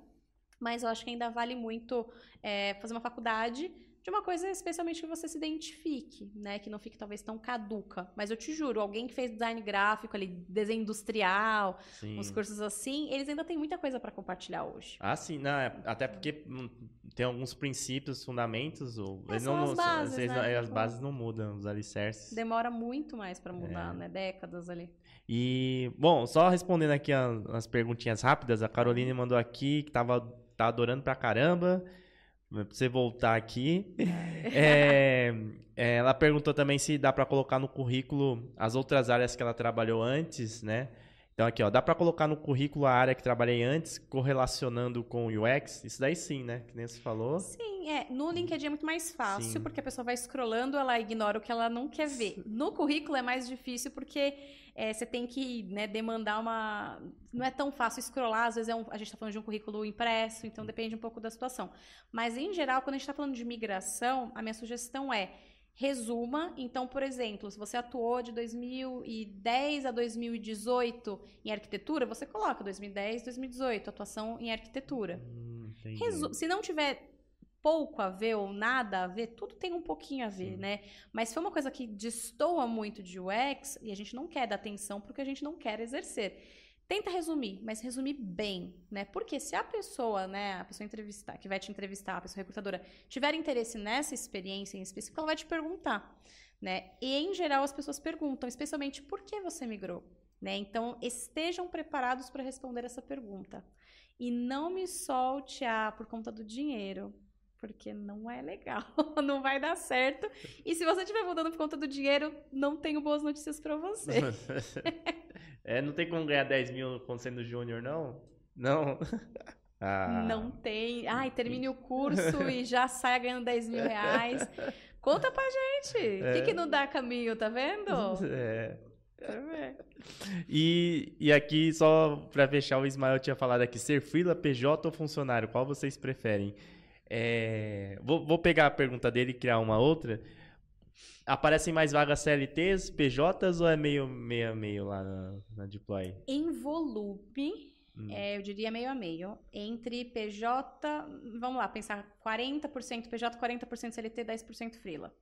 Mas eu acho que ainda vale muito é, fazer uma faculdade de uma coisa especialmente que você se identifique, né? Que não fique talvez tão caduca. Mas eu te juro, alguém que fez design gráfico ali, desenho industrial, sim. uns cursos assim, eles ainda têm muita coisa para compartilhar hoje. Ah, sim, não, é, até porque hum, tem alguns princípios, fundamentos, ou é, não, as bases, não, né? as bases não mudam, os alicerces. Demora muito mais para mudar, é. né? Décadas ali. E, bom, só respondendo aqui as perguntinhas rápidas, a Caroline mandou aqui que tava tá adorando pra caramba pra você voltar aqui. É, é, ela perguntou também se dá para colocar no currículo as outras áreas que ela trabalhou antes, né? Então aqui, ó, dá para colocar no currículo a área que trabalhei antes, correlacionando com o UX? Isso daí sim, né? Que nem você falou. Sim, é. No LinkedIn é muito mais fácil, sim. porque a pessoa vai scrollando, ela ignora o que ela não quer ver. No currículo é mais difícil porque é, você tem que né, demandar uma. Não é tão fácil scrollar, às vezes é um... a gente está falando de um currículo impresso, então depende um pouco da situação. Mas, em geral, quando a gente está falando de migração, a minha sugestão é resuma. Então, por exemplo, se você atuou de 2010 a 2018 em arquitetura, você coloca 2010, 2018, atuação em arquitetura. Hum, se não tiver pouco a ver ou nada a ver, tudo tem um pouquinho a ver, Sim. né? Mas foi uma coisa que destoa muito de UX e a gente não quer dar atenção porque a gente não quer exercer. Tenta resumir, mas resumir bem, né? Porque se a pessoa, né, a pessoa entrevistar, que vai te entrevistar, a pessoa recrutadora, tiver interesse nessa experiência em específico, ela vai te perguntar, né? E em geral as pessoas perguntam, especialmente por que você migrou, né? Então estejam preparados para responder essa pergunta. E não me solte ah, por conta do dinheiro. Porque não é legal, não vai dar certo. E se você estiver mudando por conta do dinheiro, não tenho boas notícias para você. é, não tem como ganhar 10 mil quando sendo júnior, não? Não. Ah. Não tem. Ai, termine o curso e já saia ganhando 10 mil reais. Conta pra gente. O é. que, que não dá caminho, tá vendo? É. E, e aqui, só para fechar, o Ismael tinha falado aqui: ser freela, PJ ou funcionário? Qual vocês preferem? É, vou, vou pegar a pergunta dele e criar uma outra. Aparecem mais vagas CLTs, PJs ou é meio, meio a meio lá na, na Deploy? Em volume, hum. é, eu diria meio a meio. Entre PJ, vamos lá, pensar 40% PJ, 40% CLT, 10% Freela.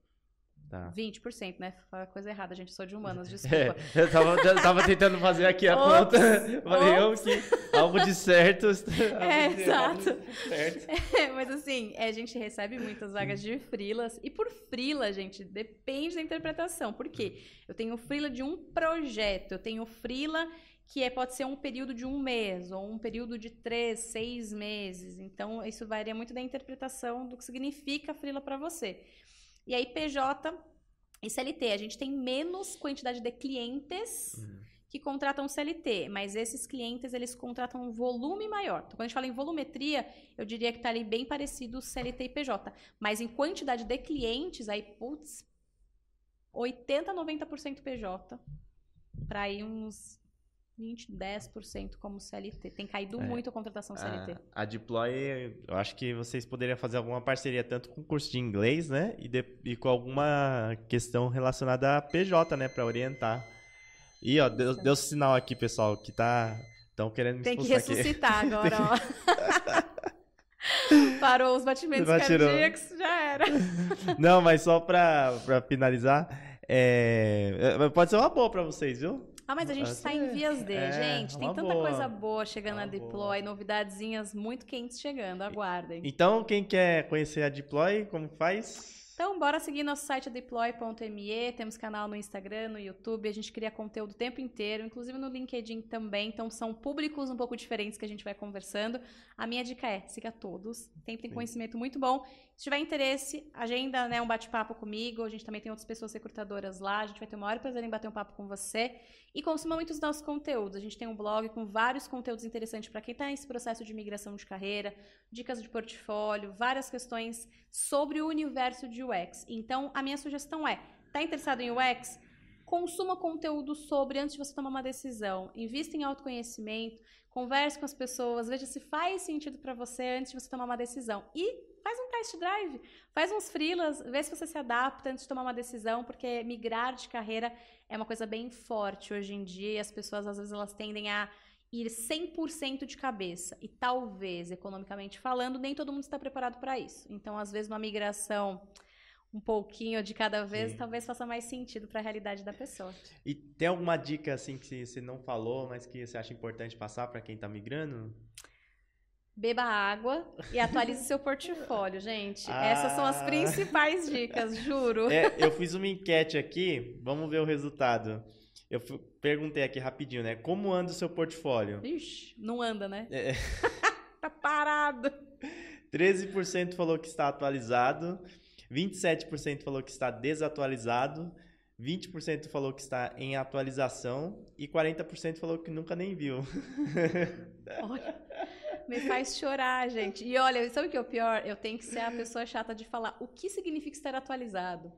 Tá. 20%, né? Foi coisa errada, gente. Sou de humanas, desculpa. É, eu, tava, eu tava tentando fazer aqui a Ops, conta. Falei, que algo de certo. É, exato. Certo. É, mas assim, é, a gente recebe muitas vagas de frilas. E por frila, gente, depende da interpretação. Por quê? Eu tenho frila de um projeto, eu tenho frila que é, pode ser um período de um mês ou um período de três, seis meses. Então, isso varia muito da interpretação do que significa frila para você. E aí, PJ e CLT, a gente tem menos quantidade de clientes uhum. que contratam CLT, mas esses clientes, eles contratam um volume maior. Então, quando a gente fala em volumetria, eu diria que está ali bem parecido CLT e PJ. Mas em quantidade de clientes, aí, putz, 80, 90% PJ, para aí uns 20, 10% como CLT. Tem caído é, muito a contratação CLT. A, a Deploy, eu acho que vocês poderiam fazer alguma parceria tanto com o curso de inglês, né? E, de, e com alguma questão relacionada a PJ, né? Para orientar. E, ó, deu, deu sinal aqui, pessoal, que tá... Estão querendo me Tem que ressuscitar aqui. agora, ó. Parou os batimentos cardíacos, já era. Não, mas só para finalizar, é... é... pode ser uma boa para vocês, viu? Ah, mas a gente está em vias de, é, gente. Tem tanta boa. coisa boa chegando uma na Deploy, boa. novidadezinhas muito quentes chegando. Aguardem. Então, quem quer conhecer a Deploy, como faz? Então, bora seguir nosso site deploy.me, temos canal no Instagram, no YouTube, a gente cria conteúdo o tempo inteiro, inclusive no LinkedIn também, então são públicos um pouco diferentes que a gente vai conversando. A minha dica é, siga todos, tem conhecimento muito bom. Se tiver interesse, agenda né, um bate-papo comigo, a gente também tem outras pessoas recrutadoras lá, a gente vai ter o maior prazer em bater um papo com você. E consuma muitos nossos conteúdos, a gente tem um blog com vários conteúdos interessantes para quem está nesse processo de migração de carreira, dicas de portfólio, várias questões sobre o universo de UX. Então, a minha sugestão é: está interessado em UX? Consuma conteúdo sobre antes de você tomar uma decisão. Invista em autoconhecimento, converse com as pessoas, veja se faz sentido para você antes de você tomar uma decisão. E faz um test drive, faz uns freelas, vê se você se adapta antes de tomar uma decisão, porque migrar de carreira é uma coisa bem forte hoje em dia e as pessoas às vezes elas tendem a ir 100% de cabeça. E talvez, economicamente falando, nem todo mundo está preparado para isso. Então, às vezes, uma migração um pouquinho de cada vez, Sim. talvez faça mais sentido para a realidade da pessoa. E tem alguma dica assim que você não falou, mas que você acha importante passar para quem está migrando? Beba água e atualize seu portfólio, gente. Ah. Essas são as principais dicas, juro. É, eu fiz uma enquete aqui, vamos ver o resultado. Eu perguntei aqui rapidinho, né? Como anda o seu portfólio? Ixi, não anda, né? É. tá parado. 13% falou que está atualizado, 27% falou que está desatualizado, 20% falou que está em atualização e 40% falou que nunca nem viu. Olha, me faz chorar, gente. E olha, sabe o que é o pior? Eu tenho que ser a pessoa chata de falar o que significa estar atualizado.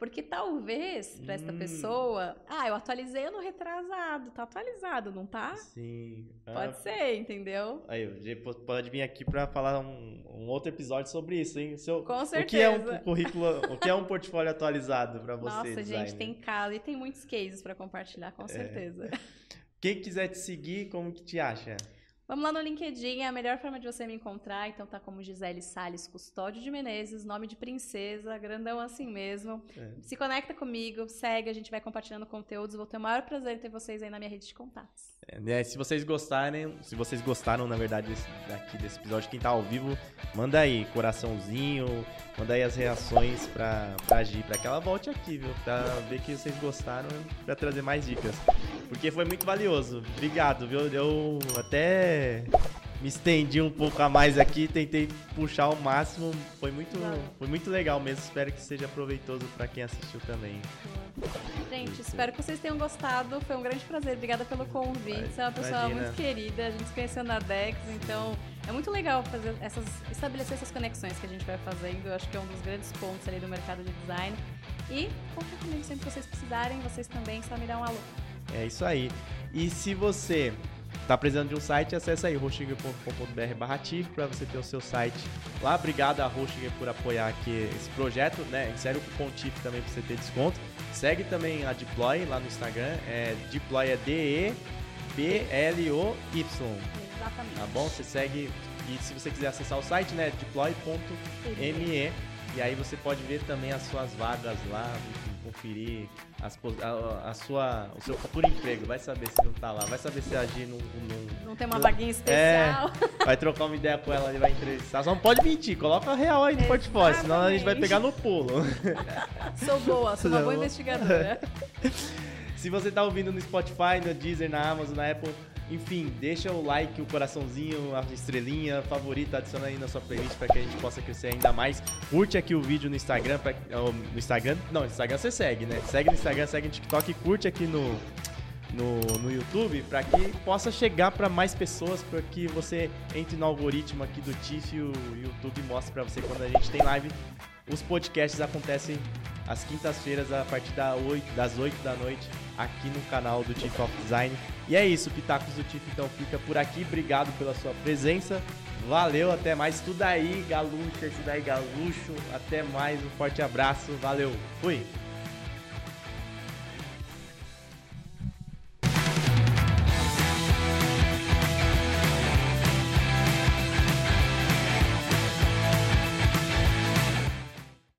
Porque talvez para essa hum. pessoa, ah, eu atualizei ano retrasado, tá atualizado, não tá? Sim. Pode ah, ser, entendeu? Aí, pode vir aqui para falar um, um, outro episódio sobre isso, hein? Seu, Com certeza. O que é um currículo, o que é um portfólio atualizado para você? Nossa, designer? gente, tem caso e tem muitos cases para compartilhar, com é. certeza. Quem quiser te seguir, como que te acha? Vamos lá no LinkedIn, é a melhor forma de você me encontrar. Então tá como Gisele Sales Custódio de Menezes, nome de princesa, grandão assim mesmo. É. Se conecta comigo, segue, a gente vai compartilhando conteúdos. Vou ter o maior prazer em ter vocês aí na minha rede de contatos. É, né, se vocês gostarem, se vocês gostaram, na verdade, desse, daqui desse episódio, quem tá ao vivo, manda aí coraçãozinho, manda aí as reações pra, pra agir, pra que ela volte aqui, viu? Pra ver que vocês gostaram, pra trazer mais dicas. Porque foi muito valioso. Obrigado, viu? Eu até me estendi um pouco a mais aqui, tentei puxar o máximo. Foi muito, foi muito legal mesmo. Espero que seja proveitoso para quem assistiu também. Gente, espero que vocês tenham gostado. Foi um grande prazer. Obrigada pelo convite. Você é uma pessoa Imagina. muito querida. A gente se conheceu na Dex, então é muito legal fazer essas, estabelecer essas conexões que a gente vai fazendo. Eu acho que é um dos grandes pontos ali do mercado de design. E conta comigo sempre que vocês precisarem, vocês também, só me dá um alô. É isso aí. E se você Tá precisando de um site? Acesse aí roxinger.com.br barra para você ter o seu site lá. Obrigado a Roxinger por apoiar aqui esse projeto, né? Insere o cupom TIF também para você ter desconto. Segue também a Deploy lá no Instagram. É, Deploy é D-E-P-L-O-Y. Exatamente. Tá bom? Você segue. E se você quiser acessar o site, né? Deploy.me. E aí você pode ver também as suas vagas lá, conferir as, a, a, sua, o seu futuro emprego. Vai saber se não tá lá, vai saber se agir num. num não tem uma vaguinha especial. É, vai trocar uma ideia com ela e vai entrevistar. Só não pode mentir, coloca a real aí no portfólio, senão a gente vai pegar no pulo. Sou boa, sou uma boa investigadora. se você tá ouvindo no Spotify, no Deezer, na Amazon, na Apple enfim, deixa o like, o coraçãozinho, a estrelinha, favorita, adiciona aí na sua playlist para que a gente possa crescer ainda mais. Curte aqui o vídeo no Instagram, pra, no Instagram, não, no Instagram você segue, né? Segue no Instagram, segue no TikTok e curte aqui no, no, no YouTube para que possa chegar para mais pessoas, para que você entre no algoritmo aqui do TIF e o YouTube mostre para você quando a gente tem live. Os podcasts acontecem às quintas-feiras a partir das 8 da noite aqui no canal do TIF of Design. E é isso, Pitacos do TIF então fica por aqui. Obrigado pela sua presença. Valeu, até mais. Tudo aí, galuxa, isso daí, galuxo. Até mais, um forte abraço. Valeu, fui.